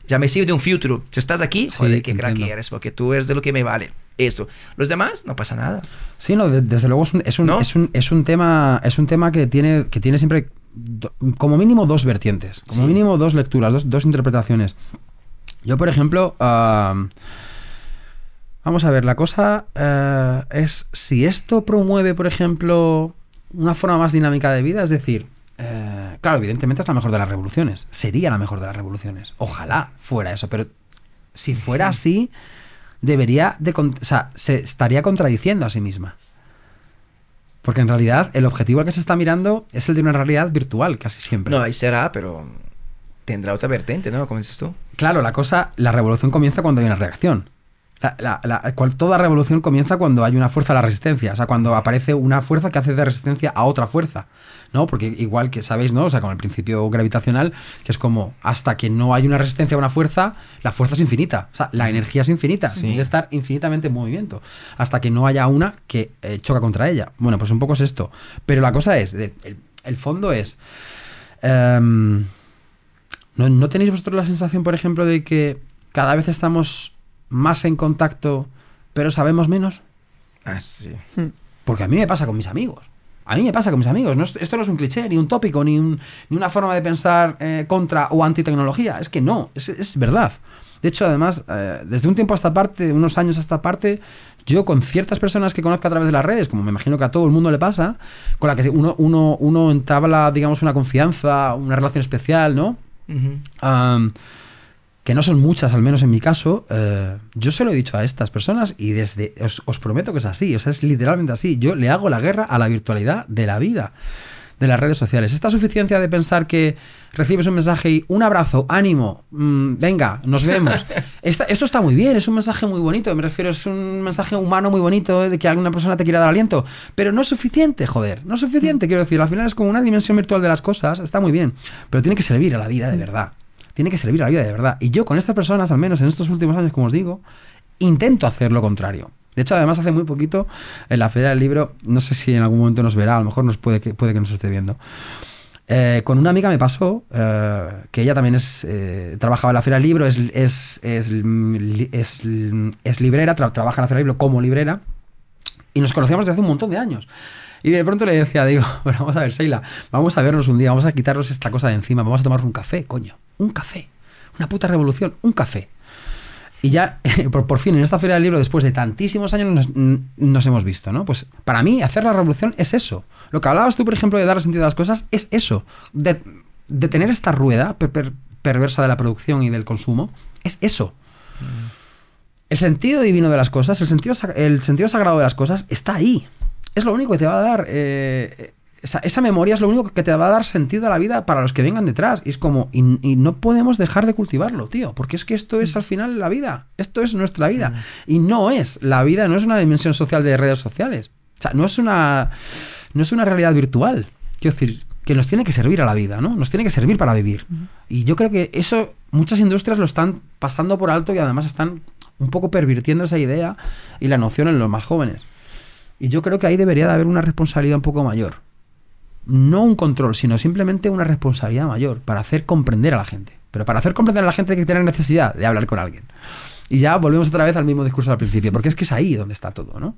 ya me sirve de un filtro. Si estás aquí, joder, qué crack eres, porque tú eres de lo que me vale. Esto. Los demás, no pasa nada. Sí, no, desde luego es un, es un, es un, es un, tema, es un tema que tiene, que tiene siempre como mínimo dos vertientes, como mínimo dos lecturas, dos, dos interpretaciones. Yo, por ejemplo, Vamos a ver, la cosa eh, es si esto promueve, por ejemplo, una forma más dinámica de vida, es decir, eh, claro, evidentemente es la mejor de las revoluciones, sería la mejor de las revoluciones, ojalá fuera eso, pero si fuera así, debería de, o sea, se estaría contradiciendo a sí misma. Porque en realidad el objetivo al que se está mirando es el de una realidad virtual, casi siempre. No, ahí será, pero tendrá otra vertiente, ¿no? Como dices tú. Claro, la cosa, la revolución comienza cuando hay una reacción. La, cual, toda revolución comienza cuando hay una fuerza a la resistencia, o sea, cuando aparece una fuerza que hace de resistencia a otra fuerza, ¿no? Porque igual que sabéis, ¿no? O sea, con el principio gravitacional, que es como hasta que no hay una resistencia a una fuerza, la fuerza es infinita, o sea, la energía es infinita, sí. debe estar infinitamente en movimiento, hasta que no haya una que eh, choca contra ella. Bueno, pues un poco es esto. Pero la cosa es, el, fondo es... Em, ¿no, ¿No tenéis vosotros la sensación, por ejemplo, de que cada vez estamos más en contacto, pero sabemos menos? Ah, sí. Hmm. Porque a mí me pasa con mis amigos. A mí me pasa con mis amigos. esto no es un cliché, ni un tópico, ni, ni una forma de pensar eh, contra o anti tecnología. Es que no, es, verdad. De hecho, además, eh, desde un tiempo a esta parte, unos años a esta parte, yo con ciertas personas que conozco a través de las redes, como me imagino que a todo el mundo le pasa, con la que uno, uno, uno entabla, digamos, una confianza, una relación especial, ¿no? Que no son muchas, al menos en mi caso, eh, yo se lo he dicho a estas personas y desde os, prometo que es así, o sea, es literalmente así. Yo le hago la guerra a la virtualidad de la vida, de las redes sociales. Esta suficiencia de pensar que recibes un mensaje y un abrazo, ánimo, mm, venga, nos vemos. esto está muy bien, es un mensaje muy bonito, me refiero, es un mensaje humano muy bonito de que alguna persona te quiera dar aliento, pero no es suficiente, joder, no es suficiente, quiero decir, al final es como una dimensión virtual de las cosas, está muy bien, pero tiene que servir a la vida de verdad tiene que servir la vida de verdad. Y yo con estas personas, al menos en estos últimos años, como os digo, intento hacer lo contrario. De hecho, además, hace muy poquito, en la Feria del Libro, no sé si en algún momento nos verá, a lo mejor nos puede que, puede que nos esté viendo. Eh, con una amiga me pasó eh, que ella también es eh, trabajaba en la Feria del Libro, es, es, es, es librera, trabaja en la Feria del Libro como librera, y nos conocíamos desde hace un montón de años. Y de pronto le decía, digo, bueno, vamos a ver, Seila, vamos a vernos un día, vamos a quitarnos esta cosa de encima, vamos a tomar un café, coño un café. Una puta revolución, un café. Y ya, por, fin, en esta feria del libro, después de tantísimos años, nos, hemos visto, ¿no? Pues para mí, hacer la revolución es eso. Lo que hablabas tú, por ejemplo, de dar sentido a las cosas, es eso. De, tener esta rueda perversa de la producción y del consumo, es eso. Mm. El sentido divino de las cosas, el sentido, el sentido sagrado de las cosas, está ahí. Es lo único que te va a dar eh, esa, memoria es lo único que te va a dar sentido a la vida para los que vengan detrás. Y es como, y, no podemos dejar de cultivarlo, tío, porque es que esto es al final la vida, esto es nuestra vida. Mm. Y no es, la vida no es una dimensión social de redes sociales. O sea, no es una, no es una realidad virtual. Quiero decir, que nos tiene que servir a la vida, ¿no? Nos tiene que servir para vivir. Y yo creo que eso muchas industrias lo están pasando por alto y además están un poco pervirtiendo esa idea y la noción en los más jóvenes. Y yo creo que ahí debería de haber una responsabilidad un poco mayor no un control, sino simplemente una responsabilidad mayor para hacer comprender a la gente. Pero para hacer comprender a la gente hay que tener necesidad de hablar con alguien. Y ya volvemos otra vez al mismo discurso al principio, porque es que es ahí donde está todo, ¿no?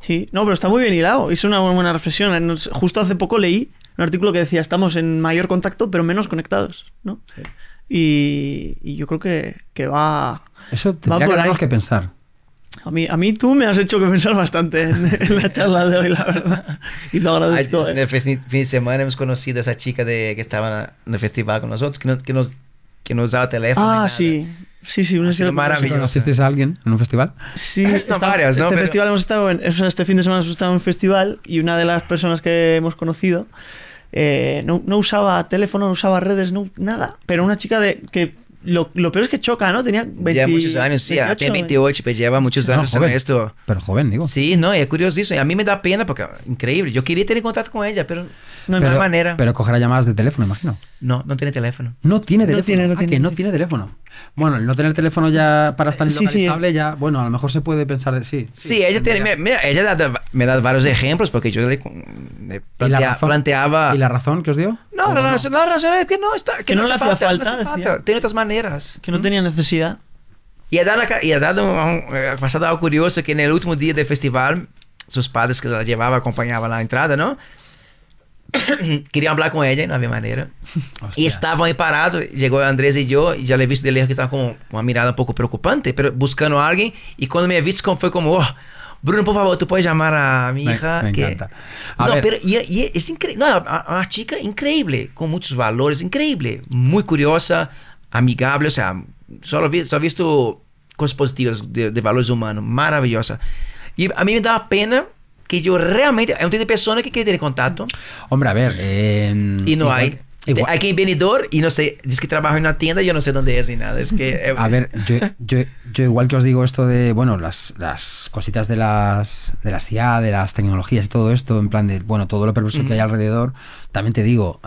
Sí, no, pero está muy bien hilado. Es una buena reflexión. Justo hace poco leí un artículo que decía estamos en mayor contacto, pero menos conectados, ¿no? Y, yo creo que, va. Eso tendría que que pensar. A mí, a mí tú me has hecho que pensar bastante en, la charla de hoy, la verdad. Y lo agradezco. En el fin de semana hemos conocido a esa chica de, que estaba en el festival con nosotros, que, que nos, que nos daba teléfono. Ah, sí. Sí, sí, un Ha estilo sido maravilloso. ¿Conociste a alguien en un festival? Sí, No, está- varias, ¿no? Este Pero- festival hemos estado en, o sea, este fin de semana hemos estado en un festival y una de las personas que hemos conocido eh, no, no usaba teléfono, no usaba redes, no, nada. Pero una chica de que lo, lo peor es que choca, ¿no? Tenía 20, Lleva muchos años, sí, 28, tiene 28, pero lleva muchos No, años en joven. esto. Pero joven, digo. Sí, no, es curiosísimo. Y a mí me da pena porque, increíble, yo quería tener contacto con ella, pero no hay pero, manera. Pero cogerá llamadas de teléfono, imagino. No, no tiene teléfono. No tiene No teléfono. tiene, no Ah, tiene, que no no tiene teléfono. Bueno, el no tener teléfono ya para estar Sí, sí. localizable ya, bueno, a lo mejor se puede pensar de sí. Sí, ella, tiene, me, ella da- me da varios ejemplos porque yo le, le ¿Y la plantea- razón- planteaba... ¿Y la razón que os dio? No, ¿O la, razón, la razón es que no está... Que, Que no hace le hacía falta, no hace decía. falta. Tiene otras maneras. Que no tenía necesidad. Y ha dado, y ha dado un- eh, ha pasado algo curioso que en el último día del festival, sus padres que la llevaban, acompañaban a la entrada, ¿no? Querían hablar con ella y no había manera. Hostia. Y estaban ahí parados. Llegó Andrés y yo, y ya le he visto de lejos que estaba con una mirada un poco preocupante, pero buscando a alguien. Y cuando me he visto, como- fue como, oh, Bruno, por favor, tú puedes llamar a mi Me- hija. me que... encanta. A no, ver. pero y, y es increíble. No, a- a- una chica increíble, con muchos valores, increíble. Muy curiosa, amigable, o sea, solo, vi- solo he visto cosas positivas de, de valores humanos, maravillosa. Y a mí me daba pena que yo realmente, es un tipo de persona que quiere tener contacto Hombre, a ver. eh, y no igual- hay. que venidor y no sé, dice que trabaja en una tienda y yo no sé dónde es ni nada. Es que, eh, A ver, yo, yo, yo igual que os digo esto de, bueno, las, las cositas de las, de las IA, de las tecnologías y todo esto, en plan de, bueno, todo lo perverso que hay alrededor, también te digo,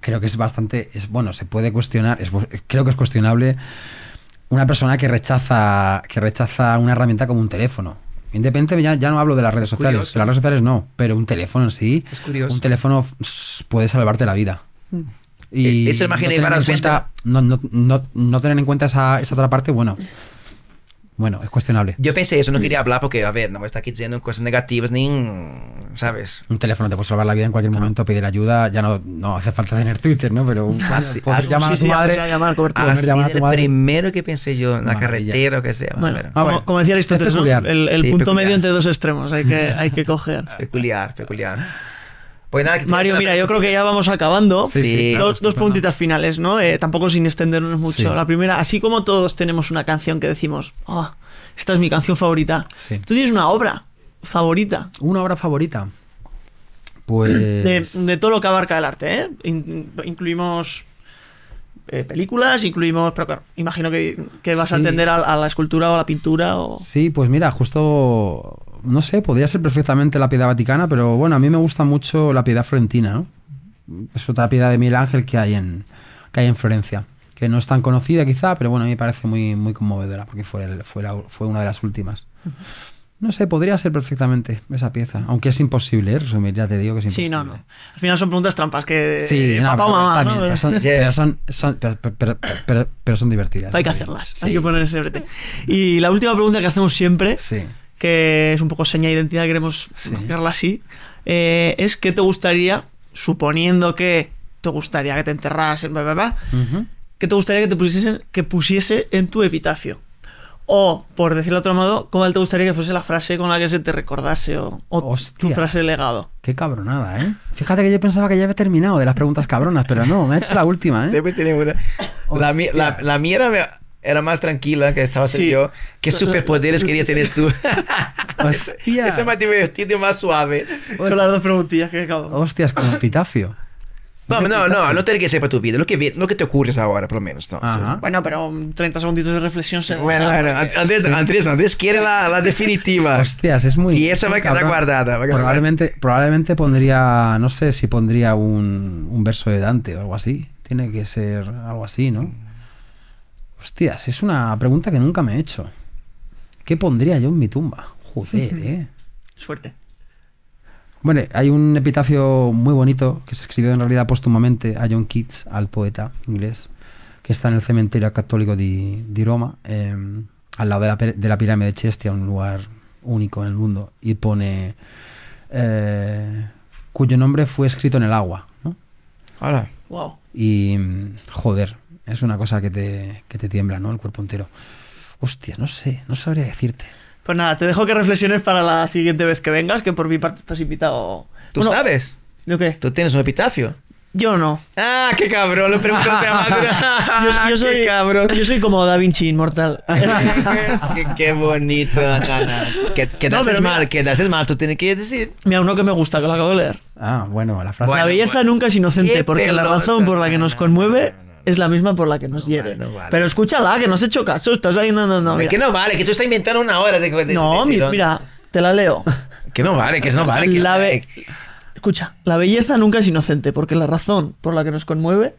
creo que es bastante, es bueno, se puede cuestionar, es, creo que es cuestionable una persona que rechaza, que rechaza una herramienta como un teléfono. Independientemente, ya, ya no hablo de las redes sociales, curioso. las redes sociales no, pero un teléfono en sí, Es curioso. un teléfono puede salvarte la vida. Y Eh, eso no tener varias en veces, cuenta, no, no, no, no tener en cuenta esa, esa otra parte, bueno, bueno, es cuestionable. yo pensé eso, no quería hablar porque, a ver, no voy a estar aquí diciendo cosas negativas ni, ¿sabes? Un teléfono te puede salvar la vida en cualquier momento, pedir ayuda, ya no, no hace falta tener Twitter, ¿no? Pero Ah, sí, puedes ah, llamar a sí, tu sí, madre. a llamar cobertura. Poder Así llamar a tu madre. primero que pensé yo en la Maravilla. carretera o que sea. Bueno, Bueno, como, bueno. como decía Aristóteles, Es ¿no? el, el Sí, punto peculiar. medio entre dos extremos hay que, hay que coger. peculiar, peculiar. Pues nada, que Mario, mira, yo creo que ya vamos acabando. Sí, sí, Sí. claro, dos, puntitas finales, ¿no? Eh, tampoco sin extendernos mucho. Sí. La primera, así como todos tenemos una canción que decimos, "Ah, esta es mi canción favorita. Sí. Tú tienes una obra favorita Una obra favorita. Pues. de, de todo lo que abarca el arte, ¿eh? In- incluimos eh, películas, incluimos, pero claro, imagino que, que vas a atender a, a la escultura o a la pintura o... Sí, pues mira, justo. No sé, podría ser perfectamente la piedad vaticana, pero bueno, a mí me gusta mucho la piedad florentina, ¿no? Es otra piedad de Miguel Ángel que hay en, que hay en Florencia. Que no es tan conocida quizá, pero bueno, a mí me parece muy, muy conmovedora, porque fue, el- fue, la- fue una de las últimas. No sé, podría ser perfectamente esa pieza, aunque es imposible, ¿eh? resumir, ya te digo que es imposible. Sí, no, no. Al final son preguntas trampas que... Sí, no, papá o pero mamá, está ¿no? bien, pero son, pero son, son- pero- pero- pero- pero son divertidas. Hay que hacerlas, Sí. hay que poner ese brete. Y la última pregunta que hacemos siempre, Sí. Que es un poco seña de identidad, queremos Sí. marcarla así, eh, es ¿qué te gustaría, suponiendo que te gustaría que te enterrasen, bla, bla, bla. ¿qué te gustaría que te pusiesen, que pusiese en tu epitafio? O, por decirlo de otro modo, ¿cómo te gustaría que fuese la frase con la que se te recordase o, o tu frase de legado? Qué cabronada, ¿eh? Fíjate que yo pensaba que ya había terminado de las preguntas cabronas, pero no, me ha hecho la última, ¿eh? Siempre tiene una. La, la, la mía era, era más tranquila que estaba Sí. yo. ¿Qué superpoderes quería tener tú? Hostia. Esa es más divertida y más suave. Son las dos preguntillas que acabo. Hostias, con epitafio. No, no, no, no tiene que ser para tu vida. Lo que, lo que te ocurre ahora, por lo menos. ¿no? Ajá. Bueno, pero um, 30 segunditos de reflexión se Bueno, bueno, Andrés, Andrés, Andrés quiere la, la definitiva. Hostias, es muy. Y esa va a quedar guardada, va a quedar Probablemente, probablemente pondría, no sé si pondría un, un verso de Dante o algo así. Tiene que ser algo así, ¿no? Hostias, es una pregunta que nunca me he hecho. ¿Qué pondría yo en mi tumba? Joder, ¿eh? Suerte. Bueno, hay un epitafio muy bonito que se escribió en realidad póstumamente a John Keats, al poeta inglés, que está en el cementerio católico de, de Roma, eh, al lado de la, pe- de la pirámide de Chestia, un lugar único en el mundo, y pone eh, cuyo nombre fue escrito en el agua. ¿no? Hola. Wow. Y joder, es una cosa que te, que te tiembla, ¿no? El cuerpo entero. Hostia, no sé, no sabría decirte. Pues nada, te dejo que reflexiones para la siguiente vez que vengas, que por mi parte estás invitado. ¿Tú Bueno, sabes? ¿Yo qué? ¿Tú tienes un epitafio? Yo no. Ah, qué cabrón, lo preguntaste a Maduro. Yo, yo soy, qué cabrón. yo soy como Da Vinci inmortal. qué, qué bonito, Nana. Que, que te No, haces mal, mira- que te haces mal, tú tienes que decir. Mira, uno que me gusta, que lo acabo de leer. Ah, bueno, la frase. Bueno, la belleza bueno. nunca es inocente, Qué porque la razón por la que nos conmueve es la misma por la que nos hiere. vale, no vale. Pero escúchala, que no has hecho caso, estás ahí no, no, no. Mira. que no vale, que tú estás inventando una hora de, de- No, de mira, te la leo. Que no vale, que no vale. Que La está- be- Escucha, la belleza nunca es inocente, porque la razón por la que nos conmueve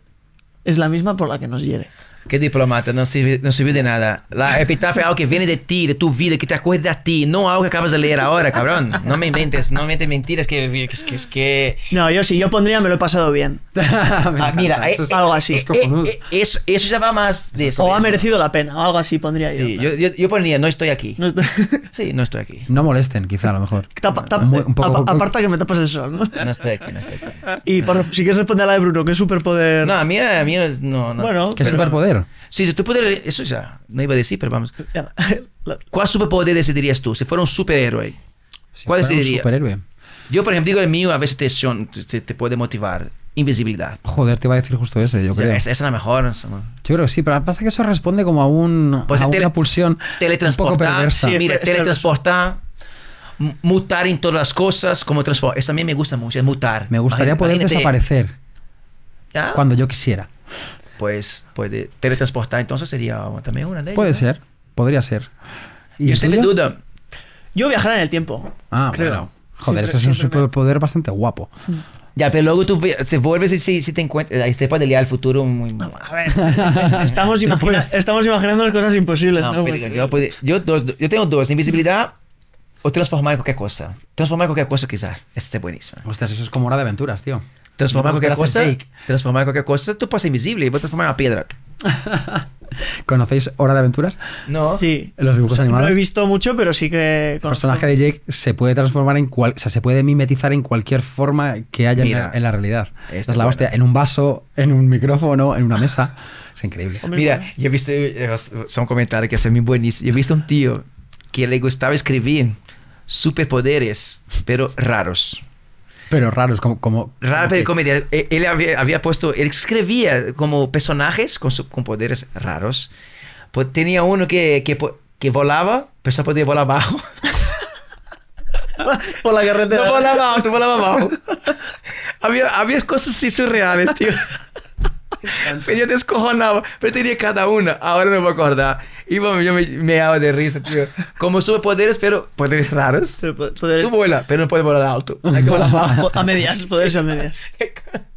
es la misma por la que nos hiere. Qué diplomata, no sirve, no sirvió de nada. La epitafio es algo que viene de ti, de tu vida, que te acuerda a ti, no algo que acabas de leer ahora, cabrón. No me inventes, no me inventes mentiras que que es que... Es que... No, yo sí, yo pondría me lo he pasado bien. Ah, mira, eh, eso es, eh, algo así. es cojonudo. eh, eh, eso, eso ya va más de eso. O de ha eso. merecido la pena, o algo así pondría yo. Sí, yo, yo, yo ponía, no estoy aquí. No estoy- Sí, no estoy aquí. No molesten, quizá, a lo mejor. Tapa- tapa- Muy- un poco- apa- aparta que me tapas el sol, ¿no? No estoy aquí, no estoy aquí. Y por- si quieres responder a la de Bruno, ¿qué superpoder? No, a mí, a mí es- no, no. Bueno, ¿Qué pero- superpoder? Sí, si tú pudieras, eso ya, no iba a decir, pero vamos. ¿Cuál superpoder decidirías tú? Si fuera un superhéroe. Si ¿Cuál fuera un decidiría? superhéroe. Yo, por ejemplo, digo el mío, a veces te, son- te, te puede motivar. Invisibilidad. Joder, te iba a decir justo ese, yo O sea, creo. esa, es la mejor. Yo creo que sí, pero pasa que eso responde como a, un, Pues a tele- una pulsión un poco Teletransportar. perversa. Sí, Mira, teletransportar. Mutar en todas las cosas como transformar. Eso también me gusta mucho, es mutar. Me gustaría Imagínate- poder imagínate- desaparecer Ah, cuando yo quisiera. Pues puede teletransportar, entonces sería también una de ellas. Puede ¿no? ser, podría ser. ¿Y le tuyo? duda? Yo viajar en el tiempo. Ah, creo. bueno. Joder, Siempre- eso es un me- superpoder bastante guapo. Ya, pero luego tú te vuelves y si, si te encuentras. Ahí te puede liar el futuro muy. A ver, estamos, imagina- estamos imaginando cosas imposibles. No, ¿no? pero yo, puede- yo, dos- yo tengo dos: invisibilidad o transformar en cualquier cosa. Transformar en cualquier cosa, quizás. Esa es buenísima. Ostras, eso es como hora de aventuras, tío. Transformar en Me cualquier cosa. Transformar en cualquier cosa, tú ser invisible y voy a transformar en una piedra. ¿Conocéis Hora de Aventuras? No. Sí. En los dibujos No animados. he visto mucho, pero sí que. El personaje de Jake se puede transformar en cual, o sea, se puede mimetizar en cualquier forma que haya en Mira, la, en la realidad. esta es la buena. hostia, en un vaso, en un micrófono, en una mesa. Es increíble. Hombre, Mira, bueno. yo he visto, eh, son comentarios que hacen muy buenísimos. Yo he visto un tío que le gustaba escribir superpoderes, pero raros. Pero raros, como... como Raro, como que- comedia. Eh, Él había, había puesto, él escribía como personajes con, su- con poderes raros. Pues tenía uno que, que, que volaba, pero solo podía volar abajo. Por la carretera. No volaba alto, volaba abajo. había, había cosas así surreales, tío. Pero yo descojonaba, pero tenía cada una. Ahora no me acordar. Y bueno, yo me, me hago de risa, tío. Como superpoderes, pero poderes raros. Pero poder- Tú vuelas, pero no puedes volar alto. Hay que volar a medias, poder ser a medias.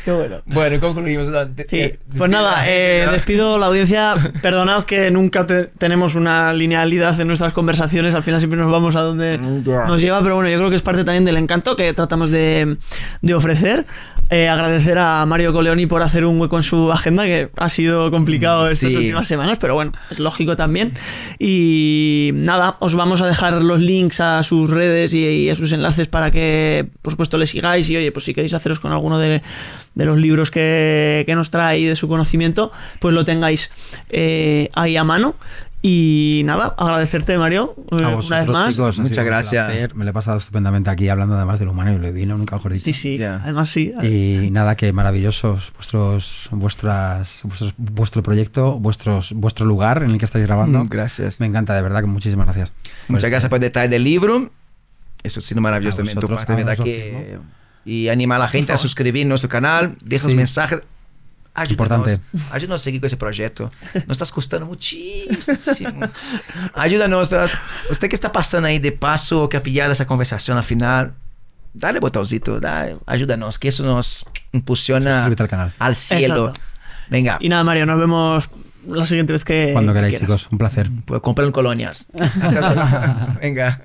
Qué bueno. Bueno, concluimos. de- pues nada, eh, despido la audiencia. Perdonad que nunca te- tenemos una linealidad en nuestras conversaciones. Al final siempre nos vamos a donde nos lleva, pero bueno, yo creo que es parte también del encanto que tratamos de, de ofrecer. Eh, agradecer a Mario Coleoni por hacer un hueco en su agenda, que ha sido complicado estas Sí. últimas semanas, pero bueno, es lógico también. Y nada, os vamos a dejar los links a sus redes y, y a sus enlaces para que, por supuesto, le sigáis. Y oye, pues si queréis haceros con alguno de, de los libros que, que nos trae y de su conocimiento, pues lo tengáis eh, ahí a mano. Y nada, agradecerte, Mario, eh, A una vosotros, vez más. chicos, Muchas gracias. placer. Me lo he pasado estupendamente aquí hablando además de lo humano y lo divino, nunca mejor dicho. Sí, sí, además sí. Y nada, que maravillosos vuestros, vuestras, vuestros, vuestro proyecto, vuestros, vuestro lugar en el que estáis grabando. Mm, Gracias. Me encanta, de verdad, que muchísimas gracias. Muchas gracias por el detalle del libro. Eso ha sido maravilloso A también. tu vosotros, parte, verdad vosotros, que... Y animar a la gente a suscribir nuestro canal, deja los Sí. mensajes. Ayúdanos, Importante. ayúdanos a seguir con ese proyecto. Nos estás costando muchísimo. Ayúdanos. Usted que está pasando ahí de paso, que ha pillado esa conversación al final, dale botoncito, dale, ayúdanos, que eso nos impulsiona al canal. al cielo. Exacto. Venga, Y nada, Mario, nos vemos la siguiente vez que. Cuando que queráis, quieras. chicos. Un placer. pues compren colonias. Venga.